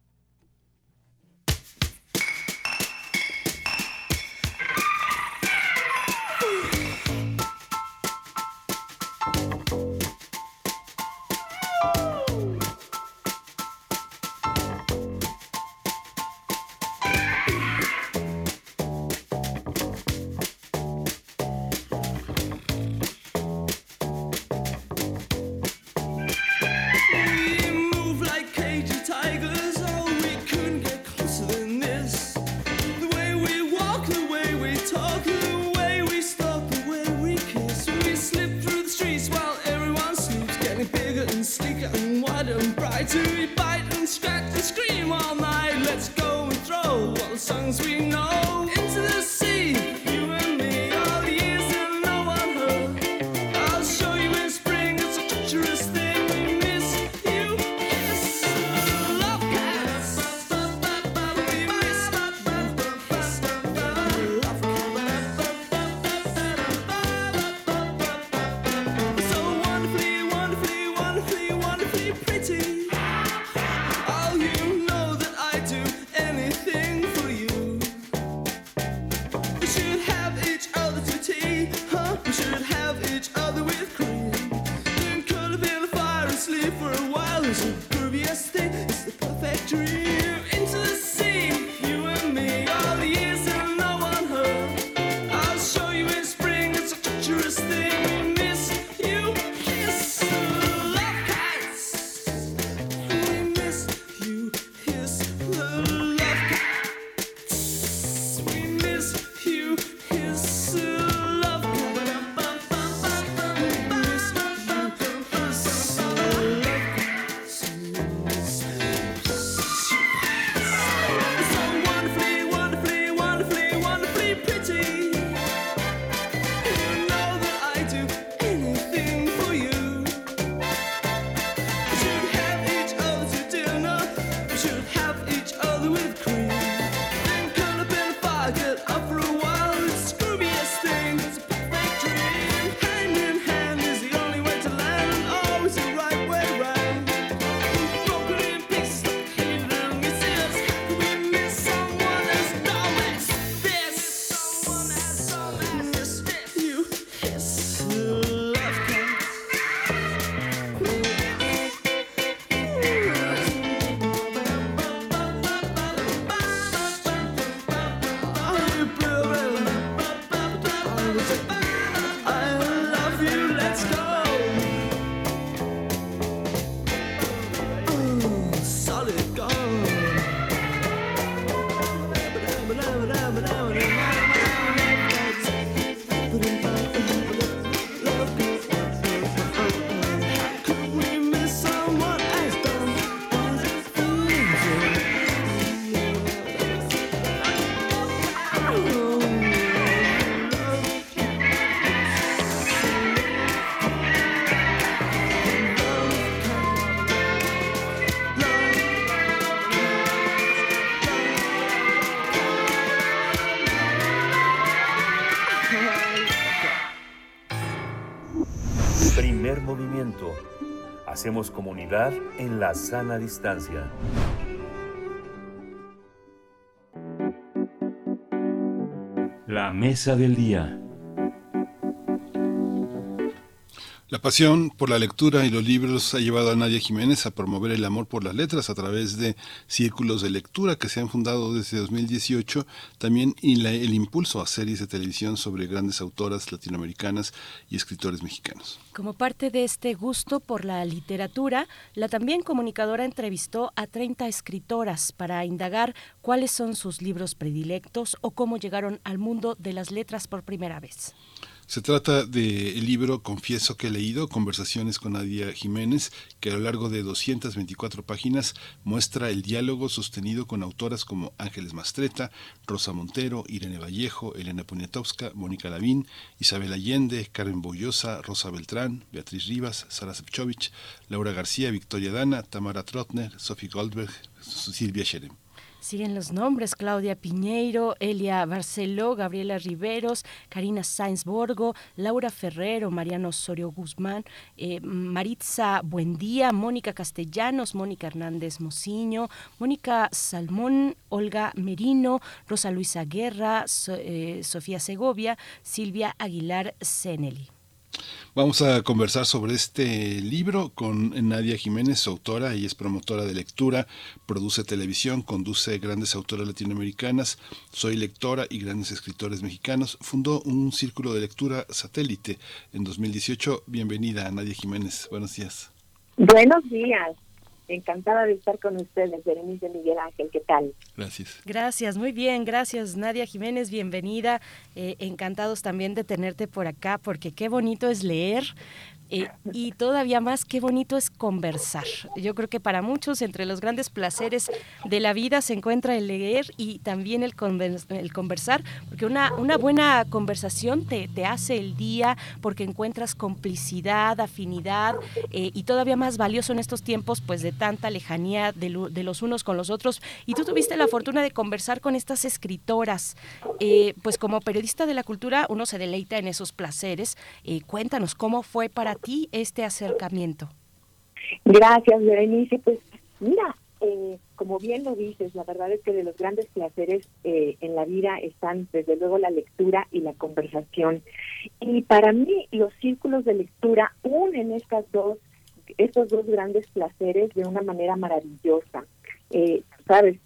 Hacemos comunidad en la sana distancia. La mesa del día. La pasión por la lectura y los libros ha llevado a Nadia Jiménez a promover el amor por las letras a través de círculos de lectura que se han fundado desde 2018, también el impulso a series de televisión sobre grandes autoras latinoamericanas y escritores mexicanos. Como parte de este gusto por la literatura, la también comunicadora entrevistó a 30 escritoras para indagar cuáles son sus libros predilectos o cómo llegaron al mundo de las letras por primera vez. Se trata del libro Confieso que he leído, Conversaciones con Nadia Jiménez, que a lo largo de 224 páginas muestra el diálogo sostenido con autoras como Ángeles Mastreta, Rosa Montero, Irene Vallejo, Elena Poniatowska, Mónica Lavín, Isabel Allende, Carmen Boyosa, Rosa Beltrán, Beatriz Rivas, Sara Sepchovich, Laura García, Victoria Dana, Tamara Trotner, Sophie Goldberg, Silvia Sherem. Siguen los nombres, Claudia Piñeiro, Elia Barceló, Gabriela Riveros, Karina Sainz Borgo, Laura Ferrero, Mariano Osorio Guzmán, eh, Maritza Buendía, Mónica Castellanos, Mónica Hernández Mociño, Mónica Salmón, Olga Merino, Rosa Luisa Guerra, eh, Sofía Segovia, Silvia Aguilar Zeneli. Vamos a conversar sobre este libro con Nadia Jiménez, autora, y es promotora de lectura, produce televisión, conduce grandes autoras latinoamericanas, soy lectora y grandes escritores mexicanos. Fundó un círculo de lectura satélite en 2018. Bienvenida, Nadia Jiménez. Buenos días. Buenos días. Encantada de estar con ustedes, Berenice Miguel Ángel, ¿qué tal? Gracias. Gracias, muy bien, gracias Nadia Jiménez, bienvenida. Eh, encantados también de tenerte por acá, porque qué bonito es leer, eh, y todavía más, qué bonito es conversar. Yo creo que para muchos, entre los grandes placeres de la vida, se encuentra el leer y también el, el conversar, porque una, una buena conversación te, te, hace el día, porque encuentras complicidad, afinidad, eh, y todavía más valioso en estos tiempos, pues de tanta lejanía de, de, los unos con los otros. Y tú tuviste la fortuna de conversar con estas escritoras. Eh, pues como periodista de la cultura, uno se deleita en esos placeres. cuéntanos, ¿cómo fue para ti este acercamiento? Gracias, Berenice. Pues mira, eh, como bien lo dices, la verdad es que de los grandes placeres eh, en la vida están desde luego la lectura y la conversación. Y para mí los círculos de lectura unen estas dos, estos dos grandes placeres de una manera maravillosa. Eh, Sabes,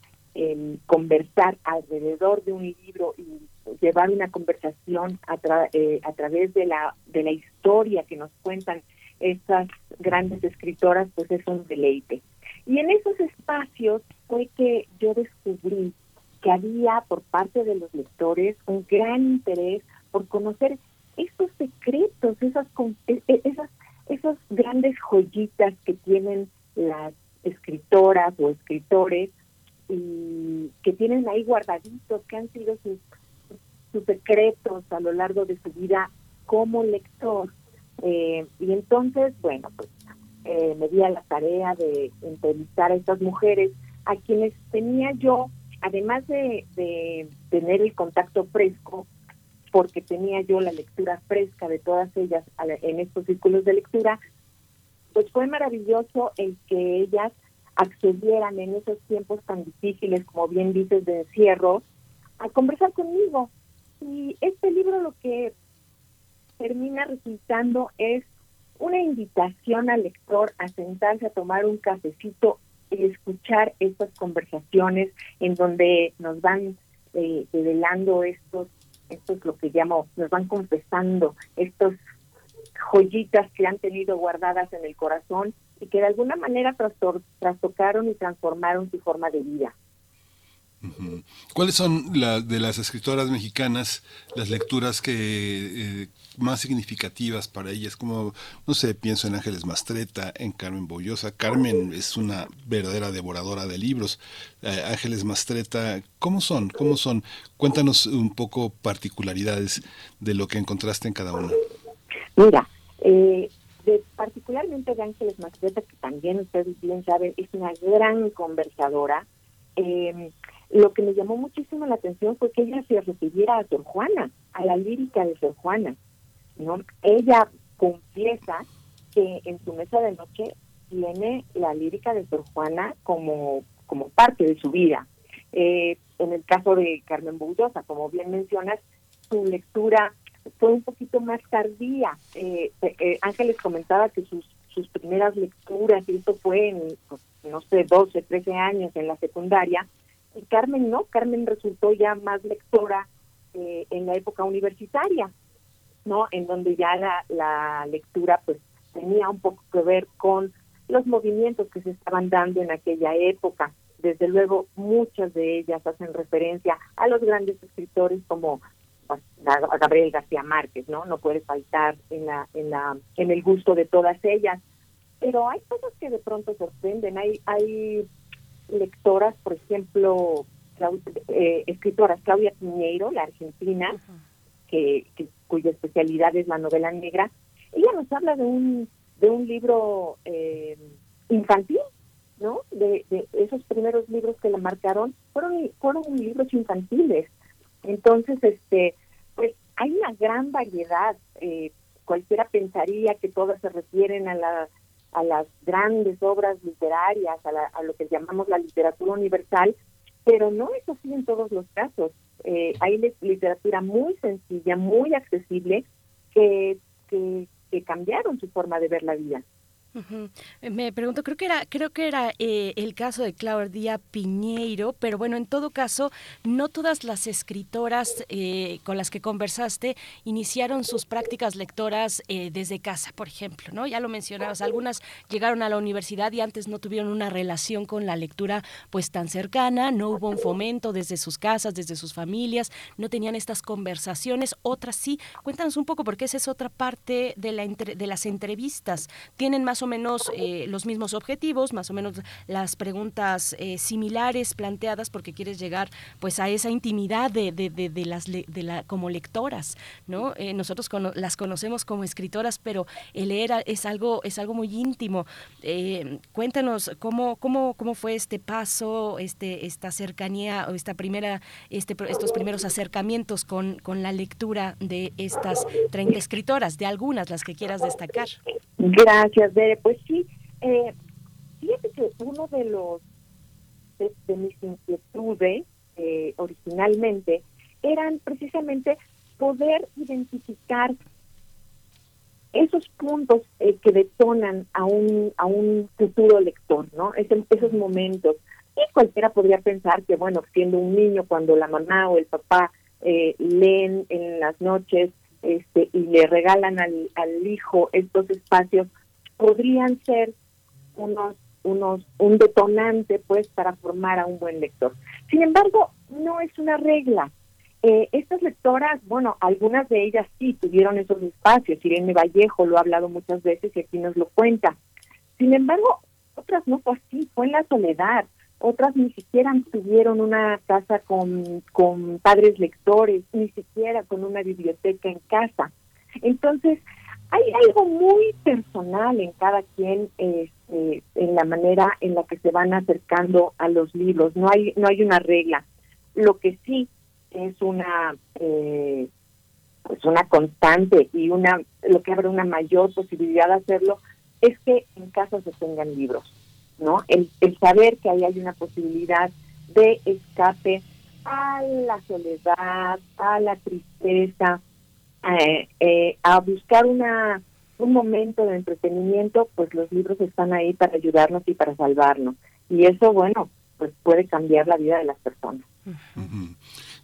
conversar alrededor de un libro y llevar una conversación a, eh, a través de la, de la historia que nos cuentan estas grandes escritoras, pues es un deleite. Y en esos espacios fue que yo descubrí que había por parte de los lectores un gran interés por conocer esos secretos, esas, e, e, esas, esas grandes joyitas que tienen las escritoras o escritores y que tienen ahí guardaditos, que han sido sus sus secretos a lo largo de su vida como lector. Eh, y entonces, bueno, pues eh, me di a la tarea de entrevistar a estas mujeres a quienes tenía yo, además de, de tener el contacto fresco, porque tenía yo la lectura fresca de todas ellas en estos círculos de lectura, pues fue maravilloso el que ellas accedieran en esos tiempos tan difíciles, como bien dices, de encierro, a conversar conmigo, y este libro lo que termina resultando es una invitación al lector a sentarse a tomar un cafecito y escuchar estas conversaciones en donde nos van eh, revelando estos, estos lo que llamo, nos van confesando estos joyitas que han tenido guardadas en el corazón y que de alguna manera trastocaron y transformaron su forma de vida. ¿Cuáles son la, de las escritoras mexicanas las lecturas que eh, más significativas para ellas? Como, no sé, pienso en Ángeles Mastreta, en Carmen Boyosa. Carmen es una verdadera devoradora de libros. Eh, Ángeles Mastreta, ¿cómo son? ¿Cómo son? Cuéntanos un poco particularidades de lo que encontraste en cada una. Mira, eh, particularmente de Ángeles Mastreta, que también ustedes bien saben, es una gran conversadora. Eh, lo que me llamó muchísimo la atención fue que ella se refiriera a Sor Juana, a la lírica de Sor Juana. ¿no? Ella confiesa que en su mesa de noche tiene la lírica de Sor Juana como, como parte de su vida. Eh, en el caso de Carmen Bullosa, como bien mencionas, su lectura fue un poquito más tardía. Eh, eh, Ángeles comentaba que sus, sus primeras lecturas, y esto fue en, no sé, 12, 13 años en la secundaria, y Carmen no, Carmen resultó ya más lectora eh, en la época universitaria, ¿no? En donde ya la, la lectura pues tenía un poco que ver con los movimientos que se estaban dando en aquella época. Desde luego, muchas de ellas hacen referencia a los grandes escritores como pues, Gabriel García Márquez, ¿no? No puede faltar en la en la en el gusto de todas ellas. Pero hay cosas que de pronto sorprenden. Hay hay lectoras, por ejemplo, eh, escritoras, Claudia Piñeiro, la argentina, que, cuya especialidad es la novela negra, ella nos habla de un, de un libro eh, infantil, ¿no? De, esos primeros libros que la marcaron, fueron, fueron libros infantiles. Entonces, este, pues hay una gran variedad. Eh, cualquiera pensaría que todas se refieren a la a las grandes obras literarias, a, lo que llamamos la literatura universal, pero no es así en todos los casos. Eh, hay literatura muy sencilla, muy accesible, que, que, cambiaron su forma de ver la vida. Me pregunto, creo que era, creo que era eh, el caso de Claudia Piñeiro, pero bueno, en todo caso, no todas las escritoras eh, con las que conversaste iniciaron sus prácticas lectoras eh, desde casa, por ejemplo, ¿no? Ya lo mencionabas, algunas llegaron a la universidad y antes no tuvieron una relación con la lectura pues tan cercana, no hubo un fomento desde sus casas, desde sus familias, no tenían estas conversaciones, otras sí. Cuéntanos un poco porque esa es otra parte de, la de las entrevistas. Tienen más o menos eh, los mismos objetivos, más o menos las preguntas eh, similares planteadas porque quieres llegar pues a esa intimidad de, de, de, las de la como lectoras, ¿no? Eh, nosotros las conocemos como escritoras, pero el leer es algo es algo muy íntimo. cuéntanos cómo cómo cómo fue este paso, este esta cercanía o esta primera este estos primeros acercamientos con con la lectura de estas 30 escritoras, de algunas las que quieras destacar. Gracias, Bere. Pues sí, eh, fíjate que uno de los de, mis inquietudes eh, originalmente eran precisamente poder identificar esos puntos eh, que detonan a un a un futuro lector, ¿no? esos momentos. Y cualquiera podría pensar que, bueno, siendo un niño, cuando la mamá o el papá eh, leen en las noches este, y le regalan al, al hijo estos espacios, podrían ser unos unos un detonante pues para formar a un buen lector. Sin embargo, no es una regla. Eh, estas lectoras, bueno, algunas de ellas sí tuvieron esos espacios. Irene Vallejo lo ha hablado muchas veces y aquí nos lo cuenta. Sin embargo, otras no fue así, fue en la soledad. Otras ni siquiera tuvieron una casa con, con padres lectores, ni siquiera con una biblioteca en casa. Entonces, hay algo muy personal en cada quien este, en la manera en la que se van acercando a los libros. No hay no hay una regla. Lo que sí es una eh, pues una constante y una lo que abre una mayor posibilidad de hacerlo es que en casa se tengan libros no el, el saber que ahí hay una posibilidad de escape a la soledad a la tristeza eh, eh, a buscar una un momento de entretenimiento, pues los libros están ahí para ayudarnos y para salvarnos. Y eso, bueno, pues puede cambiar la vida de las personas.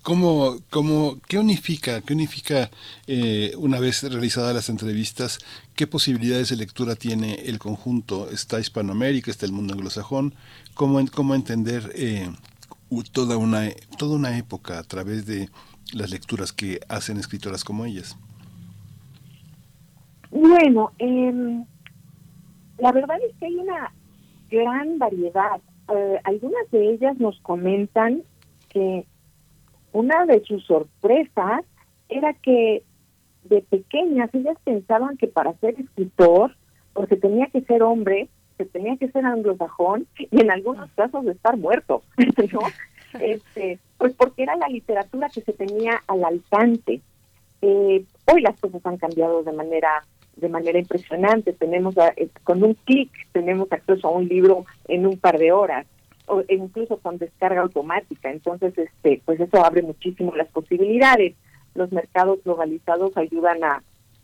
¿Cómo, cómo, ¿Qué unifica, qué unifica eh, una vez realizadas las entrevistas? ¿Qué posibilidades de lectura tiene el conjunto? Está Hispanoamérica, está el mundo anglosajón. ¿Cómo, cómo entender eh, toda, una, toda una época a través de las lecturas que hacen escritoras como ellas? Bueno, eh, la verdad es que hay una gran variedad. Eh, algunas de ellas nos comentan que una de sus sorpresas era que de pequeñas ellas pensaban que para ser escritor, porque tenía que ser hombre, que tenía que ser anglosajón y en algunos casos de estar muerto, ¿no? Este, pues porque era la literatura que se tenía al alcance. Eh, hoy las cosas han cambiado de manera de manera impresionante. Tenemos eh, con un clic tenemos acceso a un libro en un par de horas o incluso con descarga automática. Entonces, este, pues eso abre muchísimo las posibilidades. Los mercados globalizados ayudan a,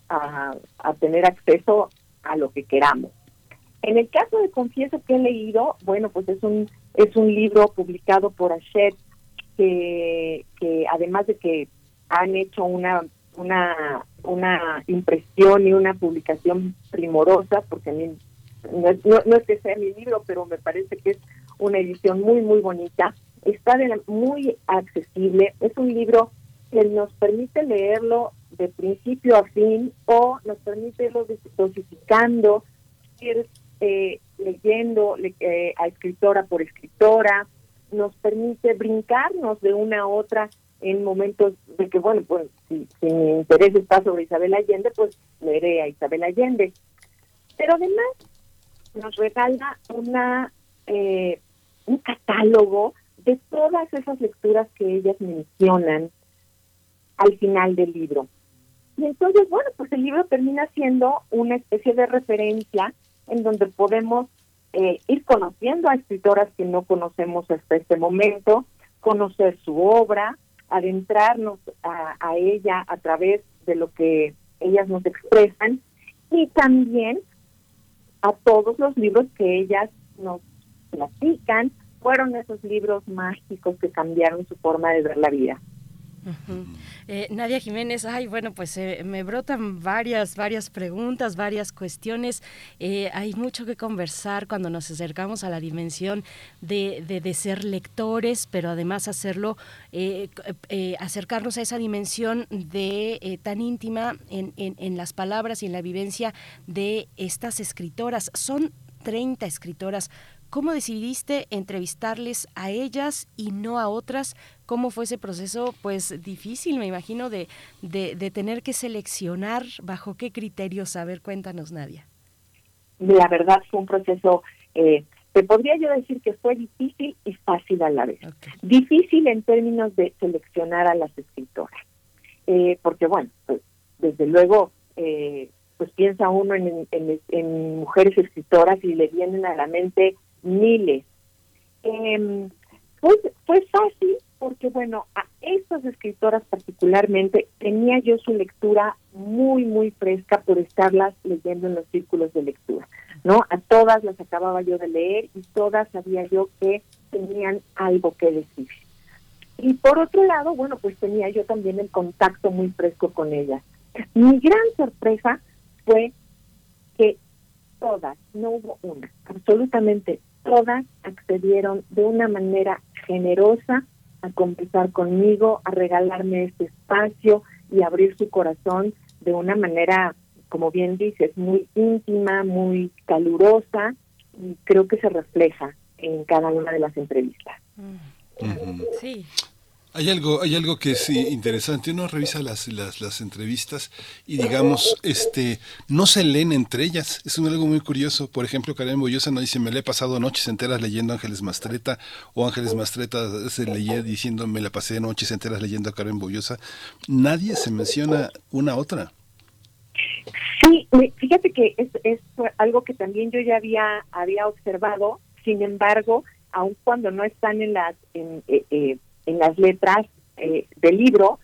a, tener acceso a lo que queramos. En el caso de Confieso que he leído, bueno, pues es un es un libro publicado por Hachette que, que además de que han hecho una una, una impresión y una publicación primorosa, porque a mí no, es que sea mi libro, pero me parece que es una edición muy, muy bonita. Está muy accesible. Es un libro que nos permite leerlo de principio a fin o nos permite irlo dosificando, ir eh, leyendo eh, a escritora por escritora, nos permite brincarnos de una a otra en momentos de que, bueno, pues si, mi interés está sobre Isabel Allende, pues leeré a Isabel Allende. Pero además nos regala una eh, un catálogo de todas esas lecturas que ellas mencionan al final del libro. Y entonces, bueno, pues el libro termina siendo una especie de referencia en donde podemos eh, ir conociendo a escritoras que no conocemos hasta este momento, conocer su obra, adentrarnos a, ella a través de lo que ellas nos expresan y también a todos los libros que ellas nos platican, fueron esos libros mágicos que cambiaron su forma de ver la vida. Eh, Nadia Jiménez, ay, bueno, pues eh, me brotan varias, varias preguntas, varias cuestiones. Eh, hay mucho que conversar cuando nos acercamos a la dimensión de, de, ser lectores, pero además hacerlo, acercarnos a esa dimensión de tan íntima en, en, en las palabras y en la vivencia de estas escritoras. Son 30 escritoras ¿Cómo decidiste entrevistarles a ellas y no a otras? ¿Cómo fue ese proceso? Pues difícil, me imagino, de, de, tener que seleccionar bajo qué criterios. A ver, cuéntanos, Nadia. La verdad fue un proceso, eh, te podría yo decir que fue difícil y fácil a la vez. Difícil en términos de seleccionar a las escritoras, eh, porque bueno, pues desde luego, eh, pues piensa uno en, en, en mujeres escritoras y le vienen a la mente miles. Eh, fue, fue fácil porque, bueno, a estas escritoras particularmente tenía yo su lectura muy, muy fresca por estarlas leyendo en los círculos de lectura, ¿no? A todas las acababa yo de leer y todas sabía yo que tenían algo que decir. Y por otro lado, bueno, pues tenía yo también el contacto muy fresco con ellas. Mi gran sorpresa fue que todas, no hubo una, absolutamente todas accedieron de una manera generosa a conversar conmigo, a regalarme este espacio y abrir su corazón de una manera, como bien dices, muy íntima, muy calurosa y creo que se refleja en cada una de las entrevistas. Sí. Hay algo, hay algo que es interesante. Uno revisa las, las, las, entrevistas y digamos, este, no se leen entre ellas. Es algo muy curioso. Por ejemplo, Karen Boyosa no dice, me le he pasado noches enteras leyendo Ángeles Mastreta, o Ángeles Mastreta se leía diciendo, me la pasé noches enteras leyendo a Karen Boyosa. Nadie se menciona una a otra. Sí, fíjate que es, es algo que también yo ya había, había observado. Sin embargo, aun cuando no están en las, en, eh, eh, en las letras eh, del libro,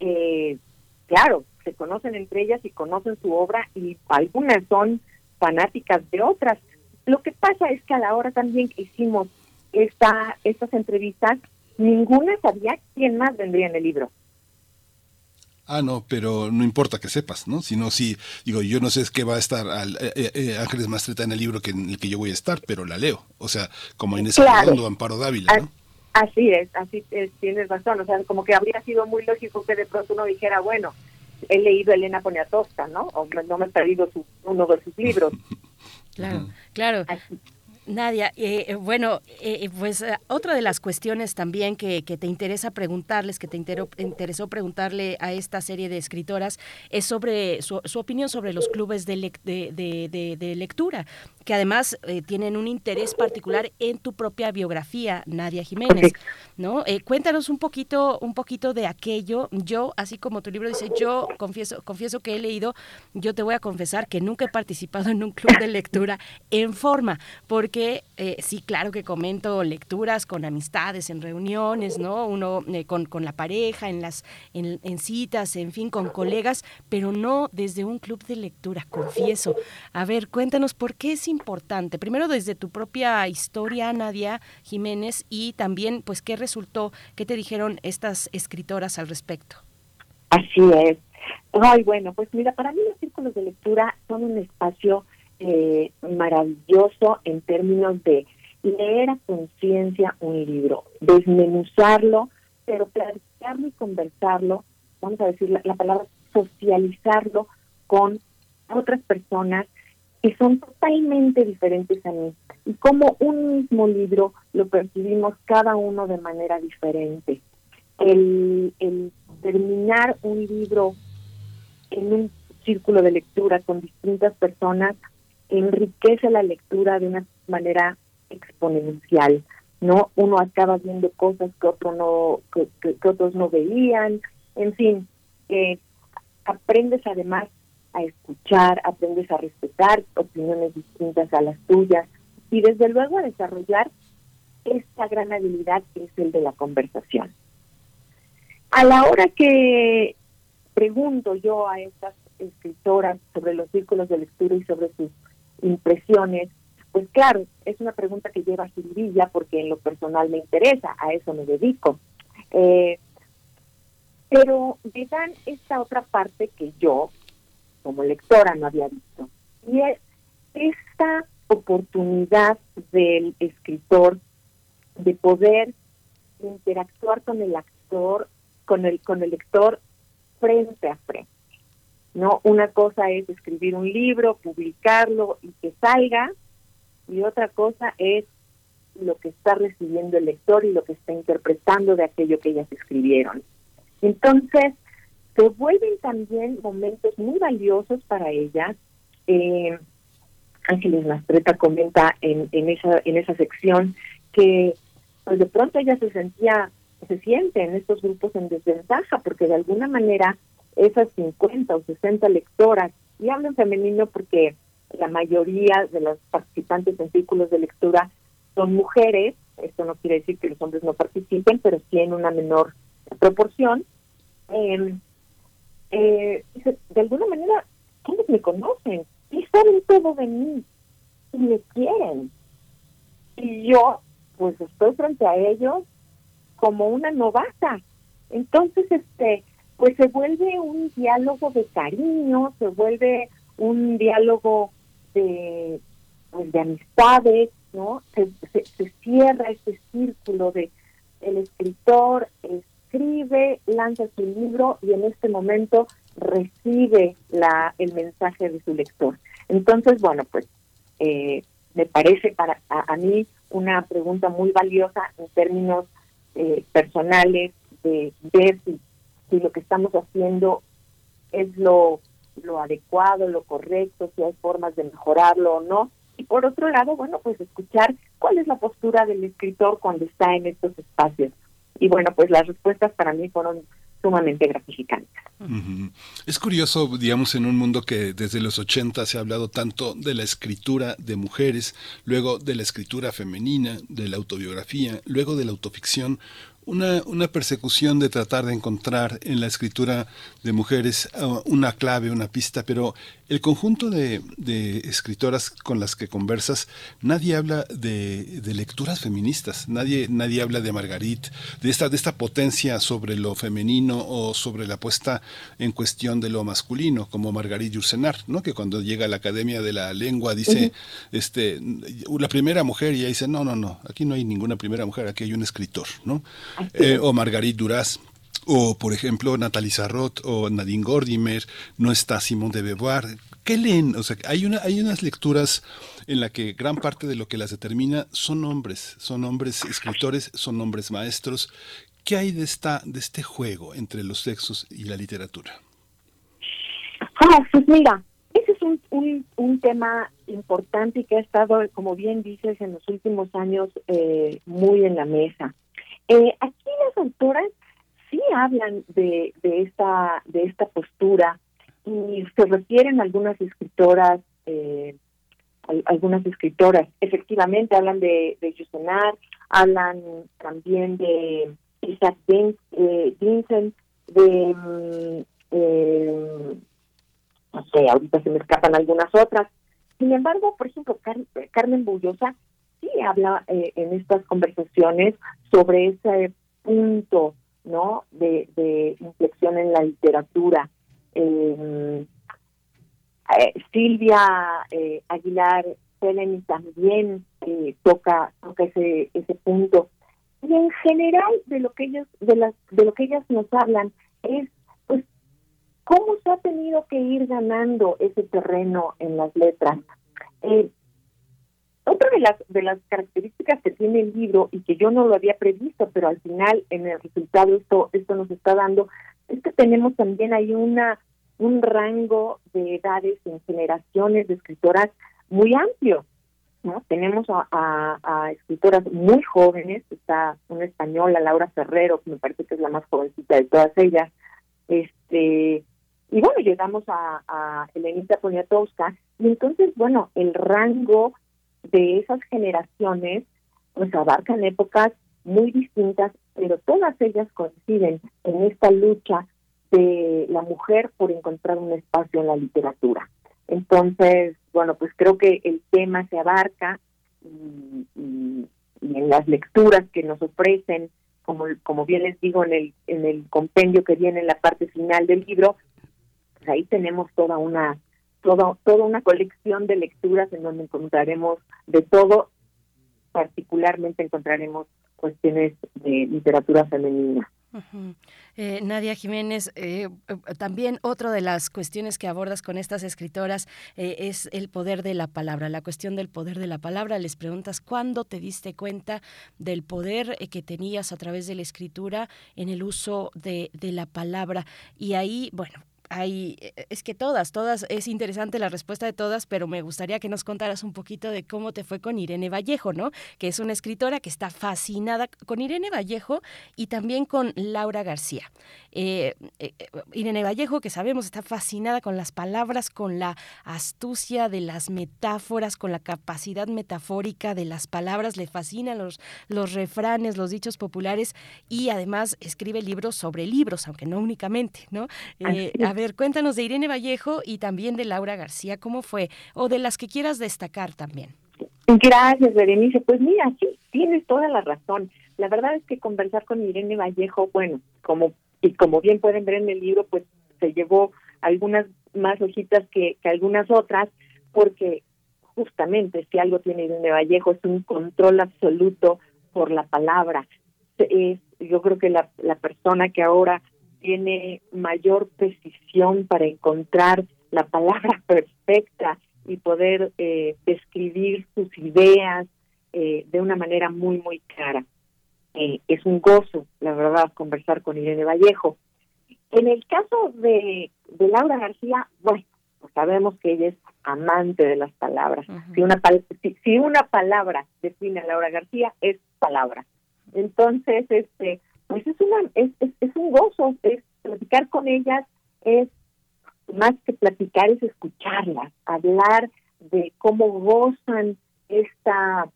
eh, claro, se conocen entre ellas y conocen su obra y algunas son fanáticas de otras. Lo que pasa es que a la hora también que hicimos esta, estas entrevistas, ninguna sabía quién más vendría en el libro. Ah, no, pero no importa que sepas, ¿no? Sino si, digo, yo no sé qué va a estar al, eh, Ángeles Mastreta en el libro que, en el que yo voy a estar, pero la leo. O sea, como Inés claro. Amparo Dávila, ¿no? Así es, así es, tienes razón. O sea, como que habría sido muy lógico que de pronto uno dijera, bueno, he leído Elena Poniatowska, ¿no? O no me he perdido uno de sus libros. Claro, claro. Nadia, eh, eh, bueno, eh, pues otra de las cuestiones también que, te interesa preguntarles, que te interesó preguntarle a esta serie de escritoras, es sobre su, opinión sobre los clubes de, de, lectura, que además tienen un interés particular en tu propia biografía, Nadia Jiménez, ¿no? cuéntanos un poquito, un poquito de aquello. Yo, así como tu libro dice, yo confieso, confieso que he leído, yo te voy a confesar que nunca he participado en un club de lectura en forma, porque que eh, sí, claro que comento lecturas con amistades, en reuniones, ¿no? Uno eh, con, con, la pareja, en las en, citas, en fin, con colegas, pero no desde un club de lectura, confieso. A ver, cuéntanos por qué es importante. Primero desde tu propia historia, Nadia Jiménez, y también, pues, qué resultó, qué te dijeron estas escritoras al respecto. Así es. Ay, bueno, pues mira, para mí los círculos de lectura son un espacio eh, maravilloso en términos de leer a conciencia un libro, desmenuzarlo, pero platicarlo y conversarlo, vamos a decir la, palabra socializarlo con otras personas que son totalmente diferentes a mí y como un mismo libro lo percibimos cada uno de manera diferente. El, el terminar un libro en un círculo de lectura con distintas personas enriquece la lectura de una manera exponencial, ¿no? Uno acaba viendo cosas que otro no que, otros no veían, en fin, eh, aprendes además a escuchar, aprendes a respetar opiniones distintas a las tuyas y desde luego a desarrollar esta gran habilidad que es el de la conversación. A la hora que pregunto yo a estas escritoras sobre los círculos de lectura y sobre sus impresiones, pues claro, es una pregunta que lleva Silvilla porque en lo personal me interesa, a eso me dedico. Eh, pero me dan esta otra parte que yo, como lectora, no había visto. Y es esta oportunidad del escritor de poder interactuar con el actor, con el, con el lector frente a frente. ¿no? Una cosa es escribir un libro, publicarlo y que salga, y otra cosa es lo que está recibiendo el lector y lo que está interpretando de aquello que ellas escribieron. Entonces, se vuelven también momentos muy valiosos para ellas. Eh, Ángeles Mastreta comenta en, esa, en esa sección que pues de pronto ella se sentía, se siente en estos grupos en desventaja, porque de alguna manera esas 50 o 60 lectoras, y hablo en femenino porque la mayoría de los participantes en círculos de lectura son mujeres, esto no quiere decir que los hombres no participen, pero sí en una menor proporción. Em, eh, de alguna manera, ellos me conocen y saben todo de mí y me quieren. Y yo, pues estoy frente a ellos como una novata. Entonces, este, pues se vuelve un diálogo de cariño, se vuelve un diálogo de, pues, de amistades, ¿no? Se, se, cierra ese círculo de el escritor escribe, lanza su libro y en este momento recibe la, el mensaje de su lector. Entonces, bueno, pues eh, me parece para a, mí una pregunta muy valiosa en términos eh, personales de ver si, si lo que estamos haciendo es lo lo adecuado, lo correcto, si hay formas de mejorarlo o no. Y por otro lado, bueno, pues escuchar cuál es la postura del escritor cuando está en estos espacios. Y bueno, pues las respuestas para mí fueron sumamente gratificantes. Es curioso, digamos, en un mundo que desde los 80 se ha hablado tanto de la escritura de mujeres, luego de la escritura femenina, de la autobiografía, luego de la autoficción, una, una, persecución de tratar de encontrar en la escritura de mujeres uh, una clave, una pista, pero el conjunto de, de, escritoras con las que conversas, nadie habla de, de, lecturas feministas, nadie, nadie habla de Margarit, de esta, de esta potencia sobre lo femenino o sobre la puesta en cuestión de lo masculino, como Margarit Yourcenar, ¿no? que cuando llega a la Academia de la Lengua dice, este, la primera mujer, y ella dice, no, no, no, aquí no hay ninguna primera mujer, aquí hay un escritor, ¿no? Eh, o Margarit Duras, o por ejemplo Natalie Sarrot o Nadine Gordimer, no está Simón de Beauvoir. ¿Qué leen? O sea, hay, una, hay unas lecturas en la que gran parte de lo que las determina son hombres, son hombres escritores, son hombres maestros. ¿Qué hay de, esta, de este juego entre los sexos y la literatura? Ah, pues mira, ese es un, un, tema importante y que ha estado, como bien dices, en los últimos años eh, muy en la mesa. Eh, aquí las autoras sí hablan de, de, esta, de esta postura y se refieren a algunas escritoras, eh, algunas escritoras, efectivamente hablan de, de hablan también de Isaac eh, Vincent, de, mm, eh, no sé, ahorita se me escapan algunas otras. Sin embargo, por ejemplo, Carmen Bullosa habla eh, en estas conversaciones sobre ese punto no de, inflexión en la literatura. Em, eh, Silvia eh, Aguilar Seleni también eh, toca toca ese ese punto. Y en general de lo que ellos de las de lo que ellas nos hablan es pues cómo se ha tenido que ir ganando ese terreno en las letras eh, otra de las, de las características que tiene el libro y que yo no lo había previsto, pero al final en el resultado esto, esto nos está dando, es que tenemos también ahí una, un rango de edades en generaciones de escritoras muy amplio. ¿no? Tenemos a, escritoras muy jóvenes, está una española, Laura Ferrero, que me parece que es la más jovencita de todas ellas, este y bueno, llegamos a, a Elenita Poniatowska, y entonces, bueno, el rango de esas generaciones pues abarcan épocas muy distintas, pero todas ellas coinciden en esta lucha de la mujer por encontrar un espacio en la literatura. Entonces, bueno, pues creo que el tema se abarca y, en las lecturas que nos ofrecen, como, como bien les digo en el, en el compendio que viene en la parte final del libro, pues ahí tenemos toda una toda, toda una colección de lecturas en donde encontraremos de todo, particularmente encontraremos cuestiones de literatura femenina. Eh, Nadia Jiménez, eh, eh, también otra de las cuestiones que abordas con estas escritoras es el poder de la palabra, la cuestión del poder de la palabra. Les preguntas cuándo te diste cuenta del poder que tenías a través de la escritura en el uso de, de la palabra. Y ahí, bueno, hay, e, es que todas, todas, es interesante la respuesta de todas, pero me gustaría que nos contaras un poquito de cómo te fue con Irene Vallejo, ¿no? Que es una escritora que está fascinada con Irene Vallejo y también con Laura García. Eh, eh, Irene Vallejo, que sabemos está fascinada con las palabras, con la astucia de las metáforas, con la capacidad metafórica de las palabras, le fascinan los, los refranes, los dichos populares y además escribe libros sobre libros, aunque no únicamente, ¿no? Eh, a ver, cuéntanos de Irene Vallejo y también de Laura García, ¿cómo fue? O de las que quieras destacar también. Gracias, Berenice. Pues mira, sí, tienes toda la razón. La verdad es que conversar con Irene Vallejo, bueno, como y como bien pueden ver en el libro, pues se llevó algunas más hojitas que, algunas otras, porque justamente si algo tiene Irene Vallejo es un control absoluto por la palabra. Yo creo que la, la persona que ahora tiene mayor precisión para encontrar la palabra perfecta y poder eh, describir sus ideas eh, de una manera muy, muy clara. Eh, es un gozo, la verdad, conversar con Irene Vallejo. En el caso de, de Laura García, bueno, pues sabemos que ella es amante de las palabras. si, una, si, una palabra define a Laura García, es palabra. Entonces, este, pues es, una, es, es, un gozo, es platicar con ellas, es más que platicar, es escucharlas, hablar de cómo gozan esta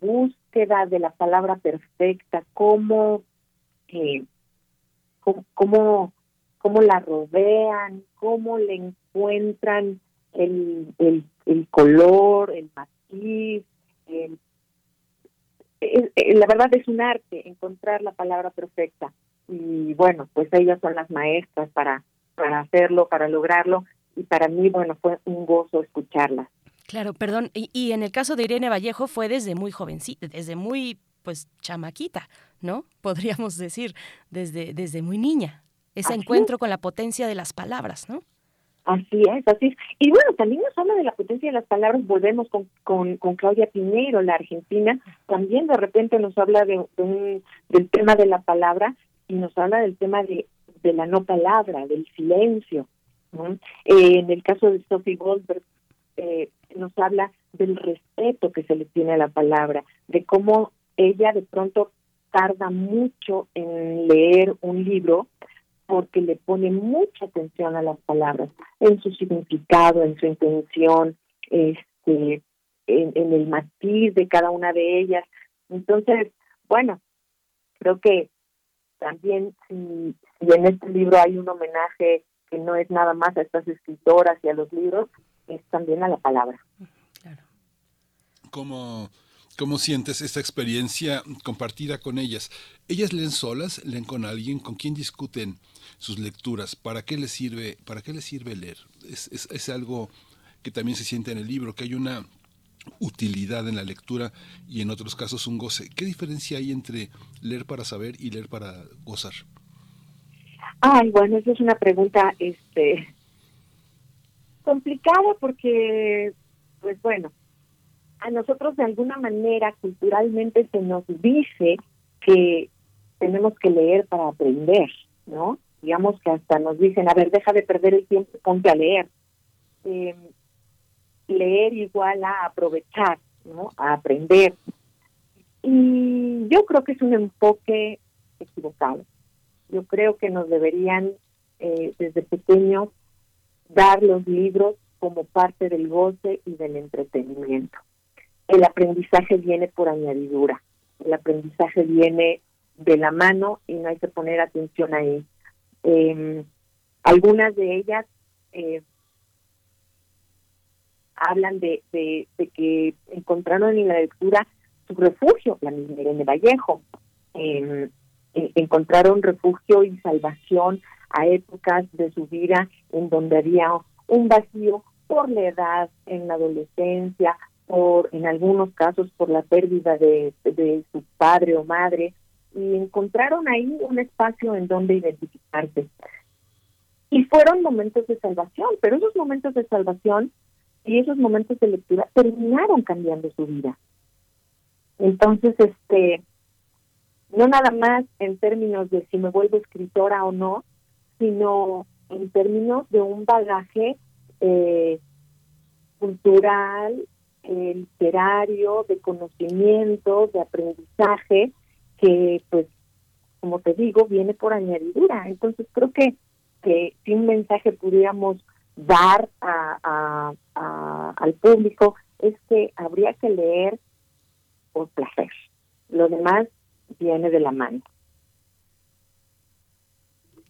búsqueda de la palabra perfecta, cómo, eh, cómo, cómo, la rodean, cómo le encuentran el, el, el color, el matiz, la verdad es un arte encontrar la palabra perfecta y bueno pues ellas son las maestras para para hacerlo para lograrlo y para mí bueno fue un gozo escucharlas Claro, perdón. Y, en el caso de Irene Vallejo fue desde muy jovencita, desde muy, pues, chamaquita, ¿no? Podríamos decir, desde, desde muy niña. Ese encuentro con la potencia de las palabras, ¿no? Así es, así es. Y bueno, también nos habla de la potencia de las palabras, volvemos con, con, Claudia Pinero, la argentina, también de repente nos habla de, un, del tema de la palabra y nos habla del tema de, de la no palabra, del silencio. Eh, en el caso de Sophie Goldberg, eh, nos habla del respeto que se le tiene a la palabra, de cómo ella de pronto tarda mucho en leer un libro porque le pone mucha atención a las palabras, en su significado, en su intención, este, en, el matiz de cada una de ellas. Entonces, bueno, creo que también si, si en este libro hay un homenaje que no es nada más a estas escritoras y a los libros, es también a la palabra. Claro. ¿Cómo, ¿Cómo sientes esta experiencia compartida con ellas? ¿Ellas leen solas? ¿Leen con alguien? ¿Con quién discuten sus lecturas? ¿Para qué les sirve, para qué les sirve leer? Es, es, algo que también se siente en el libro, que hay una utilidad en la lectura y en otros casos un goce. ¿Qué diferencia hay entre leer para saber y leer para gozar? Ay, bueno, esa es una pregunta este complicada porque, pues bueno, a nosotros de alguna manera culturalmente se nos dice que tenemos que leer para aprender, ¿no? Digamos que hasta nos dicen, a ver, deja de perder el tiempo, ponte a leer. Em, leer igual a aprovechar, ¿no? A aprender. Y yo creo que es un enfoque equivocado. Yo creo que nos deberían, eh, desde pequeños, dar los libros como parte del goce y del entretenimiento. El aprendizaje viene por añadidura, el aprendizaje viene de la mano y no hay que poner atención ahí. Eh, algunas de ellas, eh, hablan de, de, que encontraron en la lectura su refugio, la misma Irene Vallejo. Em, encontraron refugio y salvación a épocas de su vida en donde había un vacío por la edad en la adolescencia, por en algunos casos por la pérdida de, de su padre o madre, y encontraron ahí un espacio en donde identificarse. Y fueron momentos de salvación, pero esos momentos de salvación y esos momentos de lectura terminaron cambiando su vida. Entonces, este, no nada más en términos de si me vuelvo escritora o no, sino en términos de un bagaje eh, cultural, eh, literario, de conocimiento, de aprendizaje, que pues, como te digo, viene por añadidura. Entonces creo que, que si un mensaje pudiéramos dar a, al público es que habría que leer por placer. Lo demás viene de la mano.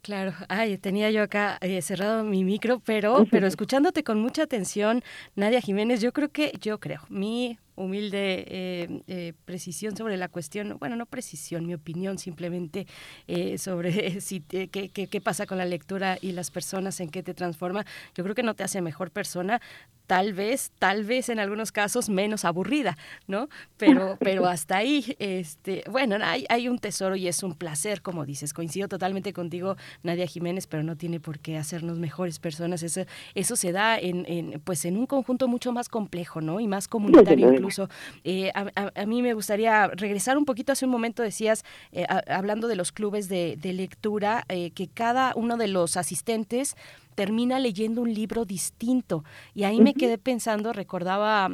Claro, ay, tenía yo acá eh, cerrado mi micro, pero, pero escuchándote con mucha atención, Nadia Jiménez, yo creo que, yo creo, mi humilde eh, eh, precisión sobre la cuestión, bueno, no precisión, mi opinión simplemente eh, sobre si qué, qué, pasa con la lectura y las personas, en qué te transforma. Yo creo que no te hace mejor persona, tal vez, tal vez en algunos casos menos aburrida, ¿no? Pero, pero hasta ahí, este, bueno, hay, hay un tesoro y es un placer, como dices. Coincido totalmente contigo, Nadia Jiménez, pero no tiene por qué hacernos mejores personas. Eso, eso se da en, en pues en un conjunto mucho más complejo, ¿no? Y más comunitario incluso. Eh, a, mí me gustaría regresar un poquito, hace un momento decías, eh, hablando de los clubes de, lectura, eh, que cada uno de los asistentes termina leyendo un libro distinto. Y ahí me quedé pensando, recordaba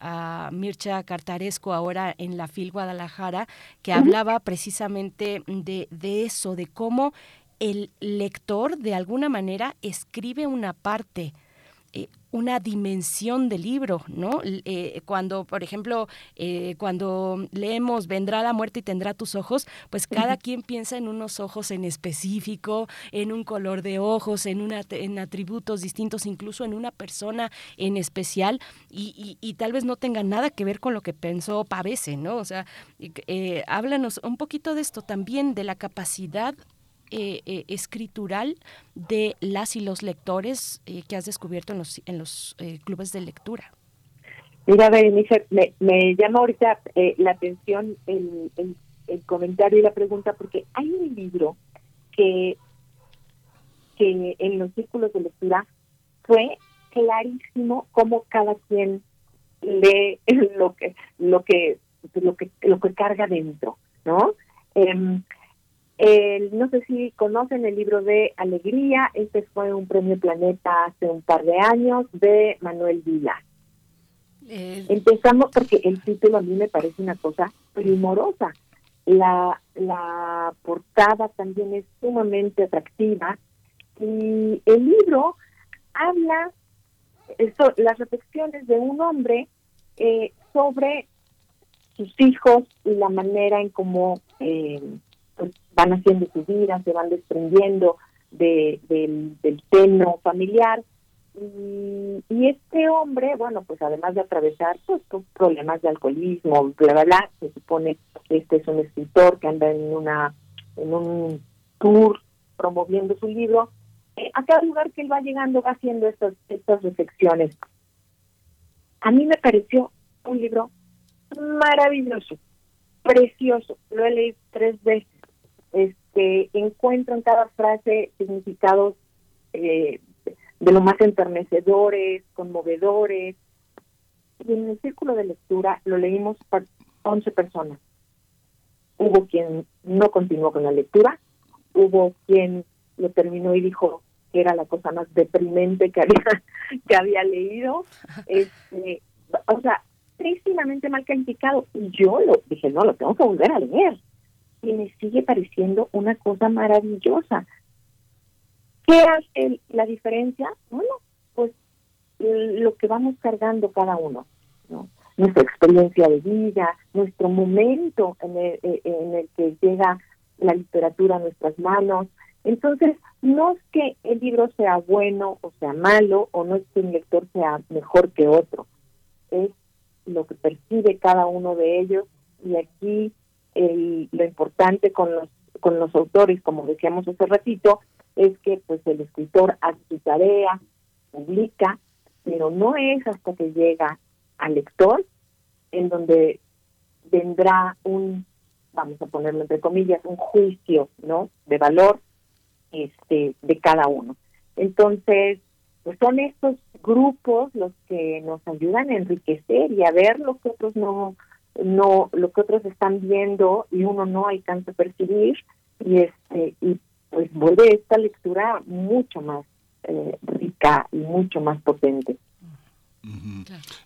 a Mircha Cartaresco ahora en la FIL Guadalajara, que hablaba precisamente de, de, eso, de cómo el lector de alguna manera escribe una parte una dimensión del libro, ¿no? Eh, cuando, por ejemplo, eh, cuando leemos Vendrá la muerte y tendrá tus ojos, pues cada quien piensa en unos ojos en específico, en un color de ojos, en, una, en atributos distintos, incluso en una persona en especial, y, y, tal vez no tenga nada que ver con lo que pensó Pavese, ¿no? O sea, eh, háblanos un poquito de esto también, de la capacidad eh, eh, escritural de las y los lectores eh, que has descubierto en los, en los clubes de lectura? Mira, Berenice, me, me llama ahorita la atención el, el, comentario y la pregunta porque hay un libro que, que en los círculos de lectura fue clarísimo cómo cada quien lee lo que lo que lo que lo que carga dentro, ¿no? Em, no sé si conocen el libro de Alegría, este fue un premio Planeta hace un par de años de Manuel Vila. Empezamos porque el título a mí me parece una cosa primorosa. La, la portada también es sumamente atractiva y el libro habla eso, las reflexiones de un hombre eh, sobre sus hijos y la manera en cómo eh, van haciendo su vida, se van desprendiendo de, del, del seno familiar. Y, este hombre, bueno, pues además de atravesar pues, problemas de alcoholismo, bla, bla, bla, se supone que este es un escritor que anda en una en un tour promoviendo su libro, eh, a cada lugar que él va llegando va haciendo estas, estas reflexiones. A mí me pareció un libro maravilloso, precioso, lo he leído tres veces este, encuentro en cada frase significados eh, de lo más enternecedores, conmovedores. Y en el círculo de lectura lo leímos por 11 personas. Hubo quien no continuó con la lectura, hubo quien lo terminó y dijo que era la cosa más deprimente que había, que había leído. Este, o sea, tristísimamente mal calificado. Y yo lo dije, no, lo tengo que volver a leer y me sigue pareciendo una cosa maravillosa. ¿Qué hace la diferencia? Bueno, pues lo que vamos cargando cada uno, ¿no? Nuestra experiencia de vida, nuestro momento en el, eh, en el que llega la literatura a nuestras manos. Entonces, no es que el libro sea bueno o sea malo, o no es que un lector sea mejor que otro, es lo que percibe cada uno de ellos y aquí el, lo importante con los con los autores, como decíamos hace ratito, es que pues el escritor hace su tarea, publica, pero no es hasta que llega al lector en donde vendrá un, vamos a ponerlo entre comillas, un juicio, ¿no? De valor este de cada uno. Entonces, pues son estos grupos los que nos ayudan a enriquecer y a ver lo que otros no no lo que otros están viendo y uno no alcanza a percibir y este y pues vuelve esta lectura mucho más eh, rica y mucho más potente.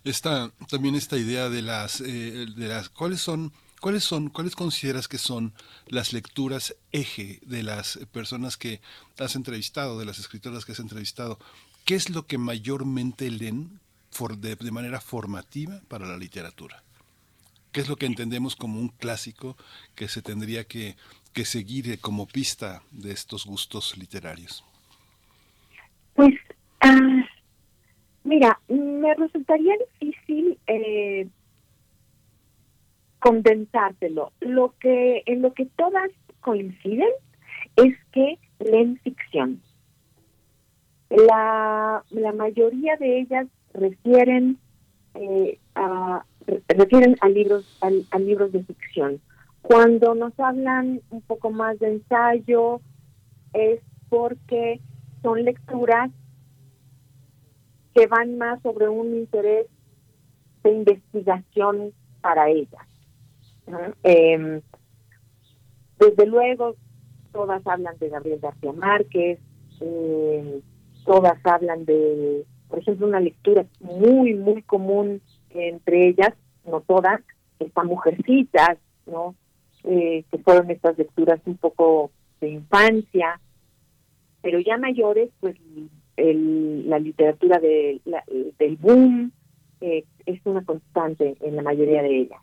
Esta también esta idea de las eh, de las cuáles son cuáles son cuáles consideras que son las lecturas eje de las personas que has entrevistado de las escritoras que has entrevistado qué es lo que mayormente leen de, de manera formativa para la literatura qué es lo que entendemos como un clásico que se tendría que, que seguir como pista de estos gustos literarios pues ah, Mira, me resultaría difícil eh, condensártelo. Lo que, en lo que todas coinciden es que leen ficción. La, la mayoría de ellas refieren eh, a refieren a libros a libros de ficción. Cuando nos hablan un poco más de ensayo es porque son lecturas que van más sobre un interés de investigación para ella. Em, desde luego, todas hablan de Gabriel García Márquez, em, todas hablan de, por ejemplo, una lectura muy, muy común entre ellas, no todas, está Mujercitas, ¿no? Eh, que fueron estas lecturas un poco de infancia, pero ya mayores, pues el, la literatura de, del boom eh, es una constante en la mayoría de ellas.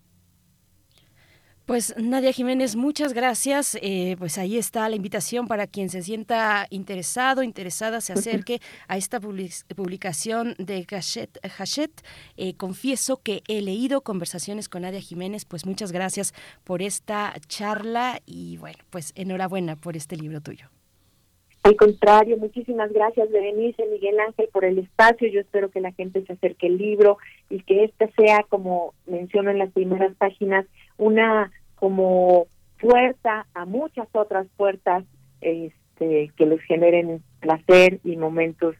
Pues Nadia Jiménez, muchas gracias. Eh, pues ahí está la invitación para quien se sienta interesado, interesada, se acerque a esta publicación de Hachette. Eh, confieso que he leído conversaciones con Nadia Jiménez, pues muchas gracias por esta charla y bueno, pues enhorabuena por este libro tuyo. Al contrario, muchísimas gracias Berenice, Miguel Ángel por el espacio. Yo espero que la gente se acerque al libro y que este sea, como menciono en las primeras páginas, una como puerta a muchas otras puertas este, que les generen placer y momentos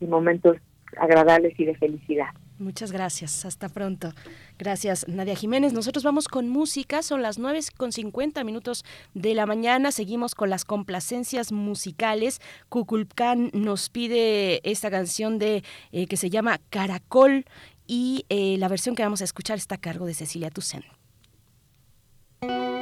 y momentos agradables y de felicidad. Muchas gracias. Hasta pronto. Gracias, Nadia Jiménez. Nosotros vamos con música. Son las 9 con 50 minutos de la mañana. Seguimos con las complacencias musicales. Kukulkan nos pide esta canción de eh, que se llama Caracol y eh, la versión que vamos a escuchar está a cargo de Cecilia Tucen. Una partícula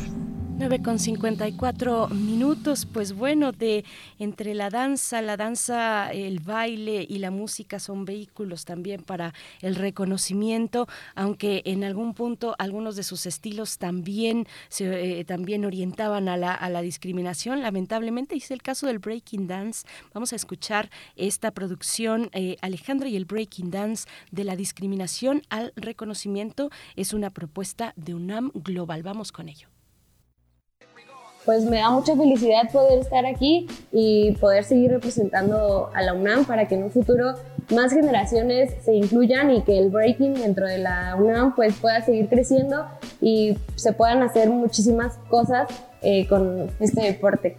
9 con 54 minutos, pues bueno, de entre la danza, la danza, el baile y la música son vehículos también para el reconocimiento, aunque en algún punto algunos de sus estilos también se eh, también orientaban a la, discriminación. Lamentablemente es el caso del breaking dance. Vamos a escuchar esta producción eh, Alejandro y el breaking dance de la discriminación al reconocimiento es una propuesta de UNAM Global. Vamos con ello pues me da mucha felicidad poder estar aquí y poder seguir representando a la UNAM para que en un futuro más generaciones se incluyan y que el breaking dentro de la UNAM pues pueda seguir creciendo y se puedan hacer muchísimas cosas eh, con este deporte.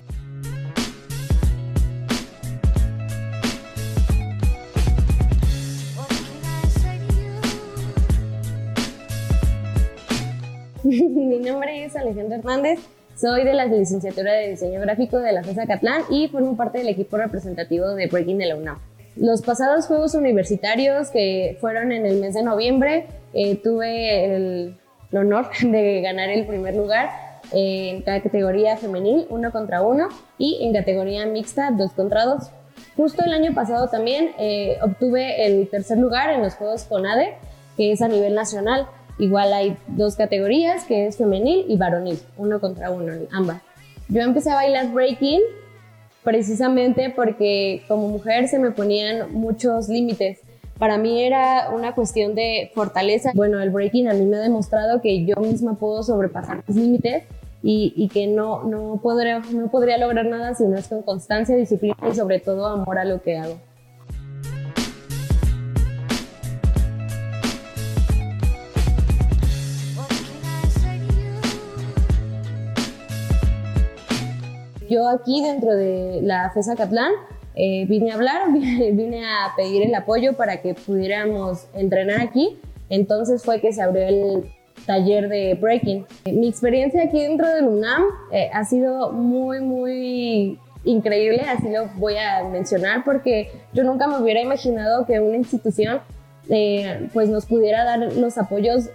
Mi nombre es Alejandro Hernández, soy de la licenciatura de diseño gráfico de la FESA Catlán y formo parte del equipo representativo de Breaking de la UNAM. Los pasados Juegos Universitarios que fueron en el mes de noviembre, eh, tuve el, honor de ganar el primer lugar en categoría femenil, uno contra uno, y en categoría mixta, dos contra dos. Justo el año pasado también eh, obtuve el tercer lugar en los Juegos CONADE, que es a nivel nacional. Igual hay dos categorías, que es femenil y varonil, uno contra uno, ambas. Yo empecé a bailar breaking precisamente porque como mujer se me ponían muchos límites. Para mí era una cuestión de fortaleza. Bueno, el breaking a mí me ha demostrado que yo misma puedo sobrepasar mis límites y, y, que no, no, podría, no podría lograr nada si no es con constancia, disciplina y sobre todo amor a lo que hago. Yo aquí dentro de la FESA Catlán eh, vine a hablar, vine a pedir el apoyo para que pudiéramos entrenar aquí. Entonces fue que se abrió el taller de breaking. Mi experiencia aquí dentro del UNAM eh, ha sido muy, muy increíble, así lo voy a mencionar, porque yo nunca me hubiera imaginado que una institución eh, pues nos pudiera dar los apoyos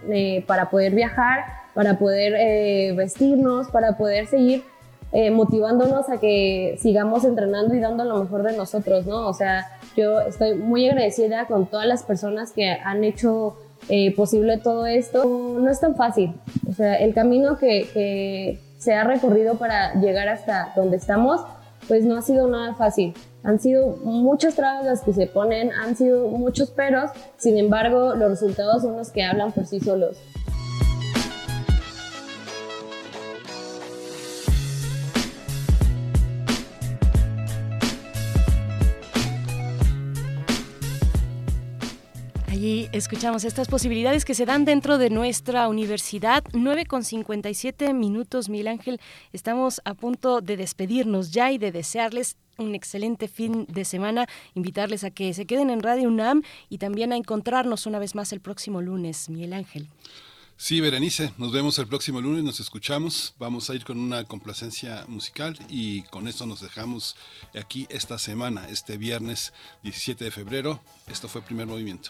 para poder viajar, para poder vestirnos, para poder seguir eh, motivándonos a que sigamos entrenando y dando lo mejor de nosotros, ¿no? O sea, yo estoy muy agradecida con todas las personas que han hecho eh, posible todo esto. No es tan fácil, o sea, el camino que, que se ha recorrido para llegar hasta donde estamos, pues no ha sido nada fácil. Han sido muchas trabas las que se ponen, han sido muchos peros, sin embargo, los resultados son los que hablan por sí solos. Y escuchamos estas posibilidades que se dan dentro de nuestra universidad. 9 con 57 minutos, Mil Ángel. Estamos a punto de despedirnos ya y de desearles un excelente fin de semana, invitarles a que se queden en Radio UNAM y también a encontrarnos una vez más el próximo lunes, Miguel Ángel. Sí, Berenice, nos vemos el próximo lunes, nos escuchamos, vamos a ir con una complacencia musical y con esto nos dejamos aquí esta semana, este viernes 17 de febrero. Esto fue Primer Movimiento.